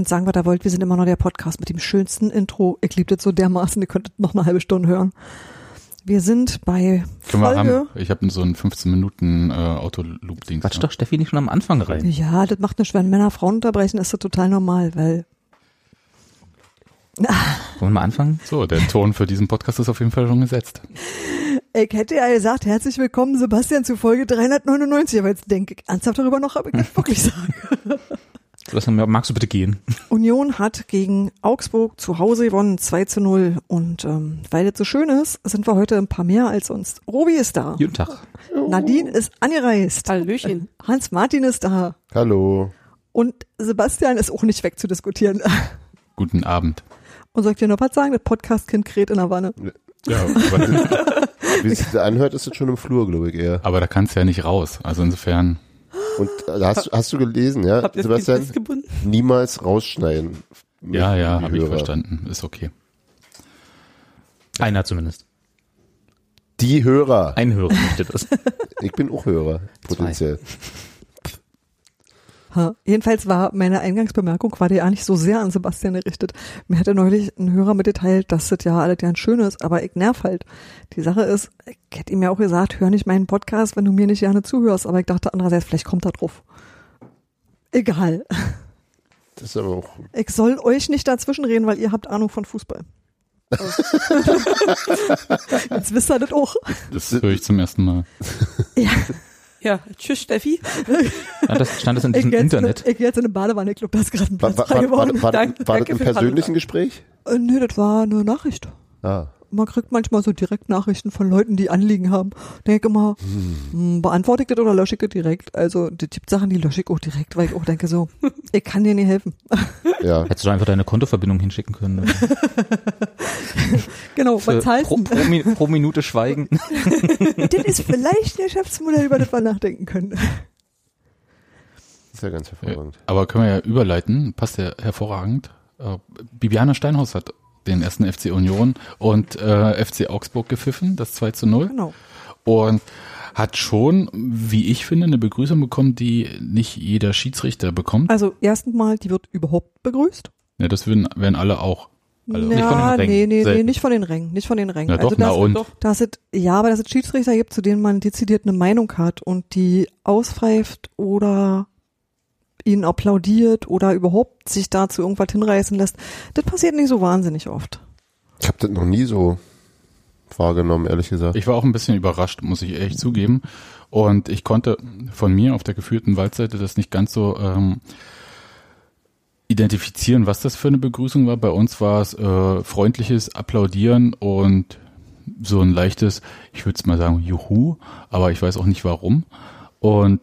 ihr könnt sagen, was ihr wollt. Wir sind immer noch der Podcast mit dem schönsten Intro. Ich liebe das so dermaßen. Ihr könntet noch eine halbe Stunde hören. Wir sind bei Können wir Folge. haben, ich habe so ein 15 Minuten äh, Autoloop-Ding. Quatsch doch Steffi nicht schon am Anfang rein. Ja, das macht nicht, wenn Männer Frauen unterbrechen, ist das total normal, weil Wollen wir mal anfangen? So, der Ton für diesen Podcast ist auf jeden Fall schon gesetzt. ich hätte ja gesagt, herzlich willkommen Sebastian zu Folge 399, aber jetzt denke ich ernsthaft darüber noch, ob ich das wirklich sage. Sebastian, magst du bitte gehen? Union hat gegen Augsburg zu Hause gewonnen, 2 zu 0. Und ähm, weil das so schön ist, sind wir heute ein paar mehr als sonst. Robi ist da. Guten Tag. Nadine ist angereist. Hallöchen. Hans Martin ist da. Hallo. Und Sebastian ist auch nicht wegzudiskutieren. Guten Abend. Und soll ich dir noch was sagen? Das Podcast-Kind kräht in der Wanne. Ja, aber, Wie es sich anhört, ist es schon im Flur, glaube ich eher. aber da kannst du ja nicht raus. Also insofern, Und äh, hast, hast du gelesen, ja, das Sebastian? Niemals rausschneiden. ja, ja, habe ich verstanden. Ist okay. Einer zumindest. Die Hörer. Ein Hörer möchte das. Ich bin auch Hörer, potenziell. Ha. Jedenfalls war meine Eingangsbemerkung war die ja nicht so sehr an Sebastian gerichtet. Mir hatte neulich ein Hörer mitgeteilt, dass das ja alles ganz schön ist, aber ich nerv halt. Die Sache ist, ich hätte ihm ja auch gesagt, hör nicht meinen Podcast, wenn du mir nicht gerne zuhörst, aber ich dachte andererseits, vielleicht kommt er drauf. Egal. Das ist aber auch. Ich soll euch nicht dazwischen reden, weil ihr habt Ahnung von Fußball. Jetzt wisst ihr das auch. Das höre ich zum ersten Mal. Ja, tschüss Steffi. Ja, das stand das in Ich diesem gehe jetzt, in Internet. ich geh jetzt in eine Badewanne, ich glaube, da ist gerade ein War, Platz war, frei war, war, geworden. war, Danke- war das danke im persönlichen. Gespräch? Äh, nee, das war eine Nachricht. Ah. Man kriegt manchmal so Direktnachrichten von Leuten, die Anliegen haben. Denke immer, hm, beantworte ich das oder lösche ich das direkt? Also, die gibt Sachen, die lösche ich auch direkt, weil ich auch denke so, ich kann dir nicht helfen. Ja. Hättest du einfach deine Kontoverbindung hinschicken können. Genau, Für was zahlst pro, du? pro, pro Minute schweigen. Das ist vielleicht ein Geschäftsmodell, über das wir nachdenken können. ist ja ganz hervorragend. Aber können wir ja überleiten, passt ja hervorragend. Äh, Bibiana Steinhaus hat den ersten FC Union und äh, FC Augsburg gepfiffen, das 2 zu 0. Genau. Und hat schon, wie ich finde, eine Begrüßung bekommen, die nicht jeder Schiedsrichter bekommt. Also, erstens mal, die wird überhaupt begrüßt. Ja, das werden, werden alle auch. Also nicht von den ja, Rängen, nee, nee, nee, nicht von den Rängen, nicht von den Rängen. Na doch, also, na das, und? Doch. dass es, ja, aber dass es Schiedsrichter gibt, zu denen man dezidiert eine Meinung hat und die auspfeift oder ihnen applaudiert oder überhaupt sich dazu irgendwas hinreißen lässt. Das passiert nicht so wahnsinnig oft. Ich habe das noch nie so wahrgenommen, ehrlich gesagt. Ich war auch ein bisschen überrascht, muss ich ehrlich zugeben. Und ich konnte von mir auf der geführten Waldseite das nicht ganz so ähm, identifizieren, was das für eine Begrüßung war. Bei uns war es äh, freundliches Applaudieren und so ein leichtes, ich würde es mal sagen, Juhu, aber ich weiß auch nicht warum. Und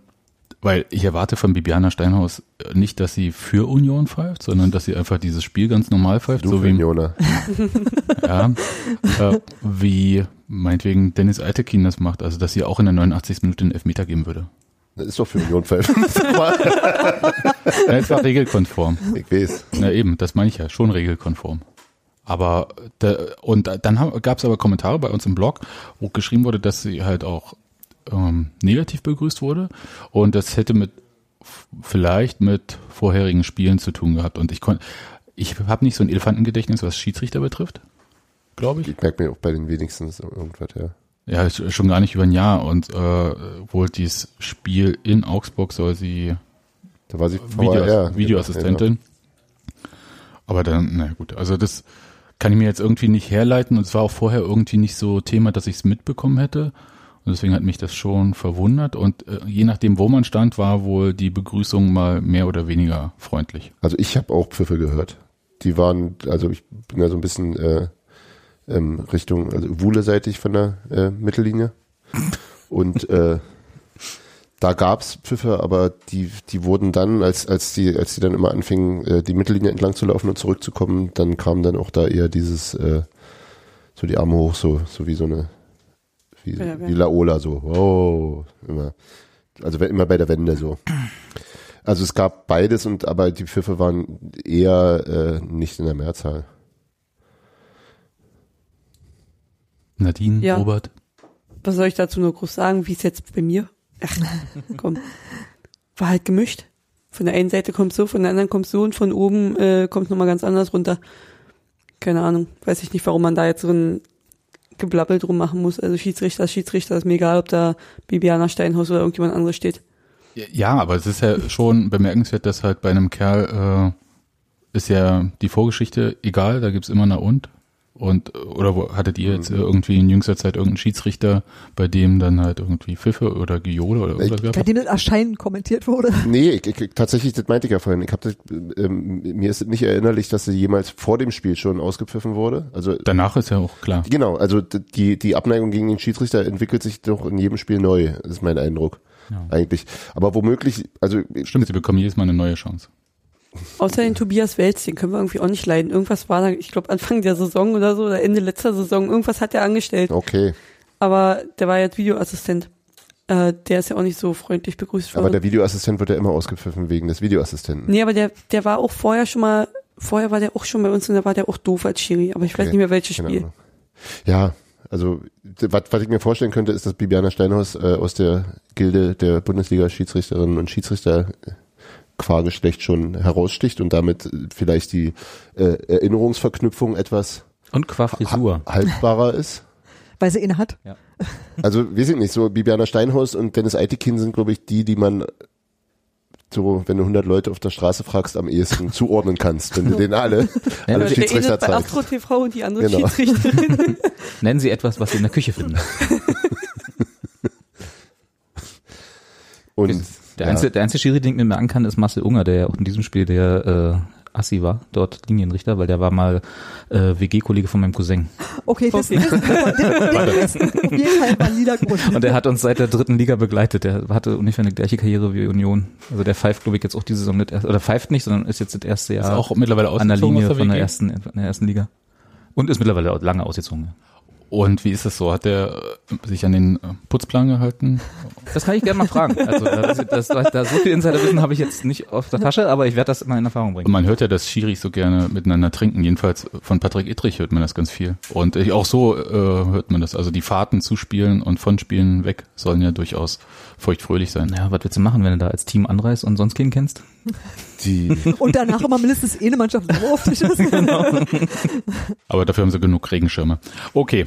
weil ich erwarte von Bibiana Steinhaus äh, nicht, dass sie für Union pfeift, sondern dass sie einfach dieses Spiel ganz normal pfeift, du so wie Unioner. ja, äh, wie meinetwegen Dennis Altekin das macht, also dass sie auch in der 89. Minute einen Elfmeter geben würde. Das ist doch für Union pfeifen. Ja, es war regelkonform. ich weiß. Na eben, das meine ich ja, schon regelkonform. Aber da, und dann gab es aber Kommentare bei uns im Blog, wo geschrieben wurde, dass sie halt auch ähm, negativ begrüßt wurde und das hätte mit vielleicht mit vorherigen Spielen zu tun gehabt. Und ich konnte, ich habe nicht so ein Elefantengedächtnis, was Schiedsrichter betrifft, glaube ich. Ich merke mir auch bei den wenigsten irgendwas, ja. Ja, sch- schon gar nicht über ein Jahr und äh, wohl dieses Spiel in Augsburg soll sie Da war sie Video, VAR. Videoassistentin. Aber dann, na gut, also das kann ich mir jetzt irgendwie nicht herleiten und es war auch vorher irgendwie nicht so Thema, dass ich es mitbekommen hätte. Und deswegen hat mich das schon verwundert und äh, je nachdem, wo man stand, war wohl die Begrüßung mal mehr oder weniger freundlich. Also ich habe auch Pfiffe gehört. Die waren, also ich bin ja so ein bisschen äh, ähm, Richtung, also Wuhle-seitig von der äh, Mittellinie. Und äh, da gab's Pfiffe, aber die, die wurden dann, als, als die, als die dann immer anfingen, äh, die Mittellinie entlang zu laufen und zurückzukommen, dann kam dann auch da eher dieses, äh, so die Arme hoch, so, so wie so eine, wie, Ja, ja. wie Laola, so, wow, immer. Also immer bei der Wende so. Also es gab beides und aber die Pfiffe waren eher äh, nicht in der Mehrzahl. Nadine, Ja. Robert. Was soll ich dazu nur groß sagen? Wie ist jetzt bei mir? Ach, komm. War halt gemischt. Von der einen Seite kommt so, von der anderen kommt so und von oben äh, kommt nochmal ganz anders runter. Keine Ahnung. Weiß ich nicht, warum man da jetzt so ein Geblabbel drum machen muss. Also Schiedsrichter Schiedsrichter, ist mir egal, ob da Bibiana Steinhaus oder irgendjemand anderes steht. Ja, aber es ist ja schon bemerkenswert, dass halt bei einem Kerl äh, ist ja die Vorgeschichte egal, da gibt's immer eine und. Und oder wo hattet ihr jetzt äh, irgendwie in jüngster Zeit irgendeinen Schiedsrichter, bei dem dann halt irgendwie Pfiffe oder Gejohle oder irgendwas Bei gab? dem das Erscheinen kommentiert wurde. Nee, ich, ich, tatsächlich, das meinte ich ja vorhin. Ich hab das, ähm, mir ist nicht erinnerlich, dass sie jemals vor dem Spiel schon ausgepfiffen wurde. Also Danach ist ja auch klar. genau, also die die Abneigung gegen den Schiedsrichter entwickelt sich doch in jedem Spiel neu. Das ist mein Eindruck eigentlich. Aber womöglich, also Stimmt, sie bekommen jedes Mal eine neue Chance. Außer den Tobias Welz, den können wir irgendwie auch nicht leiden. Irgendwas war da, ich glaube Anfang der Saison oder so, oder Ende letzter Saison, irgendwas hat er angestellt. okay. Aber der war jetzt Videoassistent. Äh, der ist ja auch nicht so freundlich begrüßt Aber worden. der Videoassistent wird ja immer ausgepfiffen wegen des Videoassistenten. nee, aber der, der war auch vorher schon mal, vorher war der auch schon bei uns und da war der auch doof als Schiri, aber ich weiß Okay, nicht mehr welches keine Spiel. Ahnung. Ja, also was, was ich mir vorstellen könnte, ist, dass Bibiana Steinhaus äh, aus der Gilde der Bundesliga-Schiedsrichterinnen und Schiedsrichter äh, qua Geschlecht schon heraussticht und damit äh, vielleicht die äh, Erinnerungsverknüpfung etwas Und qua Frisur. ha haltbarer ist. Weil sie ihn hat. Also, wir sind nicht so, Bibiana Steinhaus und Dennis Eitekin sind, glaube ich, die, die man so, wenn du 100 Leute auf der Straße fragst, am ehesten zuordnen kannst, wenn du denen alle, alle Äh, der eine Schiedsrichter ist bei zeigst. Astro TV und die andere Genau. Schiedsrichterin. Nennen Sie etwas, was Sie in der Küche finden. Und Der, ja, einzige, der einzige Schiri, den ich mir merken kann, ist Marcel Unger, der ja auch in diesem Spiel der äh, Assi war, dort Linienrichter, weil der war mal äh, WG-Kollege von meinem Cousin. Okay, das, Okay. das, ist auf jeden Fall valider Grund. Und der hat uns seit der dritten Liga begleitet. Der hatte ungefähr eine gleiche Karriere wie Union. Also der pfeift, glaube ich, jetzt auch diese Saison nicht erst, oder pfeift nicht, sondern ist jetzt das erste Ist Jahr auch mittlerweile an der Linie der von der ersten, von der ersten Liga. Und ist mittlerweile auch lange ausgezogen. Und wie ist das so? Hat der äh, sich an den äh, Putzplan gehalten? Das kann ich gerne mal fragen. Also das, das, das, so viel Insiderwissen habe ich jetzt nicht auf der Tasche, aber ich werde das mal in Erfahrung Und bringen. man hört ja, dass Schiris so gerne miteinander trinken. Jedenfalls von Patrick Ittrich hört man das ganz viel. Und äh, auch so äh, hört man das. Also die Fahrten zu Spielen und von Spielen weg sollen ja durchaus feuchtfröhlich sein. Ja, was willst du machen, wenn du da als Team anreist und sonst keinen kennst? Die, Und danach immer mindestens eine Mannschaft dich ist. Aber dafür haben sie genug Regenschirme. Okay.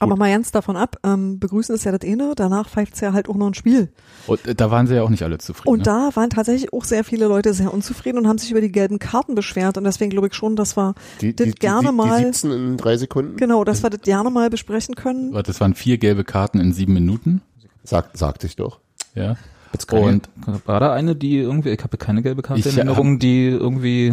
Aber mal ganz davon ab, ähm, begrüßen ist ja das eine, danach pfeift es ja halt auch noch ein Spiel. Und äh, da waren sie ja auch nicht alle zufrieden. Und ne? da waren tatsächlich auch sehr viele Leute sehr unzufrieden und haben sich über die gelben Karten beschwert. Und deswegen glaube ich schon, dass wir die, das die, die, gerne die, mal, die 17 in drei Sekunden? genau, dass wir das gerne mal besprechen können. Warte, Das waren vier gelbe Karten in sieben Minuten. Sag, sagte ich doch. Ja. Und- war da eine, die irgendwie, ich habe keine gelbe Karte in Erinnerung, die irgendwie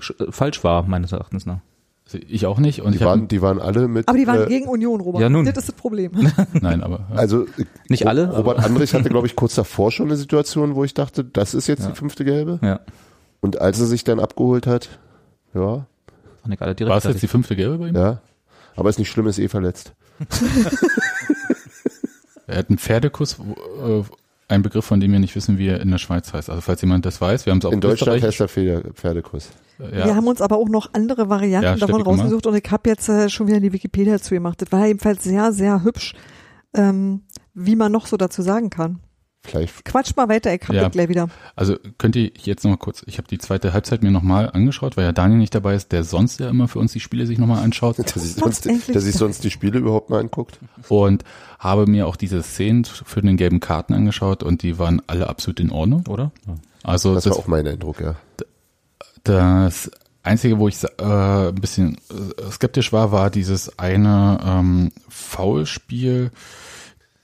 äh, falsch war, meines Erachtens nach. Also Ich auch nicht. Und Die ich hab, waren, die waren alle mit. Aber die waren äh, gegen Union, Robert. ja, nun. Das ist das Problem. nein, aber ja. Also Nicht alle, Robert Andrich hatte, glaube ich, kurz davor schon eine Situation, wo ich dachte, das ist jetzt Ja. die fünfte gelbe. Ja, Und als er sich dann abgeholt hat, ja, ich alle direkt war es jetzt die fünfte gelbe bei ihm? ja. Aber ist nicht schlimm, ist eh verletzt. Er hat einen Pferdekuss, äh, ein Begriff, von dem wir nicht wissen, wie er in der Schweiz heißt. Also falls jemand das weiß, wir haben es auch In Deutschland Österreich- heißt er Pferde, Pferdekuss. ja, Wir haben uns aber auch noch andere Varianten Ja, davon rausgesucht und ich habe jetzt äh, schon wieder die Wikipedia zu gemacht. Das war ebenfalls sehr, sehr hübsch, ähm, wie man noch so dazu sagen kann. Vielleicht Quatsch mal weiter, ich hab Ja. gleich wieder. Also könnt ihr jetzt noch mal kurz, ich habe die zweite Halbzeit mir nochmal angeschaut, weil ja Daniel nicht dabei ist, der sonst ja immer für uns die Spiele sich nochmal anschaut dass sich Mach's sonst, dass sich doch. sonst die Spiele überhaupt mal anguckt. und habe mir auch diese Szenen für den gelben Karten angeschaut und die waren alle absolut in Ordnung. Oder? Ja. Also Das das, war auch mein Eindruck, ja. das Einzige, wo ich äh, ein bisschen äh, skeptisch war, war dieses eine ähm, Foulspiel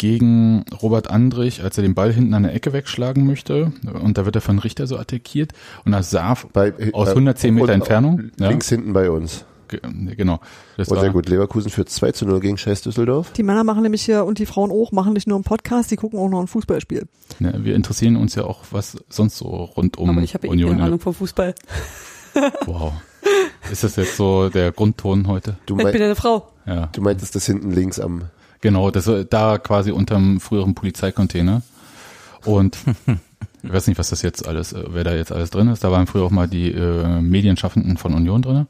gegen Robert Andrich, als er den Ball hinten an der Ecke wegschlagen möchte. Und da wird er von Richter so attackiert. Und das sah Bei, aus äh, 110 Meter und Entfernung. Ja, Links hinten bei uns. ge- genau. Das Und war, sehr gut. Leverkusen führt 2 zu 0 gegen Scheiß Düsseldorf. Die Männer machen nämlich hier und die Frauen auch, machen nicht nur einen Podcast, die gucken auch noch ein Fußballspiel. Ne, wir interessieren uns ja auch, was sonst so rund um Aber ich habe eh Union keine. Ahnung vom Fußball. Wow. Ist das jetzt so der Grundton heute? Du, Ich bin eine Frau. Ja, du meintest das hinten links am. Genau. Das war da quasi unterm früheren Polizeicontainer. Und ich weiß nicht, was das jetzt alles, äh, wer da jetzt alles drin ist. Da waren früher auch mal die äh, Medienschaffenden von Union drin.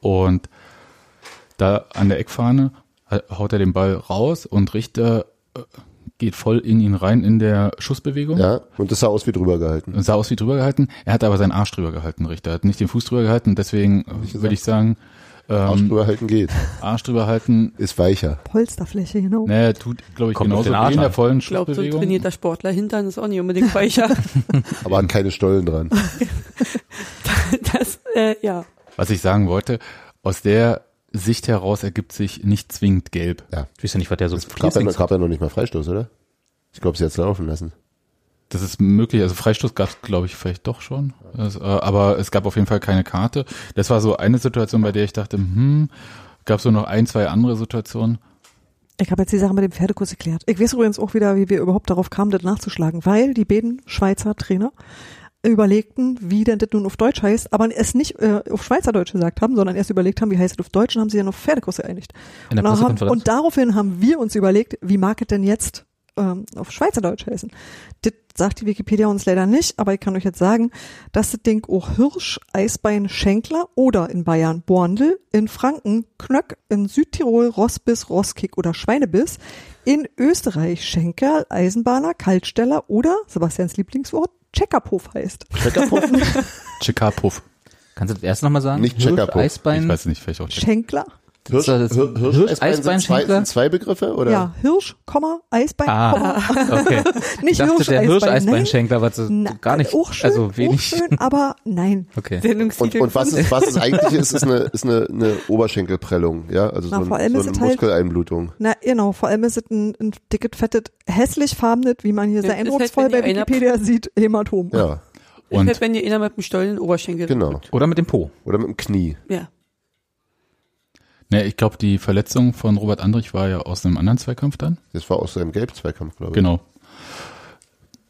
Und da an der Eckfahne ha- haut er den Ball raus und Richter äh, geht voll in ihn rein in der Schussbewegung. Ja, und das sah aus wie drüber gehalten. Und sah aus wie drüber gehalten. Er hat aber seinen Arsch drüber gehalten, Richter. Er hat nicht den Fuß drüber gehalten. Deswegen äh, würde ich sagen, Arsch ähm, drüber halten geht. Arsch drüber halten. Ist weicher. Polsterfläche, genau. Naja, tut, glaube ich, Kommt genauso weh in der an. vollen Ich glaube, so ein trainierter Sportler hintern ist auch nicht unbedingt weicher. Aber hat keine Stollen dran. das, äh, ja. Was ich sagen wollte, aus der Sicht heraus ergibt sich nicht zwingend gelb. Ich weiß ja nicht, was der so Es gab ja, gab ja noch nicht mal Freistoß, oder? Ich glaube, sie hat es laufen lassen. Das ist möglich. Also Freistoß gab es, glaube ich, vielleicht doch schon. Das, äh, aber es gab auf jeden Fall keine Karte. Das war so eine Situation, bei der ich dachte, hm, gab so noch ein, zwei andere Situationen. Ich habe jetzt die Sache mit dem Pferdekurs erklärt. Ich weiß übrigens auch wieder, wie wir überhaupt darauf kamen, das nachzuschlagen, weil die beiden Schweizer Trainer überlegten, wie denn das nun auf Deutsch heißt, aber es nicht äh, auf Schweizerdeutsch gesagt haben, sondern erst überlegt haben, wie heißt es auf Deutsch und haben sie dann auf Pferdekurs geeinigt. und, haben, und daraufhin haben wir uns überlegt, wie mag es denn jetzt ähm, auf Schweizerdeutsch heißen. Das sagt die Wikipedia uns leider nicht, aber ich kann euch jetzt sagen, dass das Ding auch Hirsch, Eisbein, Schenkler oder in Bayern Borndl, in Franken Knöck, in Südtirol Rossbiss, Rosskick oder Schweinebiss, in Österreich Schenkerl, Eisenbahner, Kaltsteller oder, Sebastians Lieblingswort, Checkerpuff heißt. Chicka-Puff. Kannst du das erst nochmal sagen? Nicht Hirsch, Checkerpuff. Ich Eisbein. weiß nicht, vielleicht auch Check. Schenkler, Hirsch, Hirsch, Hirsch, Hirsch, Eisbein sind, zwei, Eisbeinschenker? sind zwei Begriffe, oder? ja, Hirsch, Komma, Eisbein, Ah, Komma, okay. nicht Ich dachte, Hirsch, der Eisbein, Hirsch-Eisbeinschenkler war so Na, gar nicht, auch schön, also auch wenig. schön, aber nein. Okay. Und, und was, es, was es eigentlich ist, ist eine, ist eine, eine Oberschenkelprellung, ja, also Na, so, vor ein, allem so ist eine es halt- Muskeleinblutung. Na, genau, vor allem ist es ein, ein dicket, fettet, hässlich farbenes, wie man hier sehr ist halt, eindrucksvoll bei ihr Wikipedia sieht, Hämatom. Ja, Ist Und halt, wenn dir einer mit dem Stollen den Oberschenkel genau. Oder mit dem Po. Oder mit dem Knie. Ja. Ne, ich glaube, die Verletzung von Robert Andrich war ja aus einem anderen Zweikampf dann. Das war aus seinem Gelb-Zweikampf, glaube ich. Genau.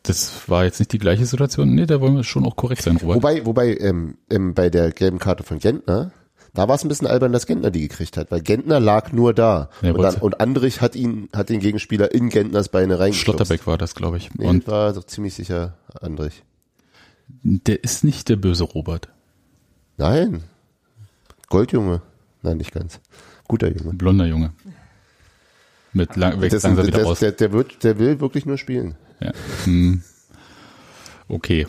Das war jetzt nicht die gleiche Situation. Nee, da wollen wir schon auch korrekt sein, Robert. Wobei, wobei ähm, ähm, bei der gelben Karte von Gentner, da war es ein bisschen albern, dass Gentner die gekriegt hat, weil Gentner lag nur da. Ja, und, dann, und Andrich hat ihn, hat den Gegenspieler in Gentners Beine reingeschubst. Schlotterbeck war das, glaube ich. Nee, Und war doch ziemlich sicher Andrich. der ist nicht der böse Robert. Nein. Goldjunge. Nein, nicht ganz. Guter Junge. Ein blonder Junge. Mit lang, wächst Das, langsam wieder das, raus. der, der, wird, der will wirklich nur spielen. Ja. Hm. Okay.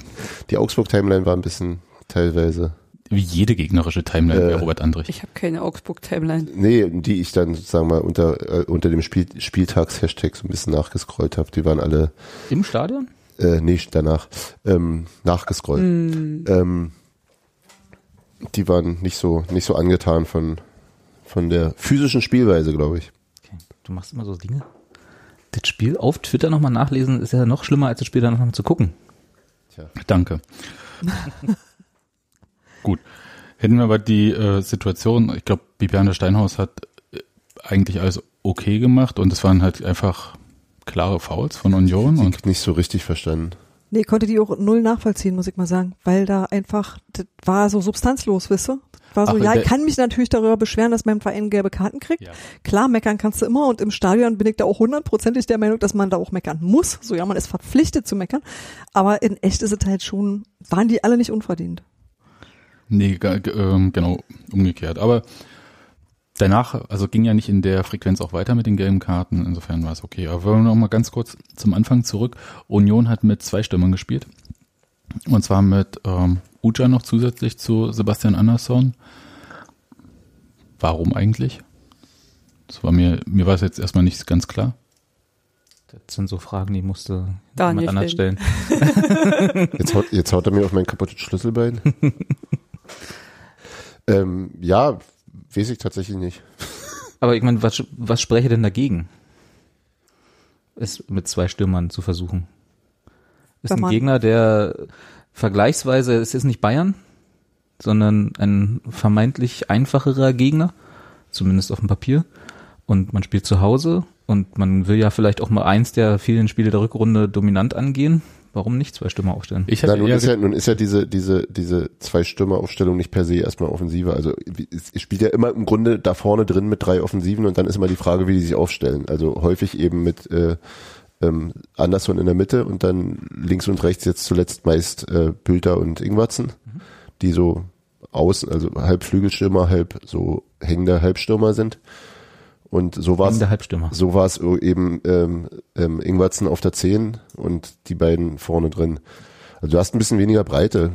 Die Augsburg-Timeline war ein bisschen teilweise. Wie jede gegnerische Timeline Äh, bei Robert Andrich. Ich habe keine Augsburg-Timeline. Nee, die ich dann sozusagen mal unter, äh, unter dem Spiel, Spieltags-Hashtag so ein bisschen nachgescrollt habe. Die waren alle, Im Stadion? äh, nee, danach, ähm, nachgescrollt. Ähm, die waren nicht so, nicht so angetan von, von der physischen Spielweise, glaube ich. Okay. Du machst immer so Dinge. Das Spiel auf Twitter nochmal nachlesen ist ja noch schlimmer, als das Spiel dann nochmal zu gucken. Danke. Gut. Hätten wir aber die äh, Situation, ich glaube, Bibiane Steinhaus hat äh, eigentlich alles okay gemacht und es waren halt einfach klare Fouls von Union und Nicht so richtig verstanden. Nee, konnte die auch null nachvollziehen, muss ich mal sagen, weil da einfach, das war so substanzlos, wisst ihr? War so, Ach, ja, ich kann mich natürlich darüber beschweren, dass mein Verein gelbe Karten kriegt. Ja. Klar, meckern kannst du immer und im Stadion bin ich da auch hundertprozentig der Meinung, dass man da auch meckern muss. So, ja, man ist verpflichtet zu meckern. Aber in echt ist es halt schon, waren die alle nicht unverdient. nee, ähm, genau umgekehrt. Aber danach, also ging ja nicht in der Frequenz auch weiter mit den gelben Karten, insofern war es okay. Aber wollen wir noch mal ganz kurz zum Anfang zurück. Union hat mit zwei Stürmern gespielt. Und zwar mit ähm, Uja noch zusätzlich zu Sebastian Andersson. Warum eigentlich? Das war mir, mir war es jetzt erstmal nicht ganz klar. Das sind so Fragen, die musste Daniel jemand anders stellen. Jetzt haut, jetzt haut er mir auf mein kaputtes Schlüsselbein. ähm, ja, weiß ich tatsächlich nicht. Aber ich meine, was, was spreche denn dagegen? Es mit zwei Stürmern zu versuchen. Ist ein Gegner, der vergleichsweise, es ist nicht Bayern, sondern ein vermeintlich einfacherer Gegner, zumindest auf dem Papier. Und man spielt zu Hause und man will ja vielleicht auch mal eins der vielen Spiele der Rückrunde dominant angehen. Warum nicht zwei Stürmer aufstellen? Ich Na, hatte nun, ist ja, nun ist ja diese, diese, diese zwei Stürmeraufstellung nicht per se erstmal Offensive. Also es es spielt ja immer im Grunde da vorne drin mit drei Offensiven und dann ist immer die Frage, wie die sich aufstellen. Also häufig eben mit äh, ähm, Anderson in der Mitte und dann links und rechts jetzt zuletzt meist äh, Bülter und Ingwatzen, die so außen, also halb Flügelstürmer, halb so hängender Halbstürmer sind. Und so war es so war es eben ähm, ähm, Ingwertsen auf der 10 und die beiden vorne drin. Also du hast ein bisschen weniger Breite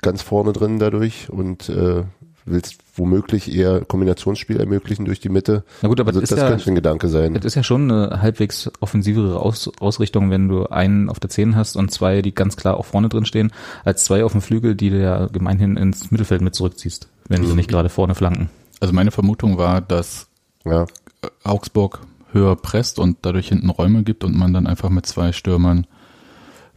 ganz vorne drin dadurch und äh, willst womöglich eher Kombinationsspiel ermöglichen durch die Mitte. Na gut, aber also das das ja- könnte ein Gedanke sein. Das ist ja schon eine halbwegs offensivere Aus Ausrichtung, wenn du einen auf der 10 hast und zwei, die ganz klar auch vorne drin stehen, als zwei auf dem Flügel, die du ja gemeinhin ins Mittelfeld mit zurückziehst, wenn sie nicht gerade vorne flanken. Also meine Vermutung war, dass Ja, Augsburg höher presst und dadurch hinten Räume gibt und man dann einfach mit zwei Stürmern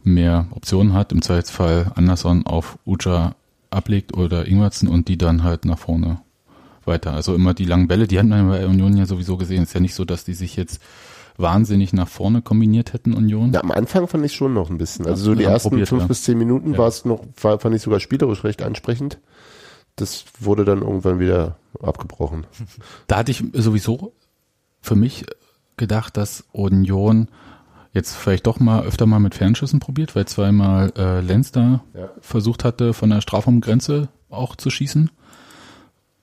mehr Optionen hat. Im Zweifelsfall Anderson auf Uja ablegt oder Ingwertsen und die dann halt nach vorne weiter. Also immer die langen Bälle, die hat man bei Union ja sowieso gesehen. ist ja nicht so, dass die sich jetzt wahnsinnig nach vorne kombiniert hätten, Union. Ja, am Anfang fand ich schon noch ein bisschen. Also so die ersten probiert, fünf ja. bis zehn Minuten Ja. war es noch, war, fand ich sogar spielerisch recht ansprechend. Das wurde dann irgendwann wieder abgebrochen. Da hatte ich sowieso für mich gedacht, dass Union jetzt vielleicht doch mal öfter mal mit Fernschüssen probiert, weil zweimal äh, Lenz da Ja. versucht hatte, von der Strafraumgrenze auch zu schießen.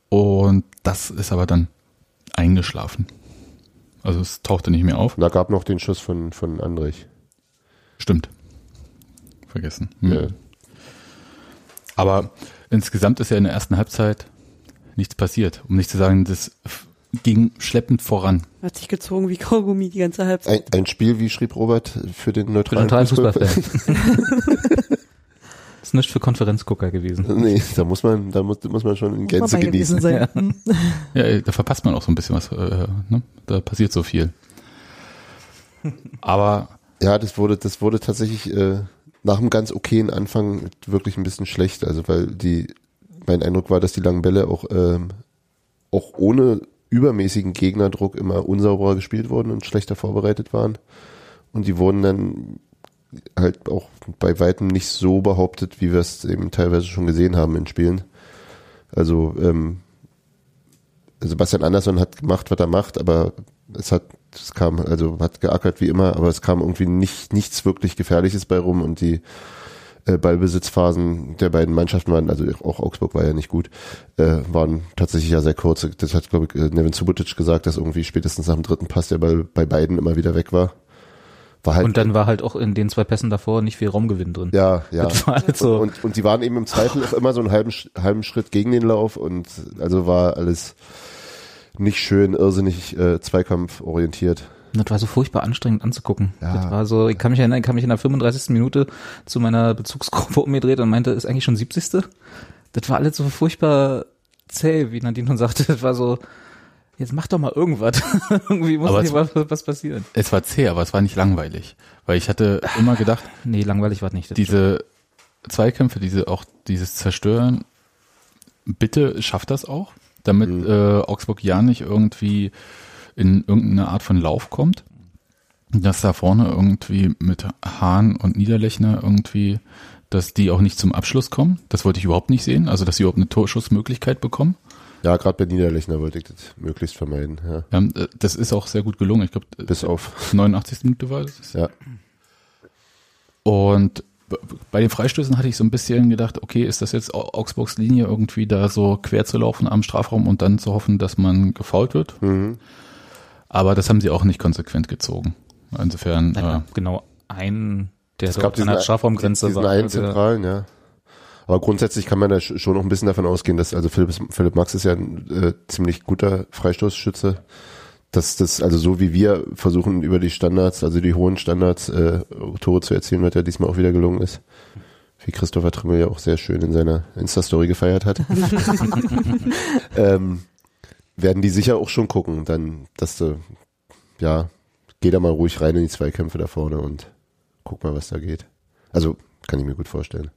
Und das ist aber dann eingeschlafen. Also es tauchte nicht mehr auf. Da gab noch den Schuss von, von Andrich. Stimmt. Vergessen. Hm. Ja. Aber insgesamt ist ja in der ersten Halbzeit nichts passiert. Um nicht zu sagen, das ging schleppend voran. Hat sich gezogen wie Kaugummi die ganze Halbzeit. Ein, ein Spiel, wie schrieb Robert, für den Für den neutralen. Fußballfan. ist nicht für Konferenzgucker gewesen. nee, da muss man, da muss, muss man schon in Gänze genießen. sein. Hm. Ja, da verpasst man auch so ein bisschen was. Äh, ne? Da passiert so viel. Aber Ja, das wurde, das wurde tatsächlich äh, nach einem ganz okayen Anfang wirklich ein bisschen schlecht. Also weil die, mein Eindruck war, dass die langen Bälle auch, ähm, auch ohne übermäßigen Gegnerdruck immer unsauberer gespielt wurden und schlechter vorbereitet waren. Und die wurden dann halt auch bei weitem nicht so behauptet, wie wir es eben teilweise schon gesehen haben in Spielen. Also ähm, Sebastian Andersson hat gemacht, was er macht, aber es hat, es kam, also hat geackert wie immer, aber es kam irgendwie nicht, nichts wirklich Gefährliches bei rum und die äh, Ballbesitzphasen der beiden Mannschaften waren, also auch Augsburg war ja nicht gut, äh, waren tatsächlich ja sehr kurz. Das hat, glaube ich, äh, Nevin Subotic gesagt, dass irgendwie spätestens nach dem dritten Pass der Ball bei beiden immer wieder weg war. War halt Und dann war halt auch in den zwei Pässen davor nicht viel Raumgewinn drin. ja, ja. Halt so. Und, und die waren eben im Zweifel auch immer so einen halben, halben Schritt gegen den Lauf und also war alles nicht schön, irrsinnig äh, zweikampforientiert. Das war so furchtbar anstrengend anzugucken. Ja. Das war so, ich kann mich erinnern, ich kann mich in der 35. Minute zu meiner Bezugsgruppe umgedreht und meinte, ist eigentlich schon 70. Das war alles so furchtbar zäh, wie Nadine schon sagte. Das war so, jetzt mach doch mal irgendwas. Irgendwie muss Aber hier es- was, was passieren. es war zäh, aber es war nicht langweilig. Weil ich hatte immer gedacht, Nee, langweilig war nicht. Das diese Zweikämpfe, diese auch dieses Zerstören, bitte schafft das auch, damit Mhm. äh, Augsburg ja nicht irgendwie in irgendeine Art von Lauf kommt. Dass da vorne irgendwie mit Hahn und Niederlechner irgendwie, dass die auch nicht zum Abschluss kommen. Das wollte ich überhaupt nicht sehen. Also dass sie überhaupt eine Torschussmöglichkeit bekommen. Ja, gerade bei Niederlechner wollte ich das möglichst vermeiden. Ja. Ja, äh, das ist auch sehr gut gelungen. Ich glaube, Bis auf, 89. Minute war das. ja. Und bei den Freistößen hatte ich so ein bisschen gedacht, okay, ist das jetzt Au- Augsburgs Linie irgendwie da so quer zu laufen am Strafraum und dann zu hoffen, dass man gefault wird? Mhm. Aber das haben sie auch nicht konsequent gezogen. Insofern, äh, genau ein, der Es so gab an der Strafraumgrenze diesen war. einen der- zentralen, ja. Aber grundsätzlich kann man da sch- schon noch ein bisschen davon ausgehen, dass, also Philipp, Philipp Max ist ja ein äh, ziemlich guter Freistoßschütze, dass das, also so wie wir versuchen über die Standards, also die hohen Standards, äh, Tore zu erzielen, was ja diesmal auch wieder gelungen ist. Wie Christopher Trimmel ja auch sehr schön in seiner Insta-Story gefeiert hat. ähm, werden die sicher auch schon gucken, dann, dass du, ja, geh da mal ruhig rein in die Zweikämpfe da vorne und guck mal, was da geht. Also, kann ich mir gut vorstellen.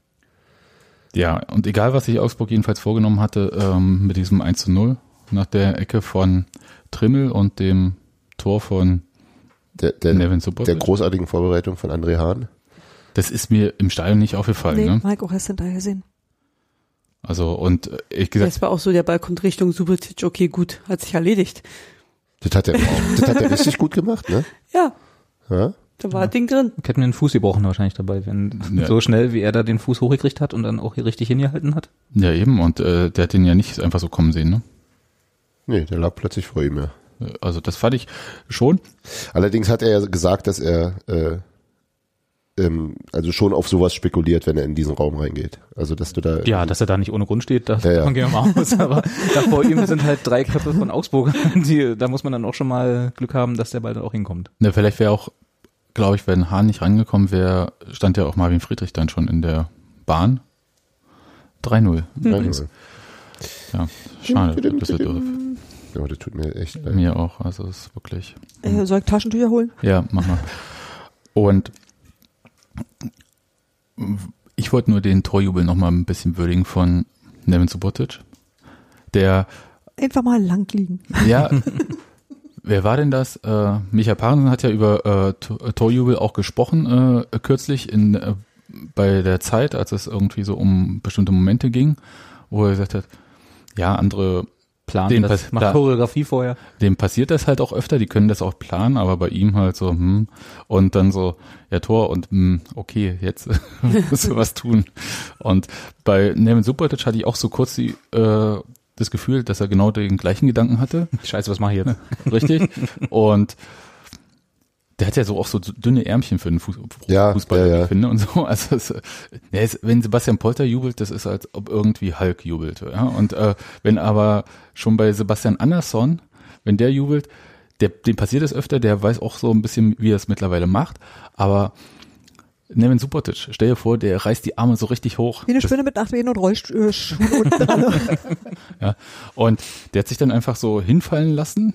ja, und egal, was sich Augsburg jedenfalls vorgenommen hatte, ähm, mit diesem 1 zu 0 nach der Ecke von Trimmel und dem Tor von Der, der, Nevin Subotic. der großartigen Vorbereitung von André Hahn. das ist mir im Stadion nicht aufgefallen. Nee, Ne? Mike auch erst hinterher gesehen. Also, und äh, ich gesagt, Das war auch so, der Ball kommt Richtung Subotic, okay, gut, hat sich erledigt. Das hat er, das hat er richtig gut gemacht, ne? Ja, Ja? da war das Ding drin. Ich hätte mir den Fuß gebrochen wahrscheinlich dabei, wenn Ja. so schnell wie er da den Fuß hochgekriegt hat und dann auch hier richtig hingehalten hat. ja eben, und äh, der hat den ja nicht einfach so kommen sehen, ne? Nee, der lag plötzlich vor ihm, ja. Also das fand ich schon. Allerdings hat er ja gesagt, dass er äh, also schon auf sowas spekuliert, wenn er in diesen Raum reingeht. Also dass du da Ja, dass er da nicht ohne Grund steht, da Ja, ja. man gehen wir mal aus. Aber da vor ihm sind halt drei Köpfe von Augsburg. Die, da muss man dann auch schon mal Glück haben, dass der bald auch hinkommt. Ne, vielleicht wäre auch, glaube ich, wenn Hahn nicht rangekommen wäre, stand ja auch Marvin Friedrich dann schon in der Bahn. 3-0 übrigens. Ja, schade. Düsseldorf. Ja, das tut mir echt leid. Mir auch. Also es ist wirklich. Äh, soll ich Taschentücher holen? Ja, mach mal. Und ich wollte nur den Torjubel noch mal ein bisschen würdigen von Nevin Subotic. Der, Einfach mal lang liegen. ja, wer war denn das? Äh, Micha Parensen hat ja über äh, Tor- Torjubel auch gesprochen äh, kürzlich in äh, bei der Zeit, als es irgendwie so um bestimmte Momente ging, wo er gesagt hat, ja, andere Plan, Den das macht da- Choreografie vorher. dem passiert das halt auch öfter, die können das auch planen, aber bei ihm halt so, hm, und dann so, ja, Tor und, hm, okay, jetzt musst du was tun. Und bei Nevin Subotic hatte ich auch so kurz die, äh, das Gefühl, dass er genau den gleichen Gedanken hatte. Scheiße, was mache ich jetzt? Richtig. und der hat ja so auch so dünne Ärmchen für den Fuß Ja, Fußball, ja, ja. ich finde, und so. Also, es, ja, es, wenn Sebastian Polter jubelt, das ist, als ob irgendwie Hulk jubelt, ja. Und äh, wenn aber schon bei Sebastian Andersson, wenn der jubelt, der, dem passiert es öfter, der weiß auch so ein bisschen, wie er es mittlerweile macht, aber Nevin Subotic, stell dir vor, der reißt die Arme so richtig hoch. Wie eine Das- Spinne mit Nachwehen und Rollschuhen unten dran. ja. Und der hat sich dann einfach so hinfallen lassen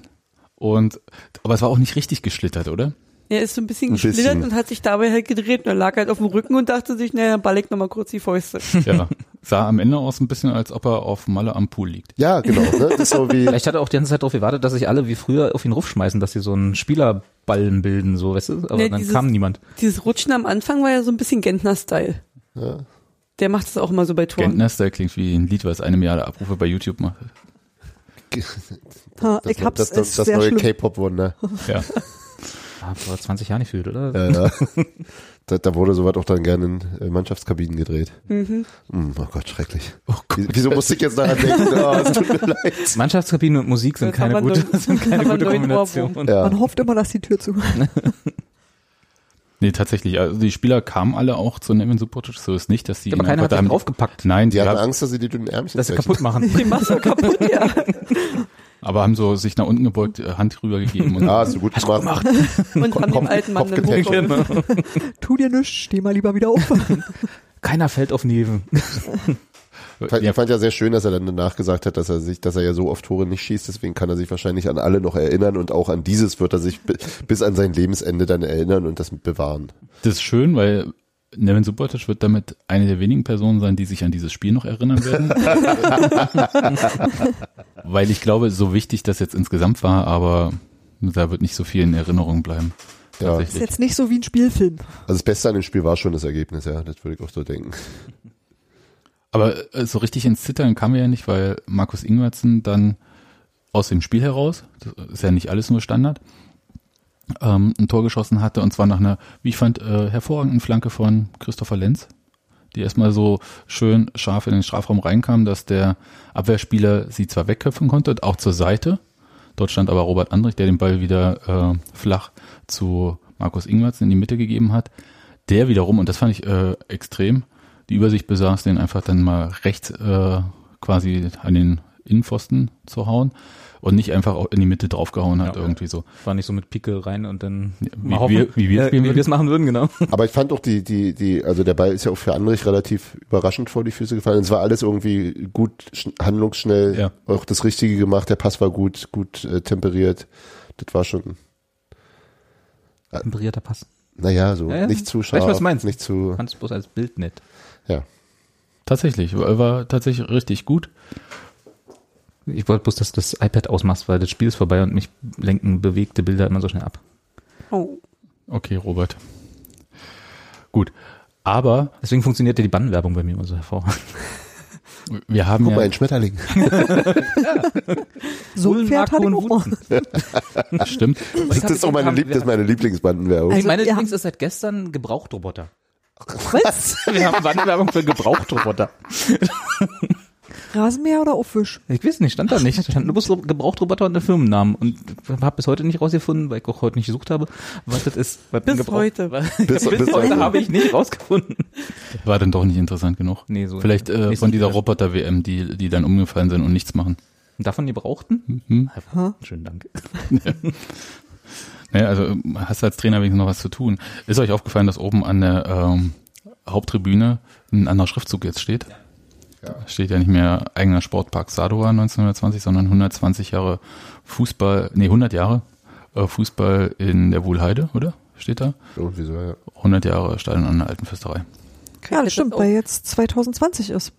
und, aber es war auch nicht richtig geschlittert, oder? Er ist so ein bisschen Ein bisschen. geschlittert und hat sich dabei halt gedreht und er lag halt auf dem Rücken und dachte sich, naja, ball ich nochmal kurz die Fäuste. Ja. Sah am Ende aus ein bisschen, als ob er auf Malle am Pool liegt. Ja, genau. Ne? Das ist so wie Vielleicht hat er auch die ganze Zeit darauf gewartet, dass sich alle wie früher auf ihn rufschmeißen, dass sie so einen Spielerballen bilden, so, weißt du? Aber Nee, dann dieses- kam niemand. Dieses Rutschen am Anfang war ja so ein bisschen Gentner-Style. ja. Der macht das auch immer so bei Toren. Gentner Style klingt wie ein Lied, was eine Milliarde Abrufe bei YouTube macht. Ha, das, ich hab's, das, es das, ist das sehr neue. K-Pop-Wunder. Ja. Vor 20 Jahren gefühlt, oder? Ja, ja. da, da wurde sowas auch dann gerne in äh, Mannschaftskabinen gedreht. Mhm. Hm, oh Gott, schrecklich. Wie- Wieso musste ich jetzt daran denken? Oh, es tut mir leid. Mannschaftkabine und Musik sind keine gute, neu- sind keine gute Kombination. Ja. Man hofft immer, dass die Tür zu. Nee, tatsächlich. Also die Spieler kamen alle auch zu Nevin Subotic. So ist nicht, dass die Aber ihn keiner einfach hat da draufgepackt, Nein, die, Die hatten Angst, dass sie die dünnen Ärmchen dass sie kaputt machen. Die du kaputt, ja. Aber haben so sich nach unten gebeugt, äh, Hand rübergegeben und Ah, hast du gut gemacht. Und haben dem alten Mann Kopf eine getaggt. Hochrolle. Tu dir nichts, steh mal lieber wieder auf. Keiner fällt auf Neven. Fand- Ich fand ja sehr schön, dass er dann danach gesagt hat, dass er sich, dass er ja so oft Tore nicht schießt, deswegen kann er sich wahrscheinlich an alle noch erinnern und auch an dieses wird er sich bi- bis an sein Lebensende dann erinnern und das bewahren. das ist schön, weil Nevin Subotic wird damit eine der wenigen Personen sein, die sich an dieses Spiel noch erinnern werden. weil ich glaube, so wichtig das jetzt insgesamt war, aber da wird nicht so viel in Erinnerung bleiben. Ja. Ist jetzt nicht so wie ein Spielfilm. Also das Beste an dem Spiel war schon das Ergebnis, ja, das würde ich auch so denken. Aber äh, so richtig ins Zittern kam er ja nicht, weil Markus Ingwertsen dann aus dem Spiel heraus, das ist ja nicht alles nur Standard, ähm, ein Tor geschossen hatte und zwar nach einer, wie ich fand, äh, hervorragenden Flanke von Christopher Lenz, die erstmal so schön scharf in den Strafraum reinkam, dass der Abwehrspieler sie zwar wegköpfen konnte, auch zur Seite. Dort stand aber Robert Andrich, der den Ball wieder äh, flach zu Markus Ingwertsen in die Mitte gegeben hat. Der wiederum, und das fand ich äh, extrem, die Übersicht besaß, den einfach dann mal rechts äh, quasi an den Innenpfosten zu hauen und nicht einfach auch in die Mitte draufgehauen hat, Ja. irgendwie so. War nicht so mit Picke rein und dann Wie mal hoffen, wir- wie wir äh, spielen wie wir es machen würden, genau. Aber ich fand auch die, die, die, also der Ball ist ja auch für Andrich relativ überraschend vor die Füße gefallen. Es war alles irgendwie gut, sch- handlungsschnell, Ja. auch das Richtige gemacht, der Pass war gut, gut äh, temperiert. Das war schon, Temperierter Pass. naja, so Ja, ja. nicht zu Weiß, scharf, was du meinst. nicht zu, Fand es bloß als Bild nett. ja. Tatsächlich, war, war tatsächlich richtig gut. Ich wollte bloß, dass du das iPad ausmachst, weil das Spiel ist vorbei und mich lenken bewegte Bilder immer so schnell ab. Oh. Okay, Robert. Gut. Aber Deswegen funktioniert ja die Bannwerbung bei mir immer so hervorragend. wir haben Guck mal, ja, ein Schmetterling. So ein Pferd ich auch mal. das stimmt. Das ist auch meine, Lieb das ist meine Lieblingsbandenwerbung. Also, meine Lieblings ist seit gestern Gebrauchtroboter. Was? Wir haben Bannwerbung für Gebrauchtroboter. Rasenmäher oder Aufwisch? Ich weiß nicht, stand da nicht. Stand nur bloß Gebrauchtroboter und der Firmennamen. Und habe bis heute nicht rausgefunden, weil ich auch heute nicht gesucht habe, was das ist. Was Bis heute. Was, Bis- bis, bis heute heute. habe ich nicht rausgefunden. War dann doch nicht interessant genug. Nee, so. Vielleicht äh, von dieser. Roboter-WM, die, die dann umgefallen sind und nichts machen. Davon gebrauchten? Hm? Schönen Dank. Naja, also hast du als Trainer wenigstens noch was zu tun. Ist euch aufgefallen, dass oben an der ähm, Haupttribüne ein anderer Schriftzug jetzt steht? Ja. Steht ja nicht mehr eigener Sportpark Sadova 1920, sondern 120 Jahre Fußball, nee 100 Jahre äh, Fußball in der Wuhlheide, oder? Steht da? Irgendwie so, ja. 100 Jahre Stadion an der Alten Fürsterei. Ja, das stimmt, weil jetzt 2020 ist.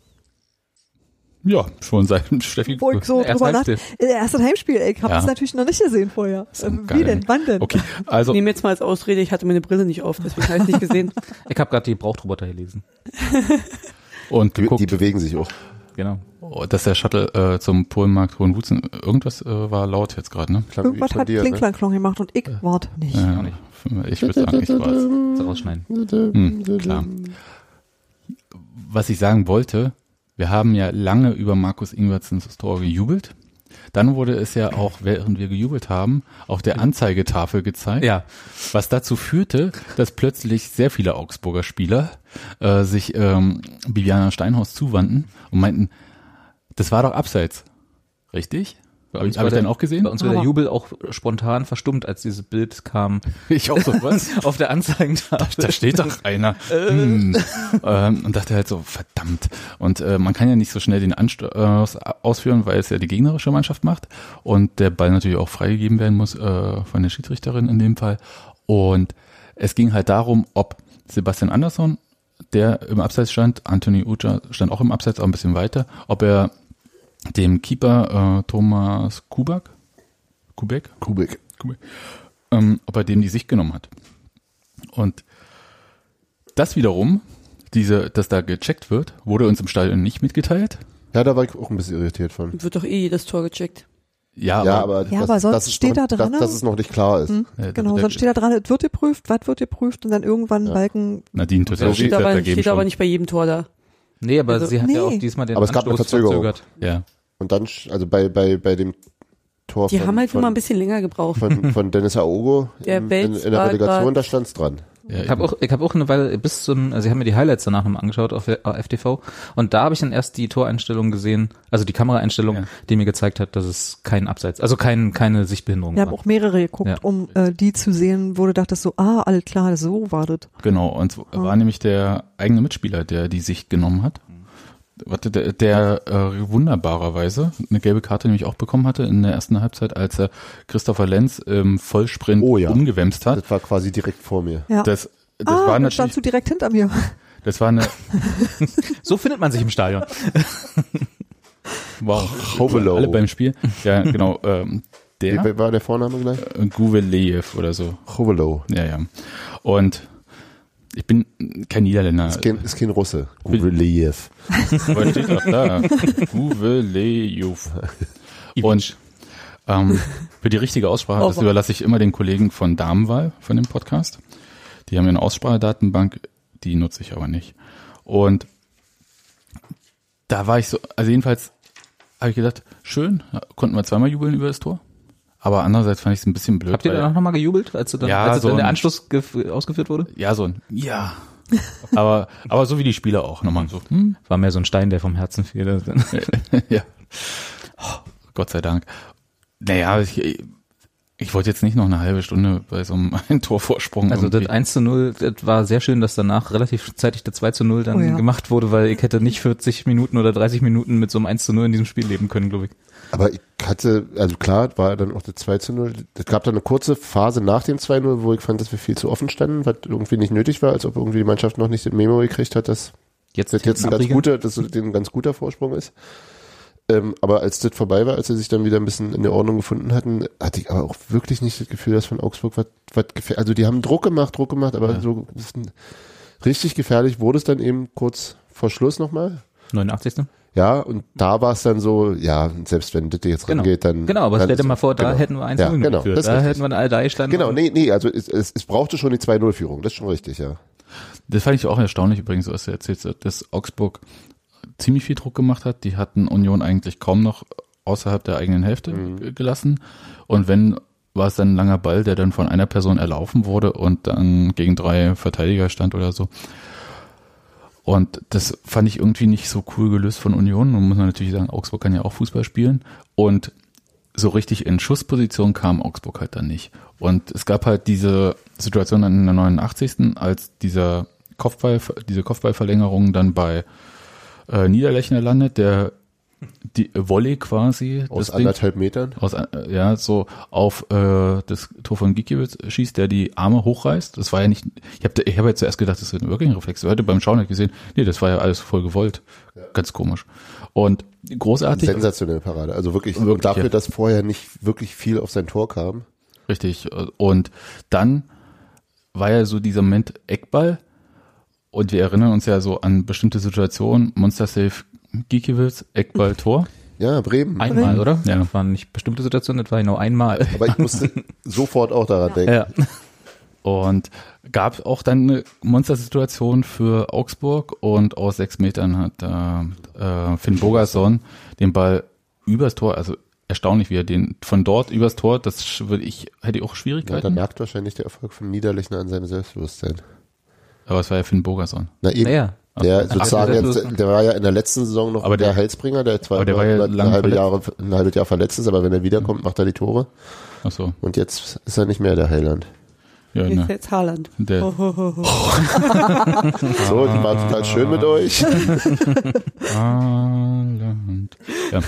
Ja, schon seit Steffi. Wo ich so Erst drüber nach... Heimspiel. Erstes Heimspiel, ey, ich hab Ja. das natürlich noch nicht gesehen vorher. Ähm, geil. Wie denn? Wann denn? Okay, also Ich nehme jetzt mal als Ausrede, ich hatte meine Brille nicht auf, deswegen habe ich nicht gesehen. Ich habe gerade die Gebrauchtroboter gelesen. und Die, geguckt, die bewegen sich auch. Genau. oh, dass der Shuttle äh, zum Polenmarkt Hohenwutzen, irgendwas äh, war laut jetzt gerade, ne? Klang wie Irgendwas hat dir, Kling ne? Klang Klong gemacht und ich nicht. Ja, auch nicht. Ich würde sagen, ich war's. Rausschneiden. Hm, klar. Was ich sagen wollte, wir haben ja lange über Markus Ingwertsens Tor gejubelt. Dann wurde es ja auch, während wir gejubelt haben, auf der Anzeigetafel gezeigt, Ja. was dazu führte, dass plötzlich sehr viele Augsburger Spieler äh, sich ähm, Bibiana Steinhaus zuwandten und meinten, das war doch abseits. Richtig? Habe ich, hab ich dann auch gesehen? Bei uns war der Jubel auch spontan verstummt, als dieses Bild kam Ich auch so, was? auf der Anzeigentafel. da steht doch einer. Hm. ähm, und dachte halt so, verdammt. Und äh, man kann ja nicht so schnell den Anstoß ausführen, weil es ja die gegnerische Mannschaft macht und der Ball natürlich auch freigegeben werden muss äh, von der Schiedsrichterin in dem Fall. Und es ging halt darum, ob Sebastian Andersson, der im Abseits stand, Anthony Uja stand auch im Abseits, auch ein bisschen weiter, ob er dem Keeper äh, Thomas Kubak, Kubek, Kubik. ähm, ob er dem die Sicht genommen hat. Und das wiederum, diese, dass da gecheckt wird, wurde uns im Stadion nicht mitgeteilt. Ja, da war ich auch ein bisschen irritiert von. Wird doch eh jedes Tor gecheckt. Ja, Ja, aber, Ja, aber sonst es steht noch, da dran, dass, dass es noch nicht klar ist. Hm, äh, genau, sonst steht da dran, es wird geprüft, was wird geprüft und dann irgendwann Ja. Balken. Nadine Ja, ja steht Steht, aber, steht aber nicht bei jedem Tor da. Nee, aber Also- sie hat ja Nee. auch diesmal den Aber es gab eine Verzögerung. verzögert. Ja, Und dann, also bei, bei, bei dem Tor Die von, haben halt von, immer ein bisschen länger gebraucht. von, von Dennis Aogo Der in, in, in der Relegation, da stand's dran. Ja Ich habe auch, ich hab auch eine Weile bis zum, also ich habe mir die Highlights danach nochmal angeschaut auf, auf FTV und da habe ich dann erst die Toreinstellung gesehen, also die Kameraeinstellung, Ja. die mir gezeigt hat, dass es kein Abseits, also kein, keine Sichtbehinderung Wir haben war. auch mehrere geguckt, Ja. um äh, die zu sehen, wo du dachtest so, ah, alles klar, so war das. genau. Und es war nämlich der eigene Mitspieler, der die Sicht genommen hat. Warte, der, der äh, wunderbarerweise eine gelbe Karte nämlich auch bekommen hatte in der ersten Halbzeit, als er Christopher Lenz im Vollsprint Oh ja. umgewämst hat. Das war quasi direkt vor mir. Ja. Das, das ah, war natürlich, standst du direkt hinter mir. das war eine, So findet man sich im Stadion. wow, Hovelo. alle beim Spiel. Ja, genau, ähm, der, Wie war der Vorname gleich? Guvelejew oder so. Hovelo. Ja, ja. Und ich bin kein Niederländer. Ist kein, ist kein Russe. Guvelejew. Aber steht doch da. Guvelejew. Und ähm, für die richtige Aussprache, das überlasse ich immer den Kollegen von Damenwahl von dem Podcast. Die haben ja eine Aussprachedatenbank, die nutze ich aber nicht. Und da war ich so, also jedenfalls habe ich gedacht, schön, konnten wir zweimal jubeln über das Tor. Aber andererseits fand ich es ein bisschen blöd. Habt ihr weil- danach nochmal gejubelt, als, du dann, Ja, als so dann der Anschluss gef- ausgeführt wurde? Ja, so ein Ja. aber, aber so wie die Spieler auch. Nochmal so, hm, War mehr so ein Stein, der vom Herzen fiel. ja. Oh, Gott sei Dank. Naja, ich, ich wollte jetzt nicht noch eine halbe Stunde bei so einem ein Torvorsprung. Also das irgendwie- 1 zu 0, das war sehr schön, dass danach relativ zeitig der 2 zu 0 dann Oh ja. gemacht wurde, weil ich hätte nicht 40 Minuten oder 30 Minuten mit so einem 1 zu 0 in diesem Spiel leben können, glaube ich. Aber ich hatte, also klar, war dann auch der 2 zu 0. Es gab dann eine kurze Phase nach dem 2-0, wo ich fand, dass wir viel zu offen standen, was irgendwie nicht nötig war, als ob irgendwie die Mannschaft noch nicht den Memo gekriegt hat, dass Jetzt, das jetzt ein ganz guter, dass das ein ganz guter Vorsprung ist. Ähm, aber als das vorbei war, als sie sich dann wieder ein bisschen in der Ordnung gefunden hatten, hatte ich aber auch wirklich nicht das Gefühl, dass von Augsburg was, was gefährlich, also die haben Druck gemacht, Druck gemacht, aber Ja. so richtig gefährlich wurde es dann eben kurz vor Schluss nochmal. 89. Ja, und da war es dann so, ja, selbst wenn das jetzt Genau. rangeht, dann. Genau, aber dann stell dir mal vor, da genau. hätten wir 1 Ja, 0 genau, geführt. Da richtig. hätten wir alle da gestanden. Genau, nee, nee, also es, es, es brauchte schon die 2-0-Führung, das ist schon richtig, ja. Das fand ich auch erstaunlich übrigens, was du erzählst, dass Augsburg ziemlich viel Druck gemacht hat. Die hatten Union eigentlich kaum noch außerhalb der eigenen Hälfte Mhm. gelassen. Und wenn, war es dann ein langer Ball, der dann von einer Person erlaufen wurde und dann gegen drei Verteidiger stand oder so. Und das fand ich irgendwie nicht so cool gelöst von Union. Nun muss man natürlich sagen, Augsburg kann ja auch Fußball spielen. Und so richtig in Schussposition kam Augsburg halt dann nicht. Und es gab halt diese Situation dann in der 89. als dieser Kopfball, diese Kopfballverlängerung dann bei äh, Niederlechner landet, der die Volley quasi Aus das Ding- anderthalb Metern. aus, äh, ja, so auf äh, das Tor von Gikiewicz schießt, der die Arme hochreißt. Das war ja nicht, ich habe ich hab ja zuerst gedacht, das ist ein wirklich ein Reflex. Ich hatte beim Schauen halt gesehen, nee, das war ja alles voll gewollt. Ganz komisch. Und großartig, Sensationelle Parade. Also wirklich, Wirklich, und dafür, ja. dass vorher nicht wirklich viel auf sein Tor kam. richtig. Und dann war ja so dieser Moment Eckball. Und wir erinnern uns ja so an bestimmte Situationen. Monster Safe Gikiewicz, Eckball, Tor. Ja, Bremen. Einmal, oder? Ja. Das waren nicht bestimmte Situationen, das war genau einmal. Aber ich musste sofort auch daran denken. Ja. Und gab auch dann eine Monstersituation für Augsburg und aus sechs Metern hat äh, äh, Finn Bogerson den Ball übers Tor, also erstaunlich, wie er den von dort übers Tor, das würde ich, hätte ich auch Ja, da Schwierigkeiten. merkt wahrscheinlich der Erfolg von Niederlechner an seinem Selbstbewusstsein. Aber es war ja Finn Bogerson. Na eben. Ja. Der sozusagen der jetzt, der war ja in der letzten Saison noch Aber der, der- Heilsbringer, der zwei der war ja ein, halbe. Jahre, ein halbes Jahr verletzt ist, aber wenn er wiederkommt, macht er die Tore. Ach so, Und jetzt ist er nicht mehr der Heiland. ja, ne. jetzt Haaland. Der, Ho, ho, ho, ho. So, die war total schön mit euch. Haaland. Ja,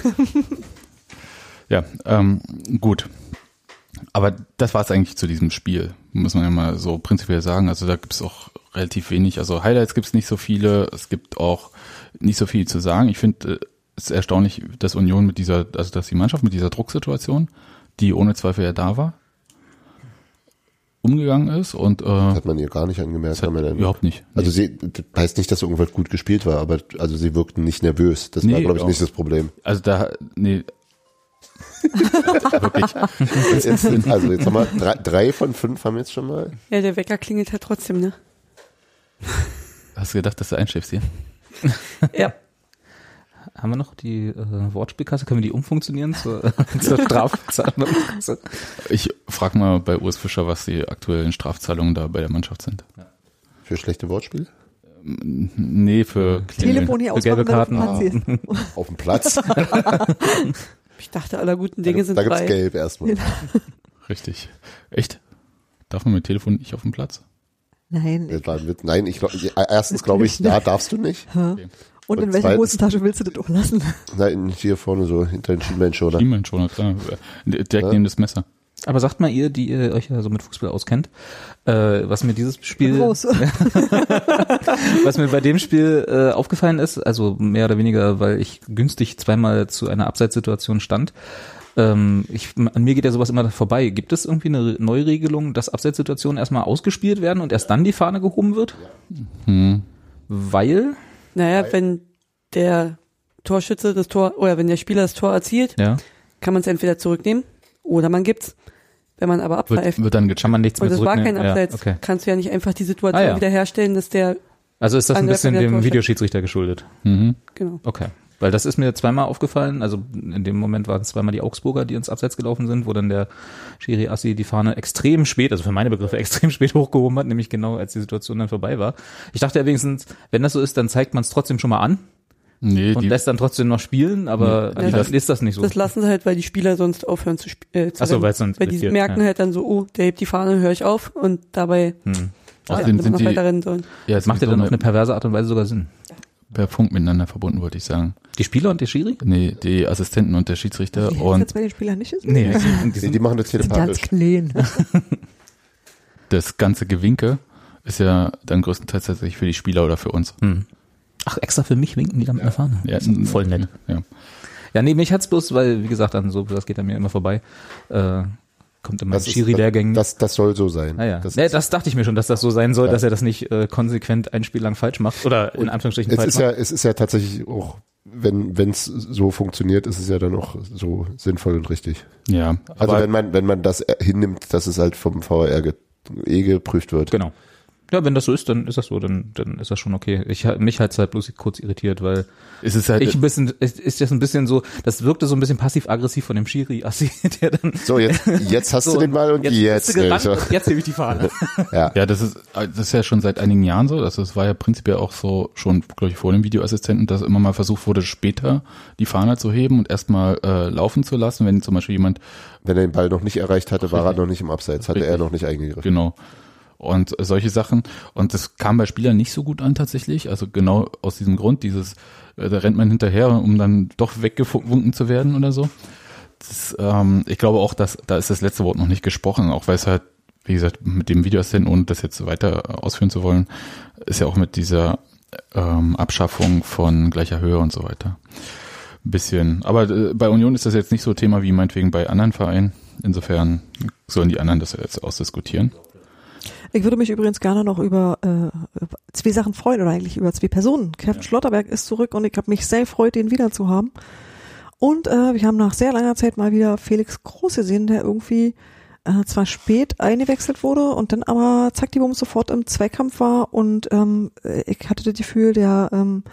ja ähm, gut. Aber das war es eigentlich zu diesem Spiel, muss man ja mal so prinzipiell sagen. Also da gibt es auch relativ wenig. Also Highlights gibt es nicht so viele. Es gibt auch nicht so viel zu sagen. Ich finde äh, es ist erstaunlich, dass Union mit dieser, also dass die Mannschaft mit dieser Drucksituation, die ohne Zweifel ja da war, umgegangen ist und äh, Hat man ihr gar nicht angemerkt. Wir dann, überhaupt nicht. also sie, das heißt nicht, dass irgendwas gut gespielt war, aber also sie wirkten nicht nervös. Das war, Nee, glaube ich, auch. nicht das Problem. Also da, nee. Wirklich. Jetzt, jetzt, also jetzt haben wir drei, drei von fünf haben jetzt schon mal. Ja, der Wecker klingelt halt trotzdem, ne? Hast du gedacht, dass du einschläfst hier? Ja. Haben wir noch die äh, Wortspielkasse? Können wir die umfunktionieren zur, zur Strafzahlungskasse? Ich frage mal bei Urs Fischer, was die aktuellen Strafzahlungen da bei der Mannschaft sind. Für schlechte Wortspiele? Nee, für Klingel. Telefon hier Für gelbe Karten. auf dem Platz. Auf dem Platz. Ich dachte, aller guten Dinge sind da gibt's drei. gelb erstmal. Richtig. Echt? Darf man mit Telefon nicht auf dem Platz? Nein. Nein, ich glaube, erstens glaube ich, ja, darfst du nicht. Und Und in welcher Hosentasche willst du das auch lassen? Nein, hier vorne so hinter den Schienbeinschoner. Schon, klar. Direkt Ja. neben das Messer. Aber sagt mal ihr, die ihr euch ja so mit Fußball auskennt, äh, was mir dieses Spiel, was mir bei dem Spiel äh, aufgefallen ist, also mehr oder weniger, weil ich günstig zweimal zu einer Abseitssituation stand. Ähm, ich, an mir geht ja sowas immer vorbei. Gibt es irgendwie eine Neuregelung, dass Abseitssituationen erstmal ausgespielt werden und erst dann die Fahne gehoben wird? Hm. Weil, Naja, wenn der Torschütze das Tor, oder wenn der Spieler das Tor erzielt, ja, kann man es entweder zurücknehmen oder man gibt's. Wenn man aber abpfeift Wird, wird dann kann man nichts und mehr es war kein zurücknehmen. Abseits, Ja, okay. kannst du ja nicht einfach die Situation Ah, ja. wiederherstellen, dass der, Also ist das ein bisschen dem. Videoschiedsrichter geschuldet. Mhm. genau. Okay. Weil das ist mir zweimal aufgefallen, also in dem Moment waren es zweimal die Augsburger, die ins Abseits gelaufen sind, wo dann der Schiri Assi die Fahne extrem spät, also für meine Begriffe extrem spät hochgehoben hat, nämlich genau als die Situation dann vorbei war. Ich dachte ja wenigstens, wenn das so ist, dann zeigt man es trotzdem schon mal an Nee, und die, lässt dann trotzdem noch spielen, aber Nee. anscheinend ist das nicht so. Das lassen sie halt, weil die Spieler sonst aufhören zu spielen. Äh, zu Ach so, rennen. weil sonst Weil die merken ja. halt dann so, oh, der hebt die Fahne, höre ich auf und dabei Hm. ja, außerdem man sind noch die weiter rennen sollen. ja, Das macht ja dann auf eine perverse Art und Weise sogar Sinn. per Funk miteinander verbunden, wollte ich sagen. Die Spieler und der Schiri? Nee, die Assistenten und der Schiedsrichter Die und jetzt bei den Spielern nicht ist? Nee, die sind, die machen das Die sind ganz telepathisch. clean. das ganze Gewinke ist ja dann größtenteils tatsächlich für die Spieler oder für uns. hm. Ach, extra für mich winken die da mit einer Fahne. Ja, Das ist voll nett. Ja. Ja, nee, mich hat's bloß, weil, wie gesagt, an so, das geht an mir immer vorbei, äh, kommt immer Das, Schiri-Lehrgängen. das, das soll so sein. Naja, Das, das, nee, das dachte ich mir schon, dass das so sein soll, Ja. dass er das nicht äh, konsequent ein Spiel lang falsch macht oder in Anführungsstrichen es falsch ist macht. ja, es ist ja tatsächlich auch, wenn wenn es so funktioniert, ist es ja dann auch so sinnvoll und richtig. Ja, Also wenn man wenn man das hinnimmt, dass es halt vom VR ge, eh geprüft wird. Genau. Ja, wenn das so ist, dann ist das so, dann, dann ist das schon okay. Ich mich hat's halt bloß kurz irritiert, weil Es ist halt, ich ein bisschen, ist, ist das ein bisschen so, das wirkte so ein bisschen passiv-aggressiv von dem Schiri, Assi, der dann So, jetzt, jetzt hast so, du den Ball und jetzt. du gerannt, ne, und jetzt nehme ich die Fahne. ja. ja, das ist, das ist ja schon seit einigen Jahren so. Also es war ja prinzipiell auch so schon, glaube ich, vor dem Videoassistenten, dass immer mal versucht wurde, später die Fahne zu heben und erstmal äh, laufen zu lassen, wenn zum Beispiel jemand Wenn er den Ball noch nicht erreicht hatte, war er noch nicht im Abseits, hatte er Richtig. noch nicht eingegriffen. Genau. Und solche Sachen. Und das kam bei Spielern nicht so gut an tatsächlich. Also genau aus diesem Grund, dieses, äh, da rennt man hinterher, um dann doch weggewunken zu werden oder so. Das, ähm, ich glaube auch, dass da ist das letzte Wort noch nicht gesprochen, auch weil es halt, wie gesagt, mit dem Videoassistenten, ohne das jetzt weiter ausführen zu wollen, ist ja auch mit dieser ähm, Abschaffung von gleicher Höhe und so weiter. Ein bisschen. Aber äh, bei Union ist das jetzt nicht so Thema wie meinetwegen bei anderen Vereinen. Insofern sollen die anderen das jetzt ausdiskutieren. Ich würde mich übrigens gerne noch über äh, zwei Sachen freuen oder eigentlich über zwei Personen. Kevin Schlotterberg ist zurück und ich habe mich sehr gefreut, den wieder zu haben. Und äh, wir haben nach sehr langer Zeit mal wieder Felix Groß gesehen, der irgendwie äh, zwar spät eingewechselt wurde und dann aber zack die Bums sofort im Zweikampf war und ähm, äh, ich hatte das Gefühl, der ähm,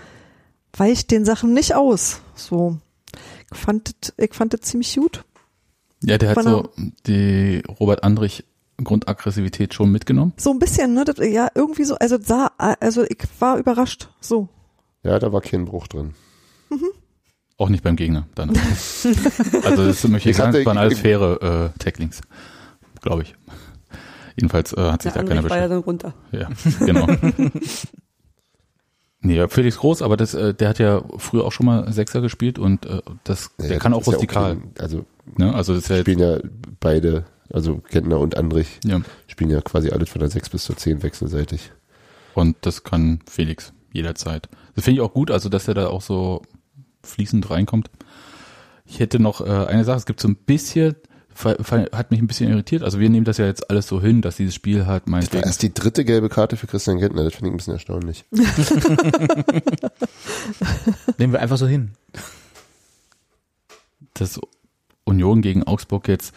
weicht den Sachen nicht aus. So, ich fand, das- ich fand das ziemlich gut. Ja, der hat so die Robert Andrich Grundaggressivität schon mitgenommen. So ein bisschen, ne? Das, ja, irgendwie so, also sah, also ich war überrascht. So. Ja, da war kein Bruch drin. Auch nicht beim Gegner dann. also das möchte ich sagen, waren alles faire äh, Tacklings, glaube ich. Jedenfalls äh, hat sich Der da keiner war ja beschwert. dann runter. Ja, genau. nee, ja, Felix Groß, aber das, äh, der hat ja früher auch schon mal Sechser gespielt und äh, das, Ja, der kann das auch ist ja rustikal. kein- also ne? Also das ist ja, spielen ja beide, also Kentner und Andrich, ja, spielen ja quasi alles von der 6 bis zur 10 wechselseitig. und das kann Felix jederzeit. Das finde ich auch gut, also dass er da auch so fließend reinkommt. Ich hätte noch äh, eine Sache, es gibt so ein bisschen, hat mich ein bisschen irritiert, also wir nehmen das ja jetzt alles so hin, dass dieses Spiel halt Das war meinetwegen erst die dritte gelbe Karte für Christian Gentner, das finde ich ein bisschen erstaunlich. Nehmen wir einfach so hin. dass Union gegen Augsburg jetzt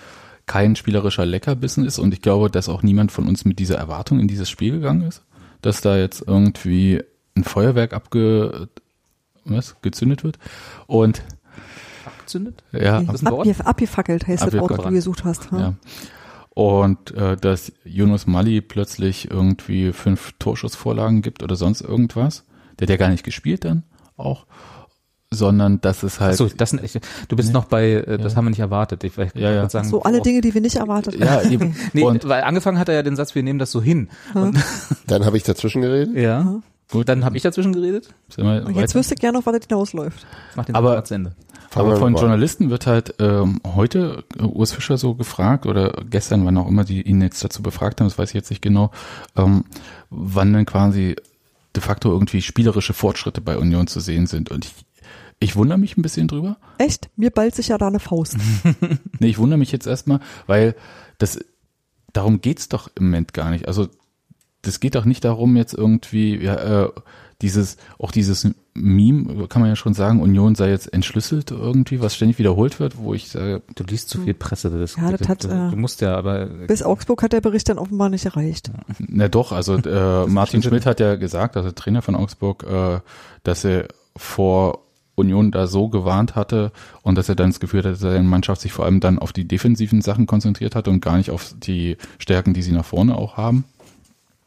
kein spielerischer Leckerbissen ist und ich glaube, dass auch niemand von uns mit dieser Erwartung in dieses Spiel gegangen ist, dass da jetzt irgendwie ein Feuerwerk abge was gezündet wird und Abgezündet? ja, Das ist ein Wort? Abge abgefackelt heißt das Wort, was Abgefackelt. du gesucht hast. hm? ja. Und äh, dass Yunus Mali plötzlich irgendwie fünf Torschussvorlagen gibt oder sonst irgendwas. Der hat ja gar nicht gespielt dann auch, sondern dass es halt Achso, das sind echt, du bist noch bei, äh, das Ja. haben wir nicht erwartet. Ich, ich Ja, ja. sagen, So alle oh, Dinge, die wir nicht erwartet ja haben. eben Nee, und weil angefangen hat er ja den Satz, wir nehmen das so hin. Und, Dann habe ich dazwischen geredet. ja. gut, Dann habe ich dazwischen geredet. jetzt wüsste ich gerne noch, was das hinausläuft. Ich mach den Aber- Satz zu Ende. Aber von. Journalisten wird halt ähm, heute äh, Urs Fischer so gefragt oder gestern, wann auch immer die ihn jetzt dazu befragt haben, das weiß ich jetzt nicht genau, ähm, wann denn quasi de facto irgendwie spielerische Fortschritte bei Union zu sehen sind. Und ich, ich wundere mich ein bisschen drüber. Echt? Mir ballt sich ja da eine Faust. Nee, ich wundere mich jetzt erstmal, weil das darum geht's doch im Moment gar nicht. Also das geht doch nicht darum, jetzt irgendwie, ja, äh, dieses, auch dieses Meme, kann man ja schon sagen, Union sei jetzt entschlüsselt irgendwie, was ständig wiederholt wird, wo ich sage, Du liest zu viel Presse. Das, Ja, das hat, du, äh, du musst ja, aber Bis Augsburg hat der Bericht dann offenbar nicht erreicht. Na doch, also äh, Martin Schmidt hat ja gesagt, also Trainer von Augsburg, äh, dass er vor Union da so gewarnt hatte und dass er dann das Gefühl hatte, dass seine Mannschaft sich vor allem dann auf die defensiven Sachen konzentriert hat und gar nicht auf die Stärken, die sie nach vorne auch haben.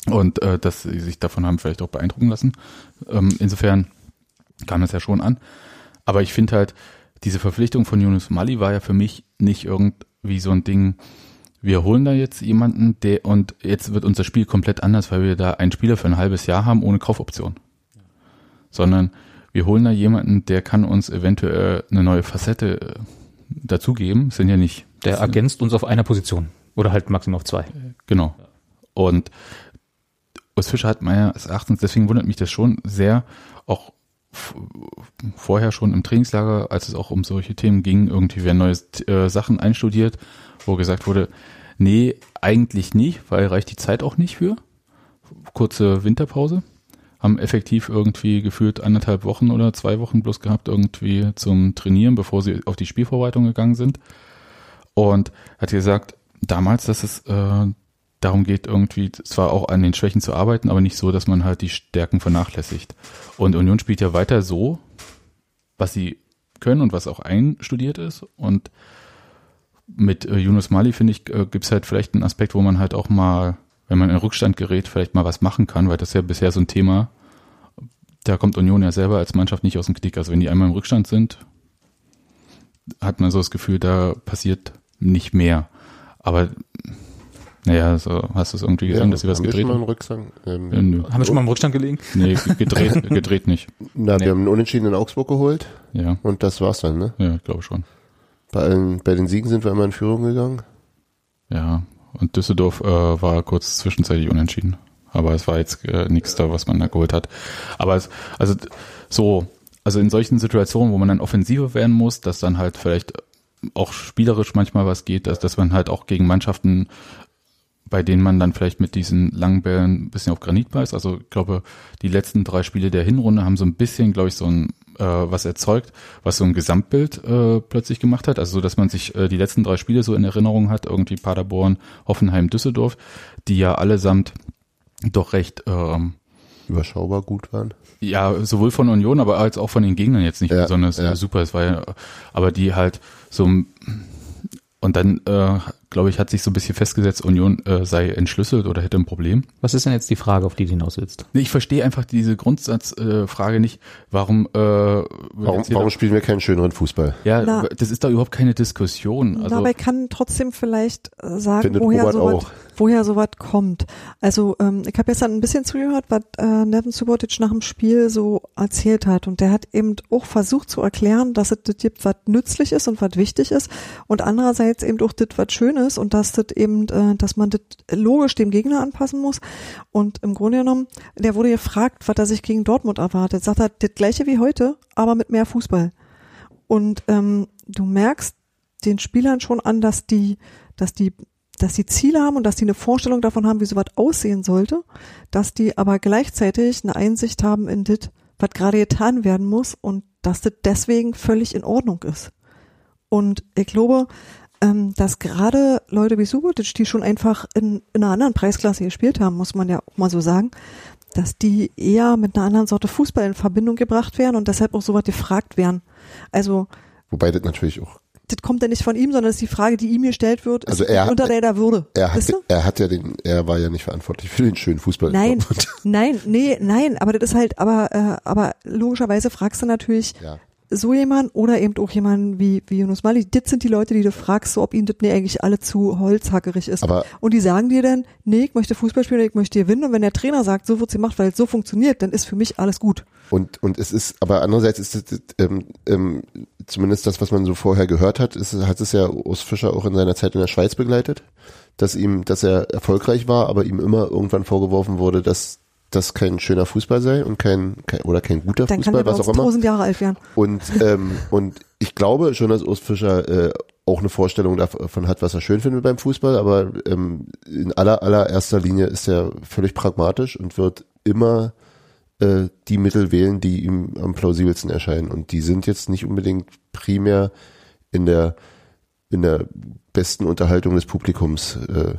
Und äh, dass sie sich davon haben vielleicht auch beeindrucken lassen. Ähm, insofern kam das ja schon an. Aber ich finde halt, diese Verpflichtung von Yunus Mali war ja für mich nicht irgendwie so ein Ding, wir holen da jetzt jemanden, der und jetzt wird unser Spiel komplett anders, weil wir da einen Spieler für ein halbes Jahr haben ohne Kaufoption. Sondern wir holen da jemanden, der kann uns eventuell eine neue Facette äh, dazugeben. Sind ja nicht der ergänzt uns auf einer Position. Oder halt maximal auf zwei. Genau. Und Urs Fischer hat meines Erachtens, deswegen wundert mich das schon sehr, auch vorher schon im Trainingslager, als es auch um solche Themen ging, irgendwie werden neue äh, Sachen einstudiert, wo gesagt wurde, nee, eigentlich nicht, weil reicht die Zeit auch nicht für. Kurze Winterpause. Haben effektiv irgendwie gefühlt anderthalb Wochen oder zwei Wochen bloß gehabt, irgendwie zum Trainieren, bevor sie auf die Spielvorbereitung gegangen sind. Und hat gesagt, damals, dass es äh, darum geht, irgendwie zwar auch an den Schwächen zu arbeiten, aber nicht so, dass man halt die Stärken vernachlässigt. Und Union spielt ja weiter so, was sie können und was auch einstudiert ist. Und mit äh, Yunus Mali, finde ich, äh, gibt es halt vielleicht einen Aspekt, wo man halt auch mal, wenn man in Rückstand gerät, vielleicht mal was machen kann, weil das ja bisher so ein Thema, da kommt Union ja selber als Mannschaft nicht aus dem Knick. Also wenn die einmal im Rückstand sind, hat man so das Gefühl, da passiert nicht mehr. Aber naja, so hast du es irgendwie gesehen, dass sie was gedreht haben? Ähm, Ja. Haben wir schon mal im Rückstand gelegen? Nee, gedreht, gedreht nicht. Na, Nee. wir haben einen Unentschieden in Augsburg geholt Ja, und das war's dann, ne? ja, glaube schon. Bei, allen, bei den Siegen sind wir immer in Führung gegangen. Ja, und Düsseldorf äh, war kurz zwischenzeitlich unentschieden. Aber es war jetzt äh, nichts da, was man da geholt hat. Aber es, also so, also in solchen Situationen, wo man dann offensiver werden muss, dass dann halt vielleicht auch spielerisch manchmal was geht, dass, dass man halt auch gegen Mannschaften, bei denen man dann vielleicht mit diesen langen Bällen ein bisschen auf Granit beißt. Also ich glaube, die letzten drei Spiele der Hinrunde haben so ein bisschen, glaube ich, so ein äh, was erzeugt, was so ein Gesamtbild äh, plötzlich gemacht hat. Also so, dass man sich äh, die letzten drei Spiele so in Erinnerung hat, irgendwie Paderborn, Hoffenheim, Düsseldorf, die ja allesamt doch recht ähm, Überschaubar gut waren. ja, sowohl von Union, aber als auch von den Gegnern jetzt nicht Ja, besonders ja. super. Es war ja, aber die halt so und dann, äh, glaube ich, hat sich so ein bisschen festgesetzt, Union äh, sei entschlüsselt oder hätte ein Problem. Was ist denn jetzt die Frage, auf die du hinaus willst? Nee, Ich verstehe einfach diese Grundsatzfrage äh, Frage nicht, warum äh, Warum, warum spielen wir keinen schöneren Fußball? ja, Na. das ist da überhaupt keine Diskussion. Also Dabei kann trotzdem vielleicht äh, sagen, woher sowas, woher sowas kommt. Also ähm, ich habe gestern ein bisschen zugehört, was äh, Nevin Subotic nach dem Spiel so erzählt hat. Und der hat eben auch versucht zu erklären, dass es das gibt, was nützlich ist und was wichtig ist. Und andererseits eben auch das, was schön ist und dass das eben, äh, dass man das logisch dem Gegner anpassen muss. Und im Grunde genommen, der wurde gefragt, was er sich gegen Dortmund erwartet. Sagt er, das gleiche wie heute, aber mit mehr Fußball. Und ähm, du merkst den Spielern schon an, dass die, dass die, dass die Ziele haben und dass die eine Vorstellung davon haben, wie sowas aussehen sollte, dass die aber gleichzeitig eine Einsicht haben in das, was gerade getan werden muss und dass das deswegen völlig in Ordnung ist. Und ich glaube, ähm, dass gerade Leute wie Subotic, die schon einfach in, in einer anderen Preisklasse gespielt haben, muss man ja auch mal so sagen, dass die eher mit einer anderen Sorte Fußball in Verbindung gebracht werden und deshalb auch so was gefragt werden. Also Wobei das natürlich auch, das kommt ja nicht von ihm, sondern das ist die Frage, die ihm gestellt wird, Also er hat- unter der der Würde. er hat, Weißt du? er hat ja den, er war ja nicht verantwortlich für den schönen Fußball. in Nein, nein, nee, nein, aber das ist halt, aber, äh, aber logischerweise fragst du natürlich Ja. So jemand oder eben auch jemanden wie, wie Yunus Mali. Das sind die Leute, die du fragst, so ob ihnen das nicht eigentlich alle zu holzhackerig ist. Aber- und die sagen dir dann, nee, ich möchte Fußball spielen, ich möchte gewinnen. Und wenn der Trainer sagt, so wird's gemacht, weil es so funktioniert, dann ist für mich alles gut. Und, und es ist, aber andererseits ist es, ähm, ähm, zumindest das, was man so vorher gehört hat, ist, hat es ja Urs Fischer auch in seiner Zeit in der Schweiz begleitet, dass ihm, dass er erfolgreich war, aber ihm immer irgendwann vorgeworfen wurde, dass das kein schöner Fußball sei und kein, kein oder kein guter Dann Fußball, was auch immer. tausend Jahre alt werden. Und, ähm, und ich glaube schon, dass Urs Fischer äh, auch eine Vorstellung davon hat, was er schön findet beim Fußball, aber ähm, in aller, allererster Linie ist er völlig pragmatisch und wird immer äh, die Mittel wählen, die ihm am plausibelsten erscheinen. Und die sind jetzt nicht unbedingt primär in der, in der besten Unterhaltung des Publikums äh,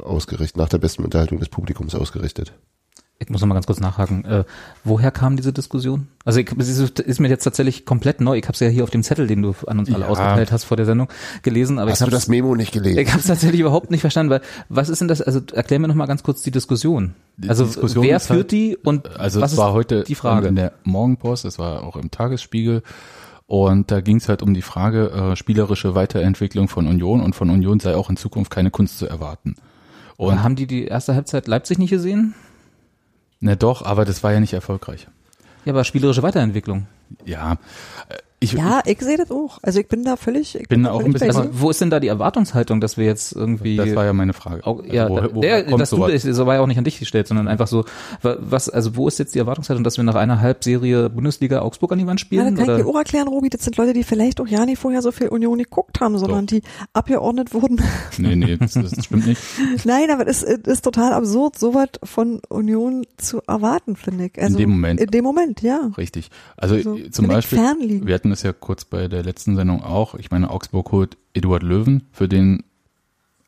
ausgerichtet, nach der besten Unterhaltung des Publikums ausgerichtet. Ich muss noch mal ganz kurz nachhaken. Äh, woher kam diese Diskussion? Also ich, es ist, ist mir jetzt tatsächlich komplett neu. Ich habe es ja hier auf dem Zettel, den du an uns alle Ja. ausgeteilt hast vor der Sendung, gelesen. Aber Hast ich du das Memo nicht gelesen? Ich habe es tatsächlich überhaupt nicht verstanden, weil was ist denn das? Also erklär mir noch mal ganz kurz die Diskussion. Die Also Diskussion wer ist führt halt- die und Also was es war heute die Frage? in der Morgenpost, es war auch im Tagesspiegel und da ging es halt um die Frage äh, spielerische Weiterentwicklung von Union und von Union sei auch in Zukunft keine Kunst zu erwarten. Und Und haben die die erste Halbzeit Leipzig nicht gesehen? Na doch, aber das war ja nicht erfolgreich. Ja, aber spielerische Weiterentwicklung. Ja, äh, ich, Ja, ich sehe das auch. Also ich bin da völlig, ich Bin da auch ein bisschen- Also wo ist denn da die Erwartungshaltung, dass wir jetzt irgendwie das war ja meine Frage. Auch, Also ja, wo- woher der, kommt das, du, das war ja auch nicht an dich gestellt, sondern einfach so, wa- was, also wo ist jetzt die Erwartungshaltung, dass wir nach einer Halbserie Bundesliga Augsburg an die Wand Ja, spielen? das kann ich oder? dir auch erklären, Robi. Das sind Leute, die vielleicht auch ja nicht vorher so viel Union geguckt haben, sondern Doch. die abgeordnet wurden. Nee, nee, das, das stimmt nicht. Nein, aber es ist, ist total absurd, sowas von Union zu erwarten, finde ich. Also, dem Moment. In dem Moment, ja. Richtig. Also Also, äh, zum ich Beispiel, wir hatten es ja kurz bei der letzten Sendung auch. Ich meine, Augsburg holt Eduard Löwen, für den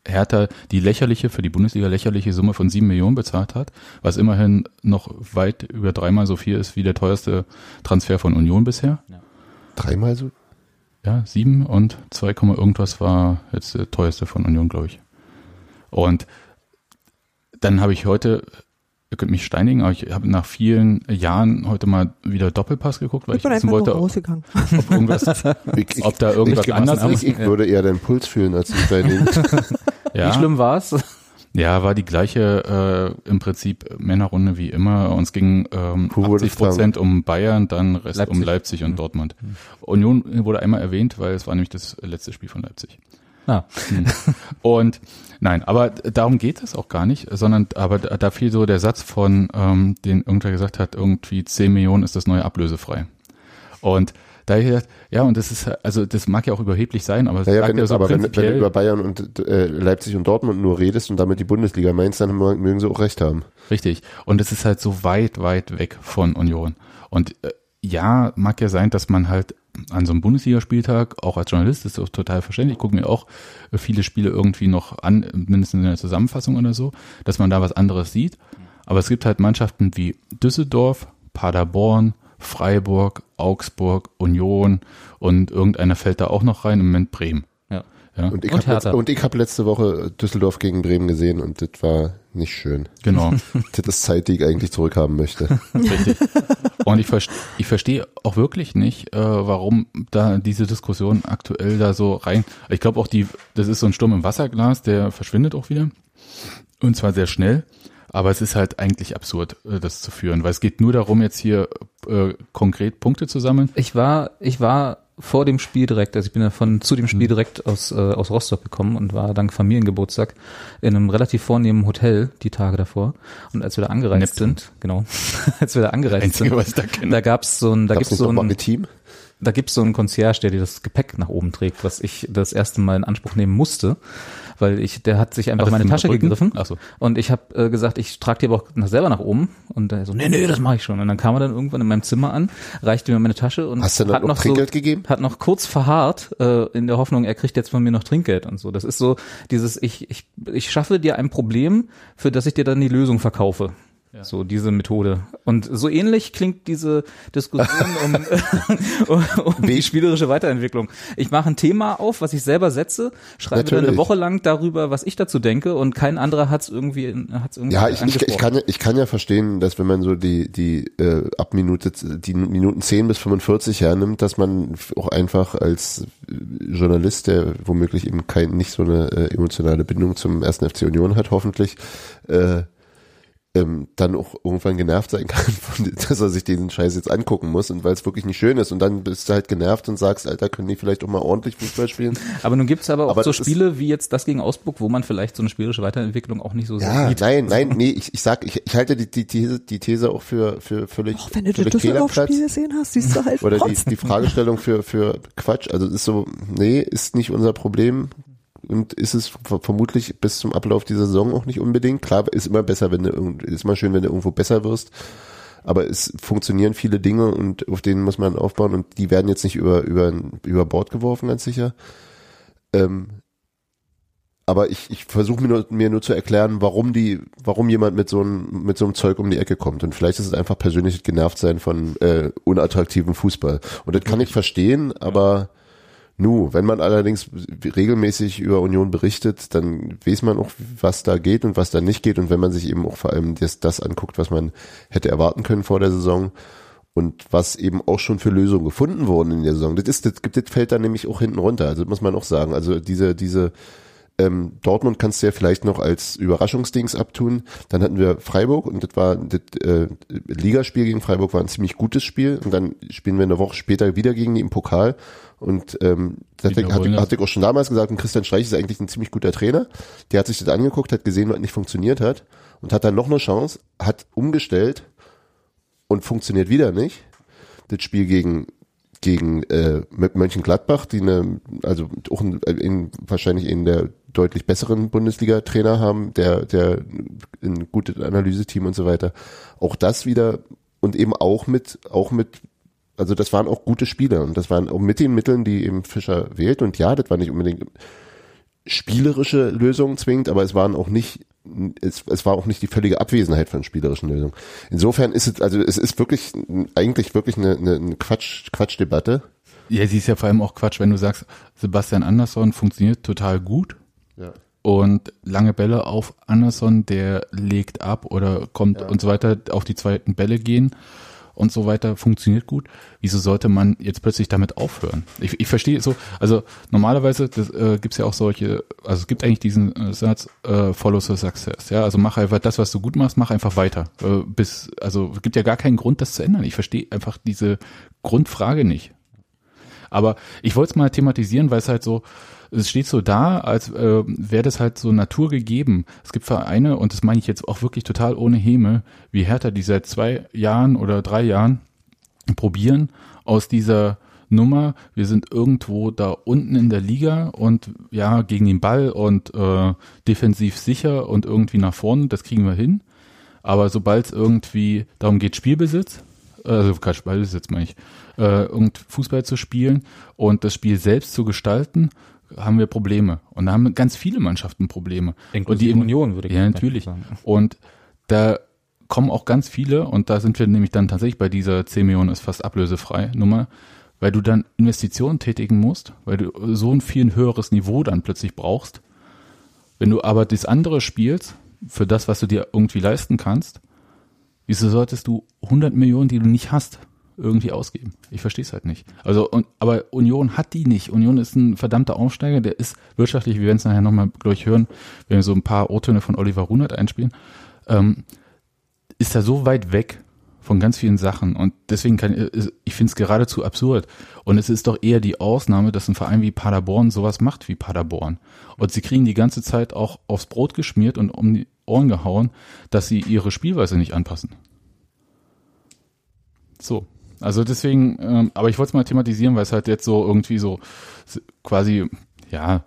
Hertha die lächerliche, für die Bundesliga lächerliche Summe von sieben Millionen bezahlt hat, was immerhin noch weit über dreimal so viel ist wie der teuerste Transfer von Union bisher. Dreimal so? Ja, sieben und 2, Komma irgendwas war jetzt der teuerste von Union, glaube ich. Und dann habe ich heute, ihr könnt mich steinigen, aber ich habe nach vielen Jahren heute mal wieder Doppelpass geguckt, weil Ich ich bin wissen wollte, ob, rausgegangen. ob, irgendwas, Ich, ich, ob da irgendwas ich, anders ich, ist. ich würde eher deinen Puls fühlen als die Steinigen. Ja, Wie schlimm war's? ja, war die gleiche äh, im Prinzip Männerrunde wie immer. Uns ging ähm, Wo wurde 80 Prozent um Bayern, dann Rest um Leipzig. Leipzig und Dortmund. Union wurde einmal erwähnt, weil es war nämlich das letzte Spiel von Leipzig. Ah, Und nein, aber darum geht es auch gar nicht, sondern aber da, da fiel so der Satz von, ähm, den irgendwer gesagt hat, irgendwie 10 Millionen ist das neue ablösefrei. Und da ich gedacht, ja, und das ist, also das mag ja auch überheblich sein, aber es Naja, wenn, ja so aber wenn, wenn du über Bayern und äh, Leipzig und Dortmund nur redest und damit die Bundesliga meinst, dann mö- mögen sie auch recht haben. richtig. Und es ist halt so weit, weit weg von Union. Und äh, ja, mag ja sein, dass man halt an so einem Bundesligaspieltag, auch als Journalist, ist auch total verständlich, gucken mir auch viele Spiele irgendwie noch an, mindestens in der Zusammenfassung oder so, dass man da was anderes sieht. Aber es gibt halt Mannschaften wie Düsseldorf, Paderborn, Freiburg, Augsburg, Union und irgendeiner fällt da auch noch rein, im Moment Bremen. Ja. Und ich habe hab letzte Woche Düsseldorf gegen Bremen gesehen und das war nicht schön. genau. Das ist Zeit, die ich eigentlich zurückhaben möchte. Richtig. Und ich, verste ich verstehe auch wirklich nicht, äh, warum da diese Diskussion aktuell da so rein. Ich glaube auch die, das ist so ein Sturm im Wasserglas, der verschwindet auch wieder. Und zwar sehr schnell. Aber es ist halt eigentlich absurd, äh, das zu führen, weil es geht nur darum, jetzt hier äh, konkret Punkte zu sammeln. Ich war, ich war vor dem Spiel direkt, also ich bin ja von zu dem Spiel direkt aus, äh, aus Rostock gekommen und war dank Familiengeburtstag in einem relativ vornehmen Hotel die Tage davor. Und als wir da angereist Neptun. sind, genau, als wir da angereist Einzige, sind, da da gab's so ein, da Gab's gibt's so ein, Maritim? da gibt's so einen Concierge, der dir das Gepäck nach oben trägt, was ich das erste Mal in Anspruch nehmen musste, weil ich, der hat sich einfach das meine Tasche gegriffen Ach so. und ich habe äh, gesagt, ich trage die aber auch nach, selber nach oben und er so, nee, nee, das mache ich schon. Und dann kam er dann irgendwann in meinem Zimmer an, reichte mir meine Tasche und Hast du hat noch noch Trinkgeld so, gegeben? hat noch kurz verharrt äh, in der Hoffnung, er kriegt jetzt von mir noch Trinkgeld und so. Das ist so dieses, ich, ich, ich schaffe dir ein Problem, für das ich dir dann die Lösung verkaufe. So diese Methode. Und so ähnlich klingt diese Diskussion um, um, um die spielerische Weiterentwicklung. Ich mache ein Thema auf, was ich selber setze, schreibe dann eine. Woche lang darüber, was ich dazu denke und kein anderer hat es irgendwie, hat's irgendwie Ja, ich, ich, ich, kann, ja- ich kann ja verstehen, dass wenn man so die, die äh, ab Minute, die Minuten 10 bis 45 hernimmt, dass man auch einfach als Journalist, der womöglich eben kein, nicht so eine äh, emotionale Bindung zum ersten FC Union hat, hoffentlich, äh, ähm, dann auch irgendwann genervt sein kann, von, dass er sich diesen Scheiß jetzt angucken muss und weil es wirklich nicht schön ist und dann bist du halt genervt und sagst, Alter, können die vielleicht auch mal ordentlich Fußball spielen? Aber nun gibt's aber auch Aber so Spiele wie jetzt das gegen Augsburg, wo man vielleicht so eine spielerische Weiterentwicklung auch nicht so sehr Ja, sieht. nein, nein, nee, ich, ich sag, ich, ich halte die, die, These, die These auch für, für völlig, Auch wenn du das. Düsseldorf-Spiel gesehen hast, siehst du halt Oder die, die Fragestellung für, für Quatsch. Also es ist so, nee, ist nicht unser Problem. Und ist es ver- vermutlich bis zum Ablauf dieser Saison auch nicht unbedingt. Klar, ist immer besser, wenn du ist immer schön, wenn du irgendwo besser wirst. Aber es funktionieren viele Dinge und auf denen muss man aufbauen und die werden jetzt nicht über, über, über Bord geworfen, ganz sicher. Ähm, aber ich, ich versuche mir nur, mir nur zu erklären, warum die, warum jemand mit so einem, mit so einem Zeug um die Ecke kommt. Und vielleicht ist es einfach persönlich genervt sein von äh, unattraktivem Fußball. Und das kann ich verstehen, aber nu, wenn man allerdings regelmäßig über Union berichtet, dann weiß man auch, was da geht und was da nicht geht. Und wenn man sich eben auch vor allem das, das anguckt, was man hätte erwarten können vor der Saison und was eben auch schon für Lösungen gefunden wurden in der Saison, das ist, das, das fällt dann nämlich auch hinten runter. Also das muss man auch sagen. Also diese, diese ähm, Dortmund kannst du ja vielleicht noch als Überraschungsdings abtun. Dann hatten wir Freiburg und das war das äh, Ligaspiel gegen Freiburg war ein ziemlich gutes Spiel und dann spielen wir eine Woche später wieder gegen die im Pokal und ähm, das hatte, hatte, hatte ich auch schon damals gesagt, und Christian Streich ist eigentlich ein ziemlich guter Trainer. Der hat sich das angeguckt, hat gesehen, was nicht funktioniert hat und hat dann noch eine Chance, hat umgestellt und funktioniert wieder nicht. Das Spiel gegen gegen äh, Mönchengladbach, die eine, also auch ein, in, wahrscheinlich in der deutlich besseren Bundesliga-Trainer haben, der, der ein gutes Analyseteam und so weiter. Auch das wieder und eben auch mit, auch mit, also das waren auch gute Spieler und das waren auch mit den Mitteln, die eben Fischer wählt und ja, das war nicht unbedingt spielerische Lösungen zwingend, aber es waren auch nicht es, es war auch nicht die völlige Abwesenheit von spielerischen Lösungen. Insofern ist es, also es ist wirklich eigentlich wirklich eine, eine, eine Quatsch, Quatschdebatte. Ja, sie ist ja vor allem auch Quatsch, wenn du sagst, Sebastian Andersson funktioniert total gut Ja. und lange Bälle auf Andersson, der legt ab oder kommt Ja. und so weiter, auf die zweiten Bälle gehen und so weiter, funktioniert gut. Wieso sollte man jetzt plötzlich damit aufhören? Ich, ich verstehe so, also normalerweise äh, gibt's ja auch solche, also es gibt eigentlich diesen äh, Satz, äh, follow the success, ja, also mach einfach das, was du gut machst, mach einfach weiter. Äh, bis, also es gibt ja gar keinen Grund, das zu ändern. Ich verstehe einfach diese Grundfrage nicht. Aber ich wollte es mal thematisieren, weil es halt so, es steht so da, als äh, wäre das halt so naturgegeben. Es gibt Vereine, und das meine ich jetzt auch wirklich total ohne Häme, wie Hertha, die seit zwei Jahren oder drei Jahren probieren, aus dieser Nummer, wir sind irgendwo da unten in der Liga und ja, gegen den Ball und äh, defensiv sicher und irgendwie nach vorne, das kriegen wir hin. Aber sobald es irgendwie darum geht, Spielbesitz, also kein Spielbesitz meine ich, äh, irgend Fußball zu spielen und das Spiel selbst zu gestalten, haben wir Probleme. Und da haben ganz viele Mannschaften Probleme. Inklusive und die Union, würde ich Ja, natürlich. sagen. Und da kommen auch ganz viele, und da sind wir nämlich dann tatsächlich bei dieser 10 Millionen ist fast ablösefrei Nummer, weil du dann Investitionen tätigen musst, weil du so ein viel höheres Niveau dann plötzlich brauchst. Wenn du aber das andere spielst, für das, was du dir irgendwie leisten kannst, wieso solltest du 100 Millionen, die du nicht hast, irgendwie ausgeben? Ich verstehe es halt nicht. Also, und, aber Union hat die nicht. Union ist ein verdammter Aufsteiger, der ist wirtschaftlich, wir werden es nachher nochmal gleich hören, wenn wir so ein paar O-Töne von Oliver Runert einspielen, ähm, ist er so weit weg von ganz vielen Sachen und deswegen kann ist- ich finde es geradezu absurd und es ist doch eher die Ausnahme, dass ein Verein wie Paderborn sowas macht wie Paderborn und sie kriegen die ganze Zeit auch aufs Brot geschmiert und um die Ohren gehauen, dass sie ihre Spielweise nicht anpassen. So, also deswegen, ähm, aber ich wollte es mal thematisieren, weil es halt jetzt so irgendwie so quasi, ja,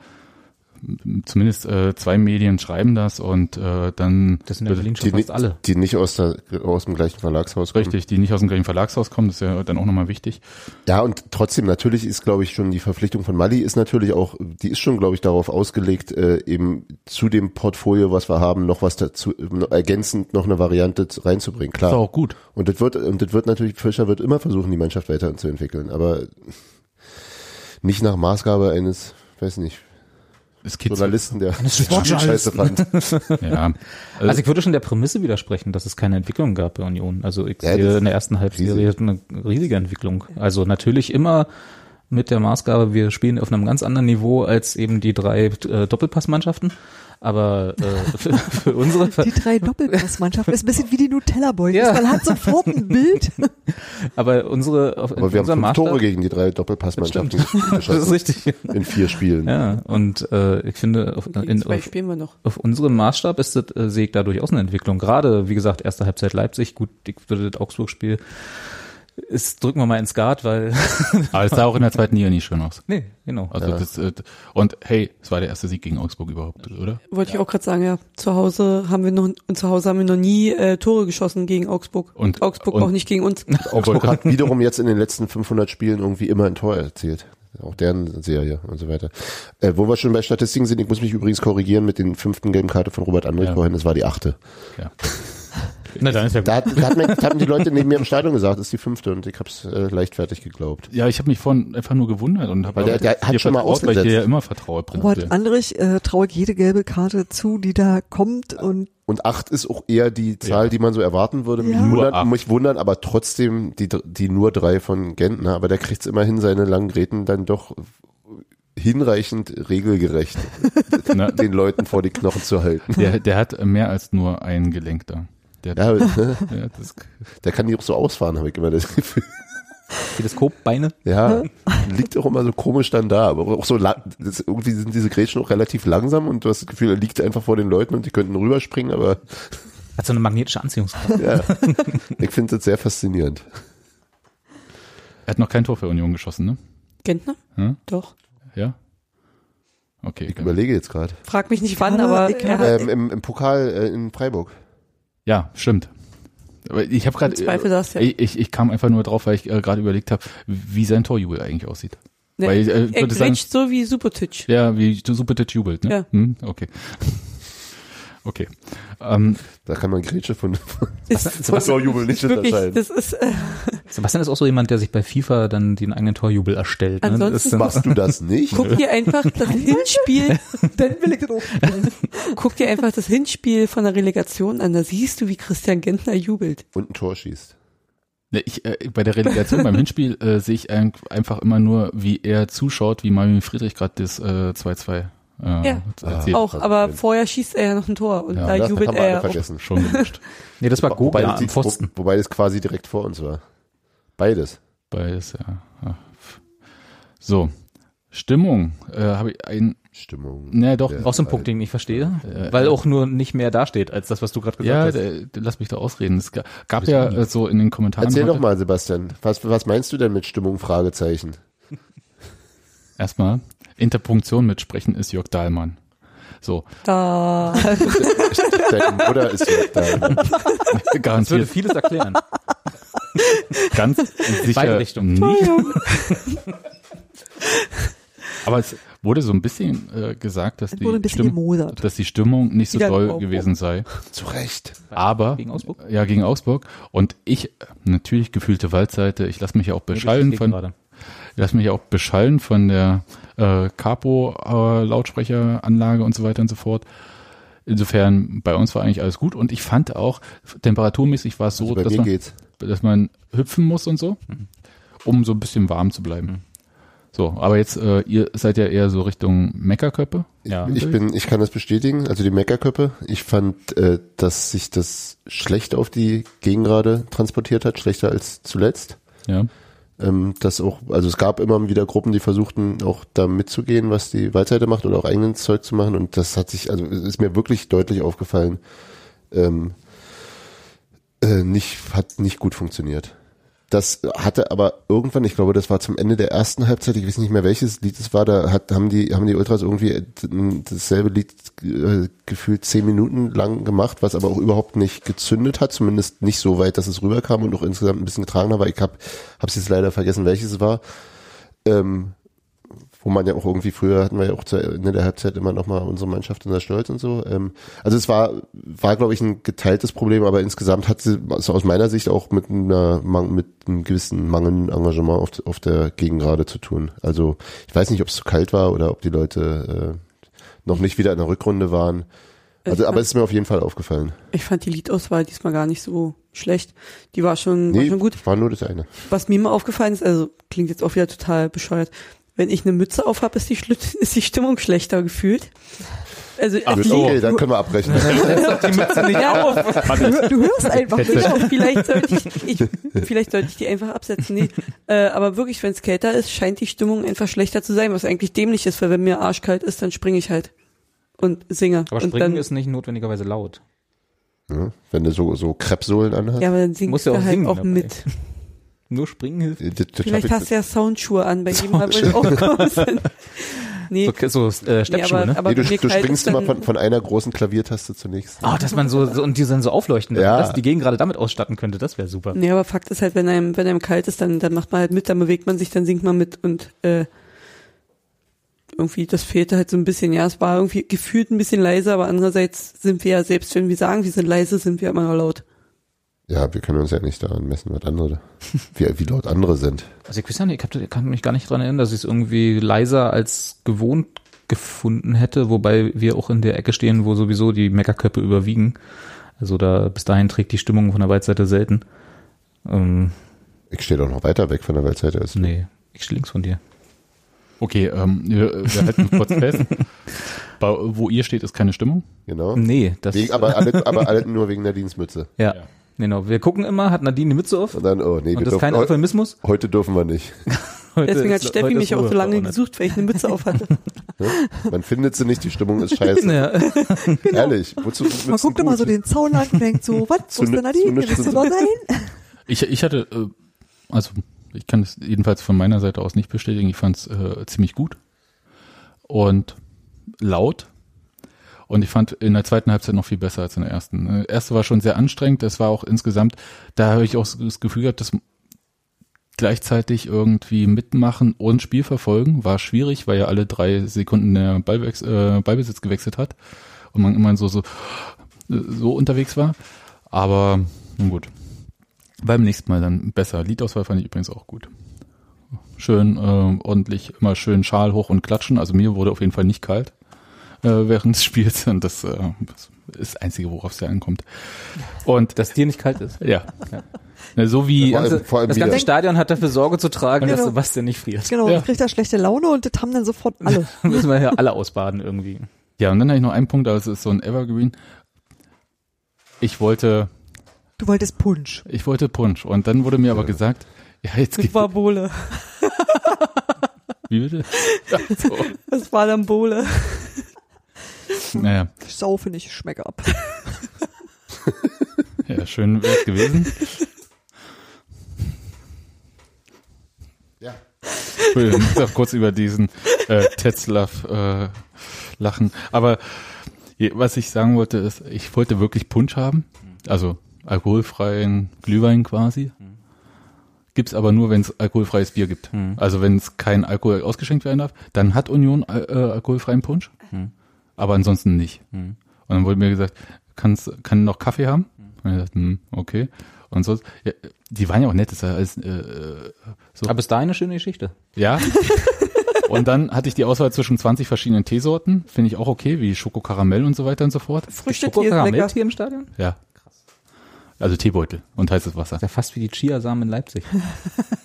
zumindest äh, zwei Medien schreiben das und äh, dann Das sind ja in Berlin Die, schon fast alle. die nicht aus, der, aus dem gleichen Verlagshaus kommen. Richtig, die nicht aus dem gleichen Verlagshaus kommen, das ist ja dann auch nochmal wichtig. Ja, und trotzdem, natürlich ist, glaube ich, schon die Verpflichtung von Mali ist natürlich auch, die ist schon, glaube ich, darauf ausgelegt, äh, eben zu dem Portfolio, was wir haben, noch was dazu, noch ergänzend noch eine Variante reinzubringen, Ist klar. auch gut. Und das wird, und das wird natürlich, Fischer wird immer versuchen, die Mannschaft weiterzuentwickeln, aber nicht nach Maßgabe eines, weiß nicht, Es. Journalisten, der. Scheiße fand. Ja. Also, Also ich würde schon der Prämisse widersprechen, dass es keine Entwicklung gab bei Union. Also ich Ja, sehe in der ersten Halbserie riesig. eine riesige Entwicklung. Also natürlich immer mit der Maßgabe, wir spielen auf einem ganz anderen Niveau als eben die drei äh, Doppelpassmannschaften. Aber äh, für, für unsere Die drei Doppelpassmannschaften ist ein bisschen wie die Nutella Boys. Ja. Man hat sofort ein Bild. aber unsere auf, Aber wir haben fünf Maßstab, Tore gegen die drei Doppelpassmannschaften das ist geschossen richtig. in vier Spielen. Ja, und äh, ich finde, auf, in, zwei auf, spielen wir noch. auf unserem Maßstab ist das, äh, sehe ich da durchaus eine Entwicklung. Gerade, wie gesagt, erste Halbzeit Leipzig, gut, ich würde das Augsburg-Spiel, ist, drücken wir mal ins Guard, weil, aber es sah auch in der zweiten Liga nicht schön aus. nee, genau. Also Ja. das, äh, und hey, es war der erste Sieg gegen Augsburg überhaupt, oder? Wollte ich auch gerade sagen, ja. Zu Hause haben wir noch, und zu Hause haben wir noch nie äh, Tore geschossen gegen Augsburg. Und- Augsburg und- auch nicht gegen uns. Augsburg hat wiederum jetzt in den letzten 500 Spielen irgendwie immer ein Tor erzielt. Auch deren Serie und so weiter. Äh, wo wir schon bei Statistiken sind, ich muss mich übrigens korrigieren mit den fünften gelben Karte von Robert Andrich Ja. vorhin, das war die achte. Ja. Na, dann ist ja gut. Da, hat, da, hat mir, da haben die Leute neben mir im Stadion gesagt, das ist die fünfte und ich habe es äh, leichtfertig geglaubt. Ja, ich habe mich vorhin einfach nur gewundert und habe der- der hat schon mal vertraut, weil ich dir ausgesetzt. ja immer vertraue. Robert. Andrich äh, traue ich jede gelbe Karte zu, die da kommt und Und acht ist auch eher die Zahl, Ja. die man so erwarten würde. Mich, Ja. Nur wundern, acht. mich wundern, aber trotzdem die, die nur drei von Gentner. Aber der kriegt immerhin seine langen Gräten dann doch hinreichend regelgerecht den Leuten vor die Knochen zu halten. der, der hat mehr als nur ein Gelenk da. Der, Ja, ne? ja, das, der kann die auch so ausfahren, habe ich immer das Gefühl. Teleskopbeine. Ja, liegt auch immer so komisch dann da, aber auch so lang, das, irgendwie sind diese Grätschen auch relativ langsam und du hast das Gefühl, er liegt einfach vor den Leuten und die könnten rüberspringen, aber Hat so eine magnetische Anziehungskraft. ja, ich finde das sehr faszinierend. er hat noch kein Tor für Union geschossen, ne? Gentner? Hm? Doch. Ja? Okay. Ich okay. überlege jetzt gerade. Frag mich nicht wann, er- aber er er- Ähm, im, Im Pokal äh, in Freiburg. Ja, stimmt. Aber ich habe gerade ja. ich, ich, ich kam einfach nur drauf, weil ich äh, gerade überlegt habe, wie sein Torjubel eigentlich aussieht. Ne, Weil, äh, er grätscht so wie Supertitch. ja, wie Supertitch jubelt, ne? Ja. Hm, okay. Okay. Ähm, Da kann man Grätsche von, von Ist Torjubel nicht wirklich, unterscheiden. das ist, äh, Sebastian ist auch so jemand, der sich bei FIFA dann den eigenen Torjubel erstellt. Ne? Ansonsten- Das Machst du das nicht? guck dir einfach das Hinspiel, Dann will ich das auch guck dir einfach das Hinspiel von der Relegation an, da siehst du, wie Christian Gentner jubelt. Und ein Tor schießt. Ne, Ich, äh, bei der Relegation beim Hinspiel äh, sehe ich ein, einfach immer nur, wie er zuschaut, wie Marvin Friedrich gerade das äh, 2-2 äh, Ja. erzielt. Auch, aber vorher schießt er ja noch ein Tor und Ja, da Das jubelt haben wir er ja vergessen. Schon gemischt. nee, das war Wobei, Gobler das, am Pfosten. wo, wobei das quasi direkt vor uns war. Beides. Beides, ja. ja. So, Stimmung äh, habe ich ein, Stimmung. ne doch, Ja. Auch so ein Punkt, den ich nicht verstehe, Äh, weil auch nur nicht mehr dasteht als das, was du gerade gesagt ja, hast. äh, lass mich da ausreden. Es ga- gab ja äh, so in den Kommentaren Erzähl heute- doch mal, Sebastian. Was, was meinst du denn mit Stimmung? Fragezeichen. erstmal Interpunktion mit Sprechen ist Jörg Dahlmann. So, Da, Dein Bruder ist ja da. Das würde garantiert vieles erklären. ganz sicher Beide Richtungen. nicht. Aber es wurde so ein bisschen äh, gesagt, dass Es die, Stimm gemodert. dass die Stimmung nicht so Aufbruch. gewesen sei. Zu Recht. Aber Gegen Augsburg? ja gegen Augsburg und ich äh, natürlich gefühlte Waldseite. Ich lasse mich ja auch beschallen Nee, von gerade. Ich lasse mich auch beschallen von der äh, Capo äh, Lautsprecheranlage und so weiter und so fort. Insofern bei uns war eigentlich alles gut und ich fand auch temperaturmäßig war es so, Also dass, man, geht's. dass man hüpfen muss und so, um so ein bisschen warm zu bleiben. So, aber jetzt äh, ihr seid ja eher so Richtung Meckerköppe. Ja. Ich bin, ich kann das bestätigen, also die Meckerköppe. Ich fand, äh, dass sich das schlecht auf die Gegengrade transportiert hat, schlechter als zuletzt. Ja. Ähm, das auch, also es gab immer wieder Gruppen, die versuchten auch da mitzugehen, was die Waldseite macht oder auch eigenes Zeug zu machen. Und das hat sich, also ist mir wirklich deutlich aufgefallen, ähm, äh, nicht, hat nicht gut funktioniert. Das hatte aber irgendwann, ich glaube, das war zum Ende der ersten Halbzeit, ich weiß nicht mehr welches Lied es war, da hat, haben die, haben die Ultras irgendwie dasselbe Lied äh, gefühlt zehn Minuten lang gemacht, was aber auch überhaupt nicht gezündet hat, zumindest nicht so weit, dass es rüberkam und auch insgesamt ein bisschen getragen hat, aber ich habe es jetzt leider vergessen, welches es war. Ähm, wo man ja auch irgendwie früher hatten wir ja auch zu Ende der Halbzeit immer nochmal unsere Mannschaft unser Stolz und so. Ähm, also es war, war glaube ich ein geteiltes Problem, aber insgesamt hat sie also aus meiner Sicht auch mit einer mit einem gewissen mangelnden Engagement auf, auf der Gegengrade zu tun. Also ich weiß nicht, ob es zu kalt war oder ob die Leute äh, noch nicht wieder in der Rückrunde waren. Also, Ich aber fand- es ist mir auf jeden Fall aufgefallen. ich fand die Liedauswahl diesmal gar nicht so schlecht. Die war schon, war Nee, schon gut. war nur das eine. Was mir mal aufgefallen ist, also klingt jetzt auch wieder total bescheuert. Wenn ich eine Mütze auf habe, ist die, ist die Stimmung schlechter gefühlt. Also Ach, es okay, dann können wir abrechnen. ja, Du, du hörst einfach nicht. genau, vielleicht sollte ich, ich, vielleicht sollte ich die einfach absetzen. Nee. Äh, aber wirklich, wenn es kälter ist, scheint die Stimmung einfach schlechter zu sein, was eigentlich dämlich ist, weil wenn mir arschkalt ist, dann springe ich halt und singe. Aber und Springen dann, ist nicht notwendigerweise laut. Ja, wenn du so, so Kreppsohlen anhast. ja, aber dann singst Musst ja du auch halt singen auch dabei. mit. Nur Springen hilft. Das, das schaff Vielleicht ich- hast du ja Soundschuhe an, bei jedem Mal, wo ich sind. Nee, So, so äh, Steppschuhe, aber- ne? aber nee, du, du springst immer von, von einer großen Klaviertaste zur nächsten. Oh, dass man so, so und die dann so aufleuchten, Ja. dass die Gegend gerade damit ausstatten könnte, das wäre super. Nee, aber Fakt ist halt, wenn einem, wenn einem kalt ist, dann, dann macht man halt mit, dann bewegt man sich, dann singt man mit und äh, irgendwie, das fehlte halt so ein bisschen. Ja, es war irgendwie gefühlt ein bisschen leiser, aber andererseits sind wir ja, selbst wenn wir sagen, wir sind leise, sind wir immer noch laut. Ja, wir können uns ja nicht daran messen, was andere, wie, wie laut andere sind. Also ich weiß ja nicht, ich hab, ich kann mich gar nicht dran erinnern, dass ich es irgendwie leiser als gewohnt gefunden hätte, wobei wir auch in der Ecke stehen, wo sowieso die Meckerköpfe überwiegen. Also da bis dahin trägt die Stimmung von der Waldseite selten. Ähm, Ich stehe doch noch weiter weg von der Weltseite als nee, ich stehe links von dir. Okay, ähm, wir, wir halten kurz fest. Bei, wo ihr steht, ist keine Stimmung. Genau. Nee, das Wegen, aber, alle, aber alle nur wegen Nadines Mütze. ja, Ja. Genau. Wir gucken immer, hat Nadine die Mütze auf Und dann, oh nee, wir und das ist kein Euphemismus. heute dürfen wir nicht. Heute Deswegen hat Steffi mich auch so lange gesucht, weil ich eine Mütze auf hatte. Man findet sie nicht, die Stimmung ist scheiße. Ja. Ehrlich, wozu Man Mützen guckt immer gut? so den Zaun lang und denkt so, was, Zu wo ist denn Nadine? ne- Willst du noch sein? Ich, ich hatte, äh, also ich kann es jedenfalls von meiner Seite aus nicht bestätigen. Ich fand es äh, ziemlich gut und laut. Und ich fand in der zweiten Halbzeit noch viel besser als in der ersten. Die erste war schon sehr anstrengend. Das war auch insgesamt, da habe ich auch das Gefühl gehabt, dass gleichzeitig irgendwie mitmachen und Spiel verfolgen. War schwierig, weil ja alle drei Sekunden der Ballwex äh, Ballbesitz gewechselt hat und man immer so, so, so unterwegs war. Aber nun gut. Beim nächsten Mal dann besser. Liedauswahl fand ich übrigens auch gut. Schön äh, ordentlich, immer schön Schal hoch und klatschen. Also mir wurde auf jeden Fall nicht kalt äh, während des Spiels und das, äh, das ist das Einzige, worauf es ja ankommt. Und Dass dir nicht kalt ist. ja, Ne, so wie Vor allem- Ganze, vor allem das wieder- ganze Stadion hat dafür Sorge zu tragen, Genau. dass Sebastian nicht friert. Genau, Ja. ja. kriegt er schlechte Laune und das haben dann sofort alle. Müssen wir ja alle ausbaden irgendwie. Ja, und dann habe ich noch einen Punkt, aber es ist so ein Evergreen. Ich wollte, Du wolltest Punsch. ich wollte Punsch und dann wurde mir aber gesagt, ja, jetzt Das geht, war Bohle. wie bitte? Ja, so. Das war dann Bohle. Naja, Ich saufe nicht, ich schmecke ab. ja, schön wäre es gewesen. Ja. Entschuldigung, ich muss auch kurz über diesen äh, Tetzlaff äh, lachen. Aber was ich sagen wollte, ist, ich wollte wirklich Punsch haben, also alkoholfreien Glühwein quasi. Gibt's aber nur, wenn es alkoholfreies Bier gibt. Hm. Also wenn es kein Alkohol ausgeschenkt werden darf, dann hat Union äh, äh, alkoholfreien Punsch, Hm. Aber ansonsten nicht. Hm. Und dann wurde mir gesagt, kannst, kann noch Kaffee haben? Und ich dachte, hm, okay. Und sonst, ja, die waren ja auch nett, das ist ja alles, äh, so. Aber ist da eine schöne Geschichte. Ja. und dann hatte ich die Auswahl zwischen 20 verschiedenen Teesorten, finde ich auch okay, wie Schokokaramell und so weiter und so fort. Früchtetee ist lecker. hier im Stadion? Ja. Also Teebeutel und heißes Wasser. Ist ja fast wie die Chiasamen in Leipzig.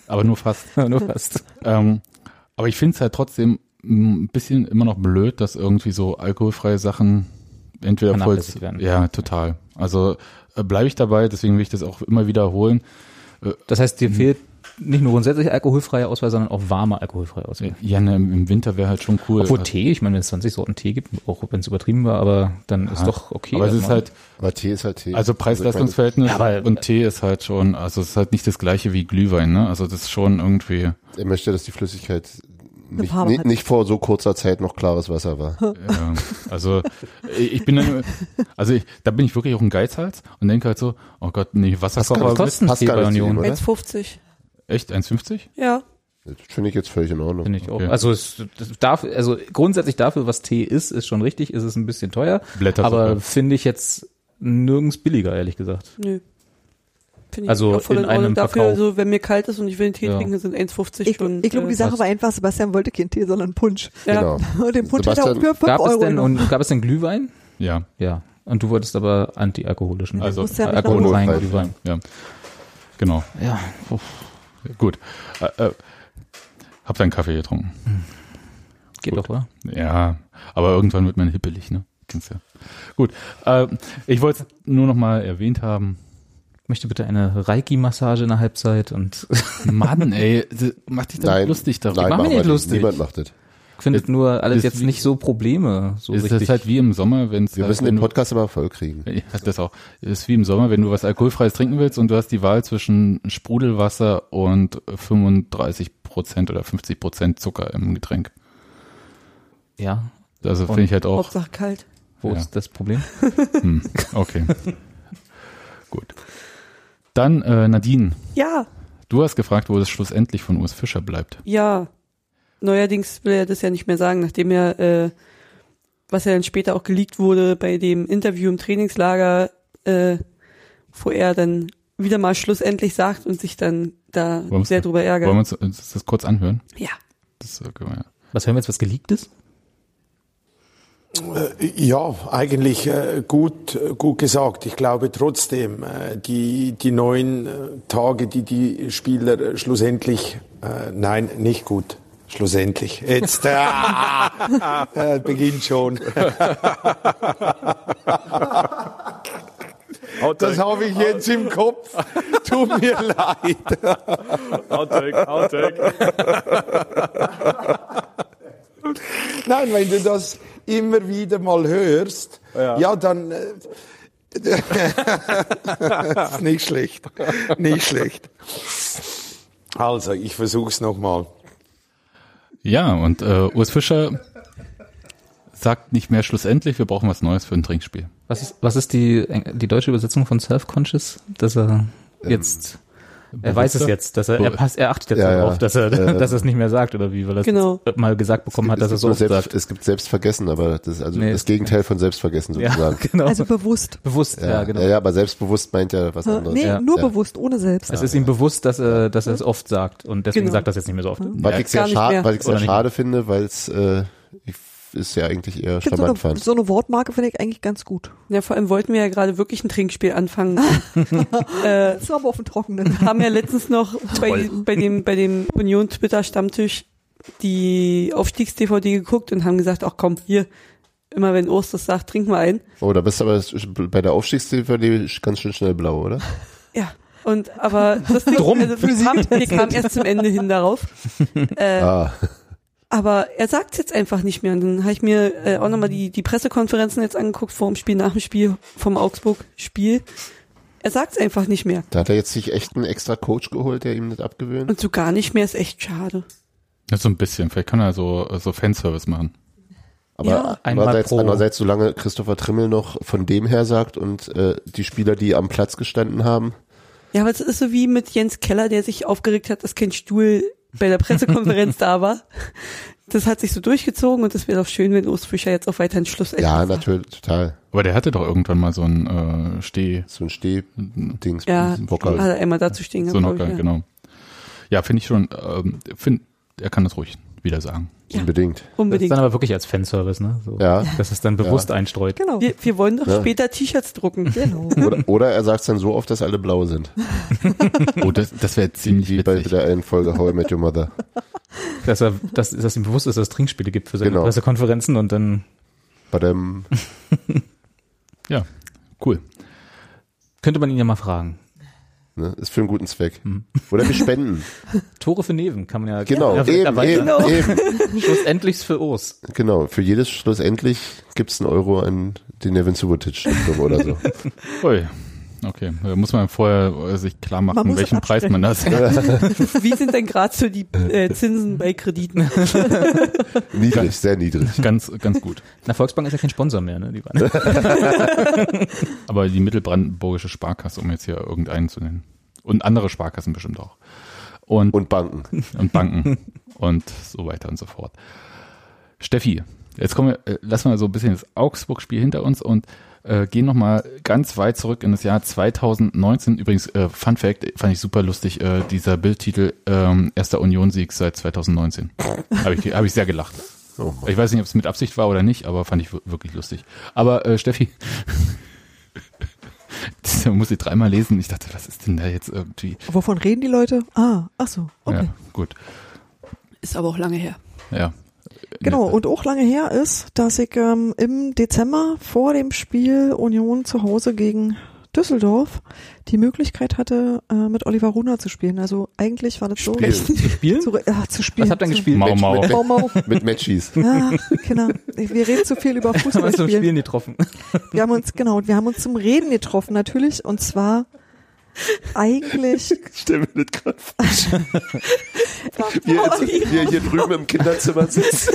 Aber nur fast. Nur fast. Ähm, aber ich finde es halt trotzdem ein bisschen immer noch blöd, dass irgendwie so alkoholfreie Sachen entweder voll. Ja, total. Also äh, bleibe ich dabei, deswegen will ich das auch immer wiederholen. Das heißt, dir fehlt nicht nur grundsätzlich alkoholfreie Auswahl, sondern auch warme alkoholfreie Auswahl. Ja, ne, im Winter wäre halt schon cool. Obwohl Tee, ich meine, wenn es 20 Sorten Tee gibt, auch wenn es übertrieben war, aber dann ist doch okay. aber es ist halt, Aber Tee ist halt Tee. Also Preis-Leistungs-Verhältnis Ja, und Tee ist halt schon, also es ist halt nicht das gleiche wie Glühwein, ne? Also das ist schon irgendwie, er möchte, dass die Flüssigkeit nicht, nicht, nicht vor so kurzer Zeit noch klares Wasser war. ja, also ich bin dann, also ich, da bin ich wirklich auch ein Geizhals und denke halt so, oh Gott, nee, Wasserkocher Was Tee gar bei Union? ihm, oder? 1,50. echt 1,50? Ja. Das finde ich jetzt völlig in Ordnung. Finde ich auch. Okay. Also es das darf, also grundsätzlich dafür, was Tee ist, ist schon richtig, ist es ein bisschen teuer. Blättersuppe. Aber finde ich jetzt nirgends billiger, ehrlich gesagt. Nö. Finde ich Also auch voll in in einem Dafür, Verkauf. so, wenn mir kalt ist und ich will einen Tee Ja. trinken, sind 1,50 Ich, ich glaube, die äh, Sache war einfach, Sebastian wollte kein Tee, sondern Punsch. ja. Genau. Und den Punsch hat er auch für 5 Gab es Euro denn genommen. und gab es denn Glühwein? Ja, Ja. Und du wolltest aber antialkoholischen. Also, musst ja alkoholfreien Hause. Glühwein. ja, genau, Ja. gut. Äh, äh, hab deinen Kaffee getrunken. Geht Gut. doch, oder? Ja, aber irgendwann wird man hippelig, ne? Kennst ja. Gut, äh, ich wollte es nur noch mal erwähnt haben. Ich möchte bitte eine Reiki-Massage in der Halbzeit und Mann, ey, mach dich doch Nein, lustig darüber. nein, mach mich nicht lustig. Niemand macht das. findet nur alles ist jetzt wie- nicht so Probleme. So es richtig. ist halt wie im Sommer, wenn es Wir halt, müssen den du- Podcast aber voll kriegen. Ja, das auch. Es ist wie im Sommer, wenn du was alkoholfreies trinken willst und du hast die Wahl zwischen Sprudelwasser und 35 Prozent oder 50 Prozent Zucker im Getränk. ja. Also finde ich halt auch. Hauptsache kalt. Wo Ja. ist das Problem? Hm, okay. Gut. Dann äh, Nadine, Ja, du hast gefragt, wo es schlussendlich von Urs Fischer bleibt. ja. Neuerdings will er das ja nicht mehr sagen, nachdem er, äh, was ja dann später auch geleakt wurde bei dem Interview im Trainingslager, äh, wo er dann wieder mal schlussendlich sagt und sich dann da Wollen sehr wir- drüber ärgert. Wollen wir uns das kurz anhören? Ja. Das, äh, wir ja. Was hören wir jetzt, was geleakt ist? Ja, eigentlich äh, gut, äh, gut gesagt. Ich glaube trotzdem, äh, die, die neun äh, Tage, die die Spieler äh, schlussendlich, äh, nein, nicht gut. Schlussendlich. Jetzt äh, äh, beginnt schon. Das habe ich jetzt im Kopf. Tut mir leid. Outtake, Outtake. Nein, wenn du das immer wieder mal hörst, ja, dann äh, ist nicht schlecht, nicht schlecht. Also, ich versuch's nochmal. Ja, und äh, Urs Fischer sagt nicht mehr schlussendlich, wir brauchen was Neues für ein Trinkspiel. Was ist, was ist die, die deutsche Übersetzung von Self-Conscious? Dass er jetzt Er weiß es jetzt, dass er, er passt, er achtet jetzt Ja, ja. darauf, dass er, Äh, dass er es nicht mehr sagt oder wie, weil er es Genau. mal gesagt bekommen hat, dass er so selbst, sagt. es gibt Selbstvergessen, aber das ist also Nee, das Gegenteil von Selbstvergessen Ja, sozusagen. genau. Also bewusst. bewusst, ja, ja, genau. ja, ja, aber selbstbewusst meint ja was anderes. Nee, Ja. nur Ja. bewusst, ohne selbst. Es ist ihm bewusst, dass er, dass er es oft sagt und deswegen Genau. sagt er es jetzt nicht mehr so oft. Was Ja, ich sehr, schade, was ich sehr schade finde, weil es äh, ich ist ja eigentlich eher Ich finde so, charmant eine, so eine Wortmarke finde ich eigentlich ganz gut. Ja, vor allem wollten wir ja gerade wirklich ein Trinkspiel anfangen. äh, Das war aber auf dem Trockenen. haben ja letztens noch bei, bei dem, bei dem Union Twitter Stammtisch die Aufstiegs-DVD geguckt und haben gesagt, ach komm, hier, immer wenn Urs das sagt, trink mal ein. Oh, da bist du aber bei der Aufstiegs-DVD ganz schön schnell blau, oder? Ja. Und aber das Ding, Drum. also wir kamen wir kamen erst zum Ende hin darauf. Äh, Ah, Aber er sagt jetzt einfach nicht mehr. Und dann habe ich mir äh, auch nochmal die, die Pressekonferenzen jetzt angeguckt vor dem Spiel, nach dem Spiel vom Augsburg-Spiel. Er sagt es einfach nicht mehr. da hat er jetzt sich echt einen extra Coach geholt, der ihm das abgewöhnt. Und so gar nicht mehr ist echt schade. Ja, so ein bisschen. Vielleicht kann er so, so Fanservice machen. Aber Ja. Andererseits, pro- andererseits, solange Christopher Trimmel noch von dem her sagt und äh, die Spieler, die am Platz gestanden haben, Ja, aber es ist so wie mit Jens Keller, der sich aufgeregt hat, dass kein Stuhl bei der Pressekonferenz da war. Das hat sich so durchgezogen und es wäre doch schön, wenn Urs Fischer jetzt auch weiterhin Schluss ja, natürlich, total. Aber der hatte doch irgendwann mal so ein äh, Steh, So ein Steh-Dings, Ja, ein hat er einmal dazu stehen so glaub ich, ja. genau. Ja, finde ich schon, ähm, find, er kann das ruhig wieder sagen. Unbedingt. Das ist Unbedingt. dann aber wirklich als Fanservice, ne? So, Ja. Dass es dann bewusst einstreut. Genau. Wir, wir wollen doch Ja. später T-Shirts drucken. Genau. Oder, oder er sagt dann so oft, dass alle blau sind. Oh, das, das wäre ziemlich Wie bei der einen Folge How I Met Your Mother. Dass er, dass, dass ihm bewusst ist, dass es Trinkspiele gibt für seine Genau. Pressekonferenzen und dann Bei dem, Ja, cool. könnte man ihn ja mal fragen. Ne, ist für einen guten Zweck. Oder wir spenden. Tore für Neven kann man ja Genau, ja, eben, eben, sein. eben. Schlussendlich für Urs. Genau, für jedes schlussendlich gibt's einen Euro an die Nevin Subotic Stiftung oder so. Ui. Okay, da muss man vorher äh, sich klar machen, welchen Preis man das. Wie sind denn gerade so die äh, Zinsen bei Krediten? Niedrig, sehr niedrig. ganz, ganz gut. Na, Volksbank ist ja kein Sponsor mehr, ne? Die Aber die Mittelbrandenburgische Sparkasse, um jetzt hier irgendeinen zu nennen. Und andere Sparkassen bestimmt auch. Und, Und Banken. und Banken und so weiter und so fort. Steffi, jetzt kommen wir, äh, lassen wir so ein bisschen das Augsburg-Spiel hinter uns und äh, gehen nochmal ganz weit zurück in das Jahr 2019. Übrigens, äh, Fun Fact, fand ich super lustig, äh, dieser Bildtitel ähm, Erster Union-Sieg seit 2019. Habe ich, hab ich sehr gelacht. Oh. Ich weiß nicht, ob es mit Absicht war oder nicht, aber fand ich wir- wirklich lustig. Aber äh, Steffi, das muss ich dreimal lesen. Ich dachte, was ist denn da jetzt irgendwie? Wovon reden die Leute? Ah, ach so, okay. Ja, gut. Ist aber auch lange her. Ja. Genau, und auch lange her ist, dass ich ähm, im Dezember vor dem Spiel Union zu Hause gegen Düsseldorf die Möglichkeit hatte, äh, mit Oliver Runer zu spielen. Also eigentlich war das so. Spielen. zu spielen? Zu, ja, zu spielen. Was habt ihr denn gespielt? Mau Mau. Mau Mau. Mit Matchies. Ja, genau. Wir reden zu viel über Haben wir uns zum Fußballspielen. Spielen getroffen. Wir haben uns, genau, wir haben uns zum Reden getroffen, natürlich. Und zwar eigentlich Stell mir das gerade vor. Wie er, jetzt, wie er hier drüben im Kinderzimmer sitzt.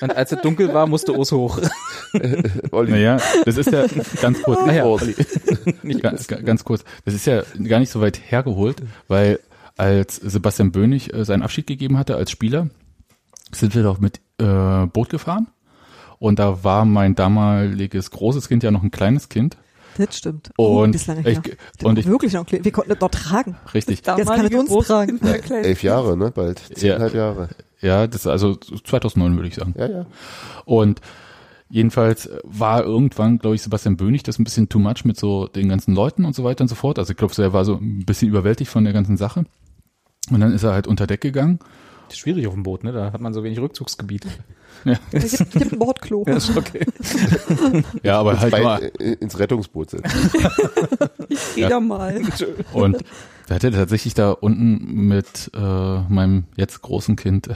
Und als es dunkel war, musste Urs hoch. Olli. Naja, das ist ja ganz kurz. Naja. Nicht ganz, ganz kurz. Das ist ja gar nicht so weit hergeholt, weil als Sebastian Bönig äh, seinen Abschied gegeben hatte als Spieler, sind wir doch mit äh, Boot gefahren. Und da war mein damaliges großes Kind ja noch ein kleines Kind. Das stimmt. Und das ist lange ich- und Das ich- wirklich noch, wir konnten das noch tragen. Richtig. kann es Damalige uns Groß- tragen. Ja. Elf Jahre, ne? Bald. Zehnhalb Jahre. Ja, das ist also 2009 würde ich sagen. Ja, ja. Und jedenfalls war irgendwann, glaube ich, Sebastian Bönig das ein bisschen too much mit so den ganzen Leuten und so weiter und so fort. Also ich glaube, er war so ein bisschen überwältigt von der ganzen Sache. Und dann ist er halt unter Deck gegangen. Das ist schwierig auf dem Boot, ne? Da hat man so wenig Rückzugsgebiet. Ja, Es gibt, gibt ein Bordklo. Ja, ist okay. ja aber halt nur, äh, ins Rettungsboot sind. Geh da mal. Und da hat er tatsächlich da unten mit äh, meinem jetzt großen Kind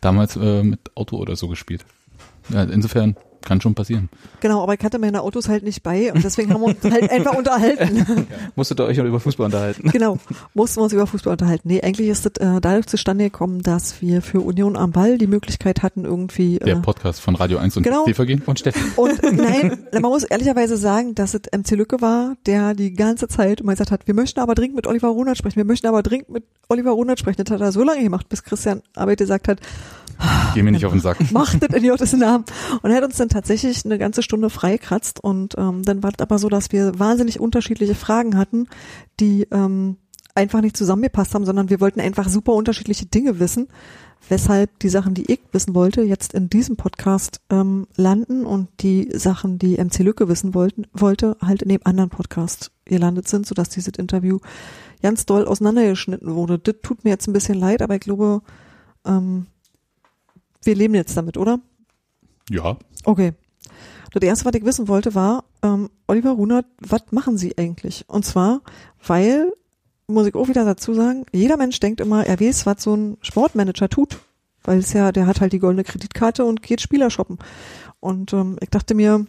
damals äh, mit Auto oder so gespielt. Ja, insofern kann schon passieren. Genau, aber ich hatte meine Autos halt nicht bei und deswegen haben wir uns halt einfach unterhalten. Musstet ihr euch über Fußball unterhalten? Genau, mussten wir uns über Fußball unterhalten. Nee, eigentlich ist es äh, dadurch zustande gekommen, dass wir für Union am Ball die Möglichkeit hatten, irgendwie. Der Äh, Podcast von Radio 1 und genau. TV Und Steffi. und nein, man muss ehrlicherweise sagen, dass es MC Lücke war, der die ganze Zeit immer gesagt hat, wir möchten aber dringend mit Oliver Runert sprechen, wir möchten aber dringend mit Oliver Runert sprechen. Das hat er so lange gemacht, bis Christian Arbeit gesagt hat, Geh mir nicht auf den Sack. macht das in Gottes Namen. Und er hat uns dann tatsächlich eine ganze Stunde freikratzt und ähm, dann war es aber so, dass wir wahnsinnig unterschiedliche Fragen hatten, die ähm, einfach nicht zusammengepasst haben, sondern wir wollten einfach super unterschiedliche Dinge wissen, weshalb die Sachen, die ich wissen wollte, jetzt in diesem Podcast ähm, landen und die Sachen, die MC Lücke wissen wollten, wollte, halt in dem anderen Podcast gelandet sind, sodass dieses Interview ganz doll auseinandergeschnitten wurde. Das tut mir jetzt ein bisschen leid, aber ich glaube, ähm, wir leben jetzt damit, oder? Ja, Okay. Das erste, was ich wissen wollte, war, ähm, Oliver Runert, was machen Sie eigentlich? Und zwar, weil, muss ich auch wieder dazu sagen, jeder Mensch denkt immer, er weiß, was so ein Sportmanager tut. Weil es ja, der hat halt die goldene Kreditkarte und geht Spieler shoppen. Und ähm, ich dachte mir,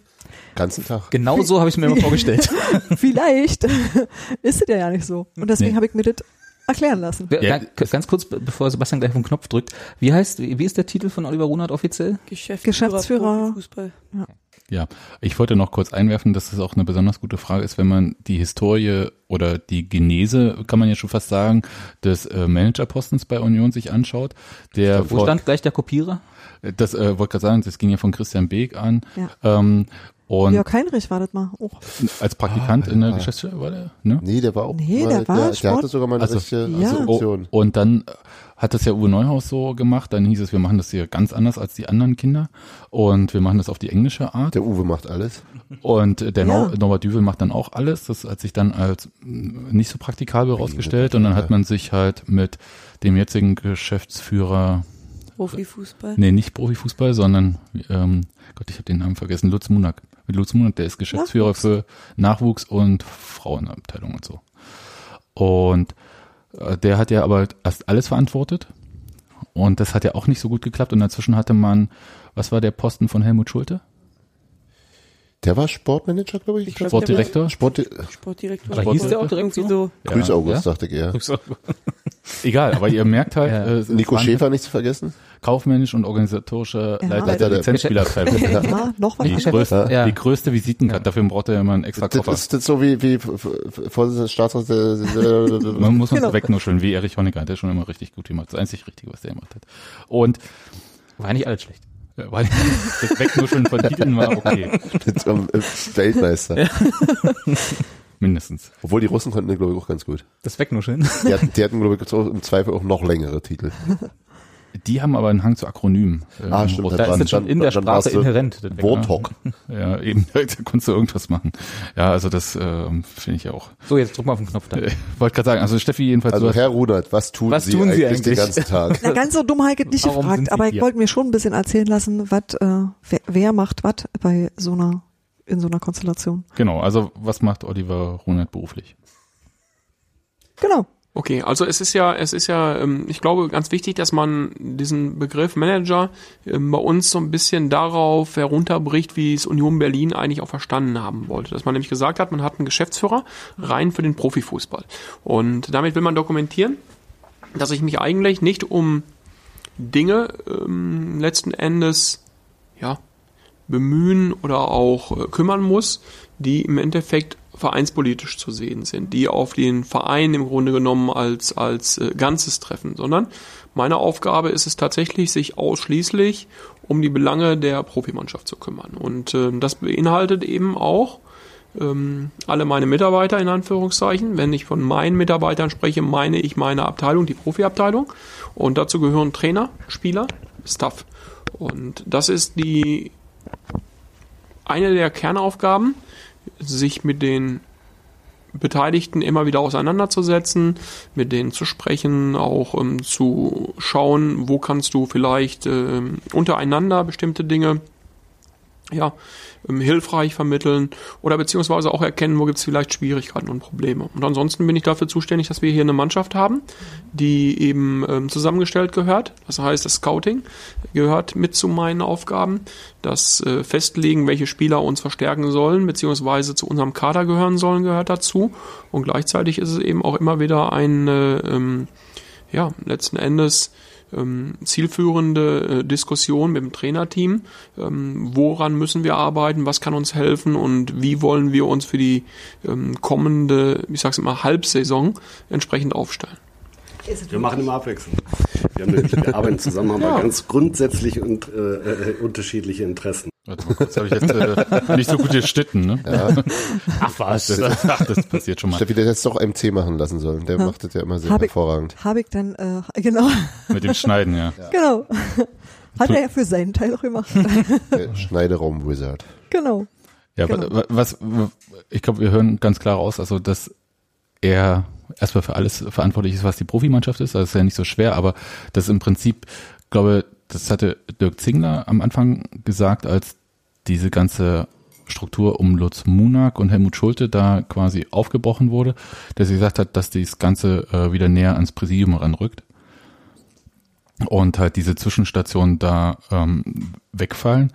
Ganzen Tag. Genau so habe ich es mir immer vorgestellt. vielleicht ist es ja ja nicht so. Und deswegen Nee. habe ich mir das erklären lassen. Ja. ganz, ganz kurz, be- bevor Sebastian gleich auf den Knopf drückt. Wie heißt, wie, ist der Titel von Oliver Runert offiziell? Geschäftsführer, Geschäftsführer. Fußball. Ja, ich wollte noch kurz einwerfen, dass es auch eine besonders gute Frage ist, wenn man die Historie oder die Genese, kann man ja schon fast sagen, des äh, Managerpostens bei Union sich anschaut. Der Wo vor- stand gleich der Kopierer? das äh, wollte gerade sagen, das ging ja von Christian Beek an. Ja. Ähm, und Jörg Heinrich war das mal. Oh. als Praktikant Ah, in der ja. Geschäftsstelle war der, ne? Nee, der war auch Nee, der war der, der hatte sogar mal eine Also, richtige ja. Funktion. Oh, und dann hat das ja Uwe Neuhaus so gemacht, dann hieß es, wir machen das hier ganz anders als die anderen Kinder und wir machen das auf die englische Art. Der Uwe macht alles. Und äh, der Ja. Nor Norbert Düvel macht dann auch alles. Das hat sich dann als mh, nicht so praktikabel rausgestellt. Und dann hat man sich halt mit dem jetzigen Geschäftsführer, Profifußball. nee, nicht Profifußball, sondern, ähm, Gott, ich habe den Namen vergessen, Lutz Munak. Mit Lutz Munak, der ist Geschäftsführer Nachwuchs. für Nachwuchs und Frauenabteilung und so. Und äh, der hat ja aber erst alles verantwortet. Und das hat ja auch nicht so gut geklappt. Und dazwischen hatte man, was war der Posten von Helmut Schulte? Der war Sportmanager, glaube ich. Ich glaub, Sportdirektor? Sport, Sportdirektor. Aber hieß der auch Irgendwie so? so. Grüß. August, Ja? dachte ich eher. Egal, aber ihr merkt halt, Ja. äh, Nico Schäfer nicht zu vergessen. kaufmännisch und organisatorische Ja. Leiter Leiter der Lizenzspielerabteilung. Ja, noch was Die größte, Ja. die größte Visitenkarte, dafür braucht er immer einen extra Das Koffer. ist das so wie, wie F- Vorsitzender des Staatsrats Man muss uns Genau. wegnuscheln, wie Erich Honecker, hat der schon immer richtig gut gemacht. Das einzig Richtige, was der gemacht hat. Und War nicht alles schlecht. äh, weil das Wegnuscheln von Titeln war okay, äh, Weltmeister. Mindestens. Obwohl die Russen konnten, glaube ich, auch ganz gut. Das Wegnuscheln. Die hatten, die hatten glaube ich, im Zweifel auch noch längere Titel. Die haben aber einen Hang zu Akronymen. äh, Ah, im stimmt. Da ist Dann- das schon in der dann Sprache du inhärent. das Wegnuscheln. Warthog. Ja, eben, da konntest du irgendwas machen. Ja, also das ähm, finde ich ja auch. So, jetzt drück mal auf den Knopf da. Äh, wollte gerade sagen, also Steffi jedenfalls, Also Herr Rudert, was tun Was Sie tun Sie eigentlich den eigentlich? ganzen Tag? Na, ganz so dumm habe ich es nicht Warum gefragt, aber ich wollte mir schon ein bisschen erzählen lassen, was, äh, wer, wer macht was bei so einer, in so einer Konstellation. genau, also was macht Oliver Runert beruflich? Genau. Okay, also es ist ja, es ist ja, ähm, ich glaube, ganz wichtig, dass man diesen Begriff Manager ähm, bei uns so ein bisschen darauf herunterbricht, wie es Union Berlin eigentlich auch verstanden haben wollte. Dass man nämlich gesagt hat, man hat einen Geschäftsführer rein für den Profifußball. Und damit will man dokumentieren, dass ich mich eigentlich nicht um Dinge ähm, letzten Endes ja, bemühen oder auch äh, kümmern muss, die im Endeffekt vereinspolitisch zu sehen sind, die auf den Verein im Grunde genommen als, als äh, Ganzes treffen, sondern meine Aufgabe ist es tatsächlich, sich ausschließlich um die Belange der Profimannschaft zu kümmern. Und äh, das beinhaltet eben auch ähm, alle meine Mitarbeiter in Anführungszeichen. Wenn ich von meinen Mitarbeitern spreche, meine ich meine Abteilung, die Profiabteilung. Und dazu gehören Trainer, Spieler, Staff. Und das ist die eine der Kernaufgaben, sich mit den Beteiligten immer wieder auseinanderzusetzen, mit denen zu sprechen, auch ähm, zu schauen, wo kannst du vielleicht ähm, untereinander bestimmte Dinge ja, ähm, hilfreich vermitteln oder beziehungsweise auch erkennen, wo gibt es vielleicht Schwierigkeiten und Probleme. Und ansonsten bin ich dafür zuständig, dass wir hier eine Mannschaft haben, die eben ähm, zusammengestellt gehört. Das heißt, das Scouting gehört mit zu meinen Aufgaben. Das äh, Festlegen, welche Spieler uns verstärken sollen, beziehungsweise zu unserem Kader gehören sollen, gehört dazu. Und gleichzeitig ist es eben auch immer wieder eine, ähm, ja, letzten Endes ähm, zielführende äh, Diskussion mit dem Trainerteam. Ähm, woran müssen wir arbeiten? Was kann uns helfen? Und wie wollen wir uns für die ähm, kommende, ich sag's immer, Halbsaison entsprechend aufstellen? Wir machen immer abwechselnd. Wir, haben, wir arbeiten zusammen, haben ja. ganz grundsätzlich und äh, äh, unterschiedliche Interessen. Warte mal kurz, habe ich jetzt äh, nicht so gut geschnitten, ne? Ja. Ach was. Das, ach, das passiert schon mal. Steffi, der jetzt doch MC machen lassen sollen. Der ja. macht das ja immer sehr hab hervorragend. Habe ich dann, äh, genau. Mit dem Schneiden, ja. ja. Genau. Hat er ja für seinen Teil auch gemacht. Schneideraum-Wizard. Genau. Ja, genau. was, ich glaube, wir hören ganz klar raus, also, dass er erstmal für alles verantwortlich ist, was die Profimannschaft ist. Das ist ja nicht so schwer, aber das im Prinzip, glaube das hatte Dirk Zingler am Anfang gesagt, als diese ganze Struktur um Lutz Munak und Helmut Schulte da quasi aufgebrochen wurde, dass sie gesagt hat, dass das Ganze äh, wieder näher ans Präsidium ranrückt und halt diese Zwischenstationen da ähm, wegfallen.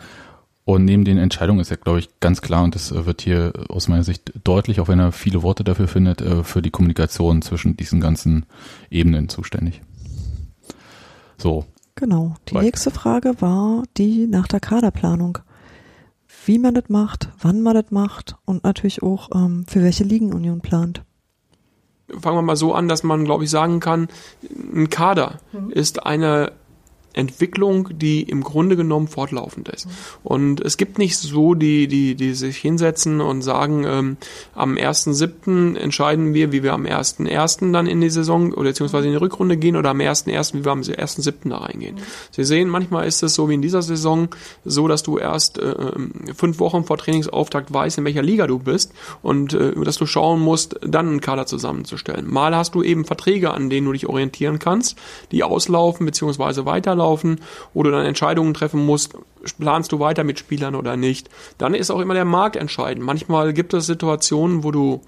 Und neben den Entscheidungen ist ja, glaube ich, ganz klar, und das äh, wird hier aus meiner Sicht deutlich, auch wenn er viele Worte dafür findet, äh, für die Kommunikation zwischen diesen ganzen Ebenen zuständig. So, Genau. Die Weiter. nächste Frage war die nach der Kaderplanung. Wie man das macht, wann man das macht und natürlich auch, ähm, für welche Ligen Union plant. Fangen wir mal so an, dass man, glaube ich, sagen kann, ein Kader mhm. ist eine Entwicklung, die im Grunde genommen fortlaufend ist. Und es gibt nicht so die, die, die sich hinsetzen und sagen, ähm, am 1.7. entscheiden wir, wie wir am 1.1. dann in die Saison oder beziehungsweise in die Rückrunde gehen oder am 1.1., wie wir am 1.7. da reingehen. Mhm. Sie sehen, manchmal ist es so wie in dieser Saison so, dass du erst äh, fünf Wochen vor Trainingsauftakt weißt, in welcher Liga du bist und äh, dass du schauen musst, dann einen Kader zusammenzustellen. Mal hast du eben Verträge, an denen du dich orientieren kannst, die auslaufen beziehungsweise weiterlaufen laufen, du dann Entscheidungen treffen musst, planst du weiter mit Spielern oder nicht. Dann ist auch immer der Markt entscheidend. Manchmal gibt es Situationen, wo du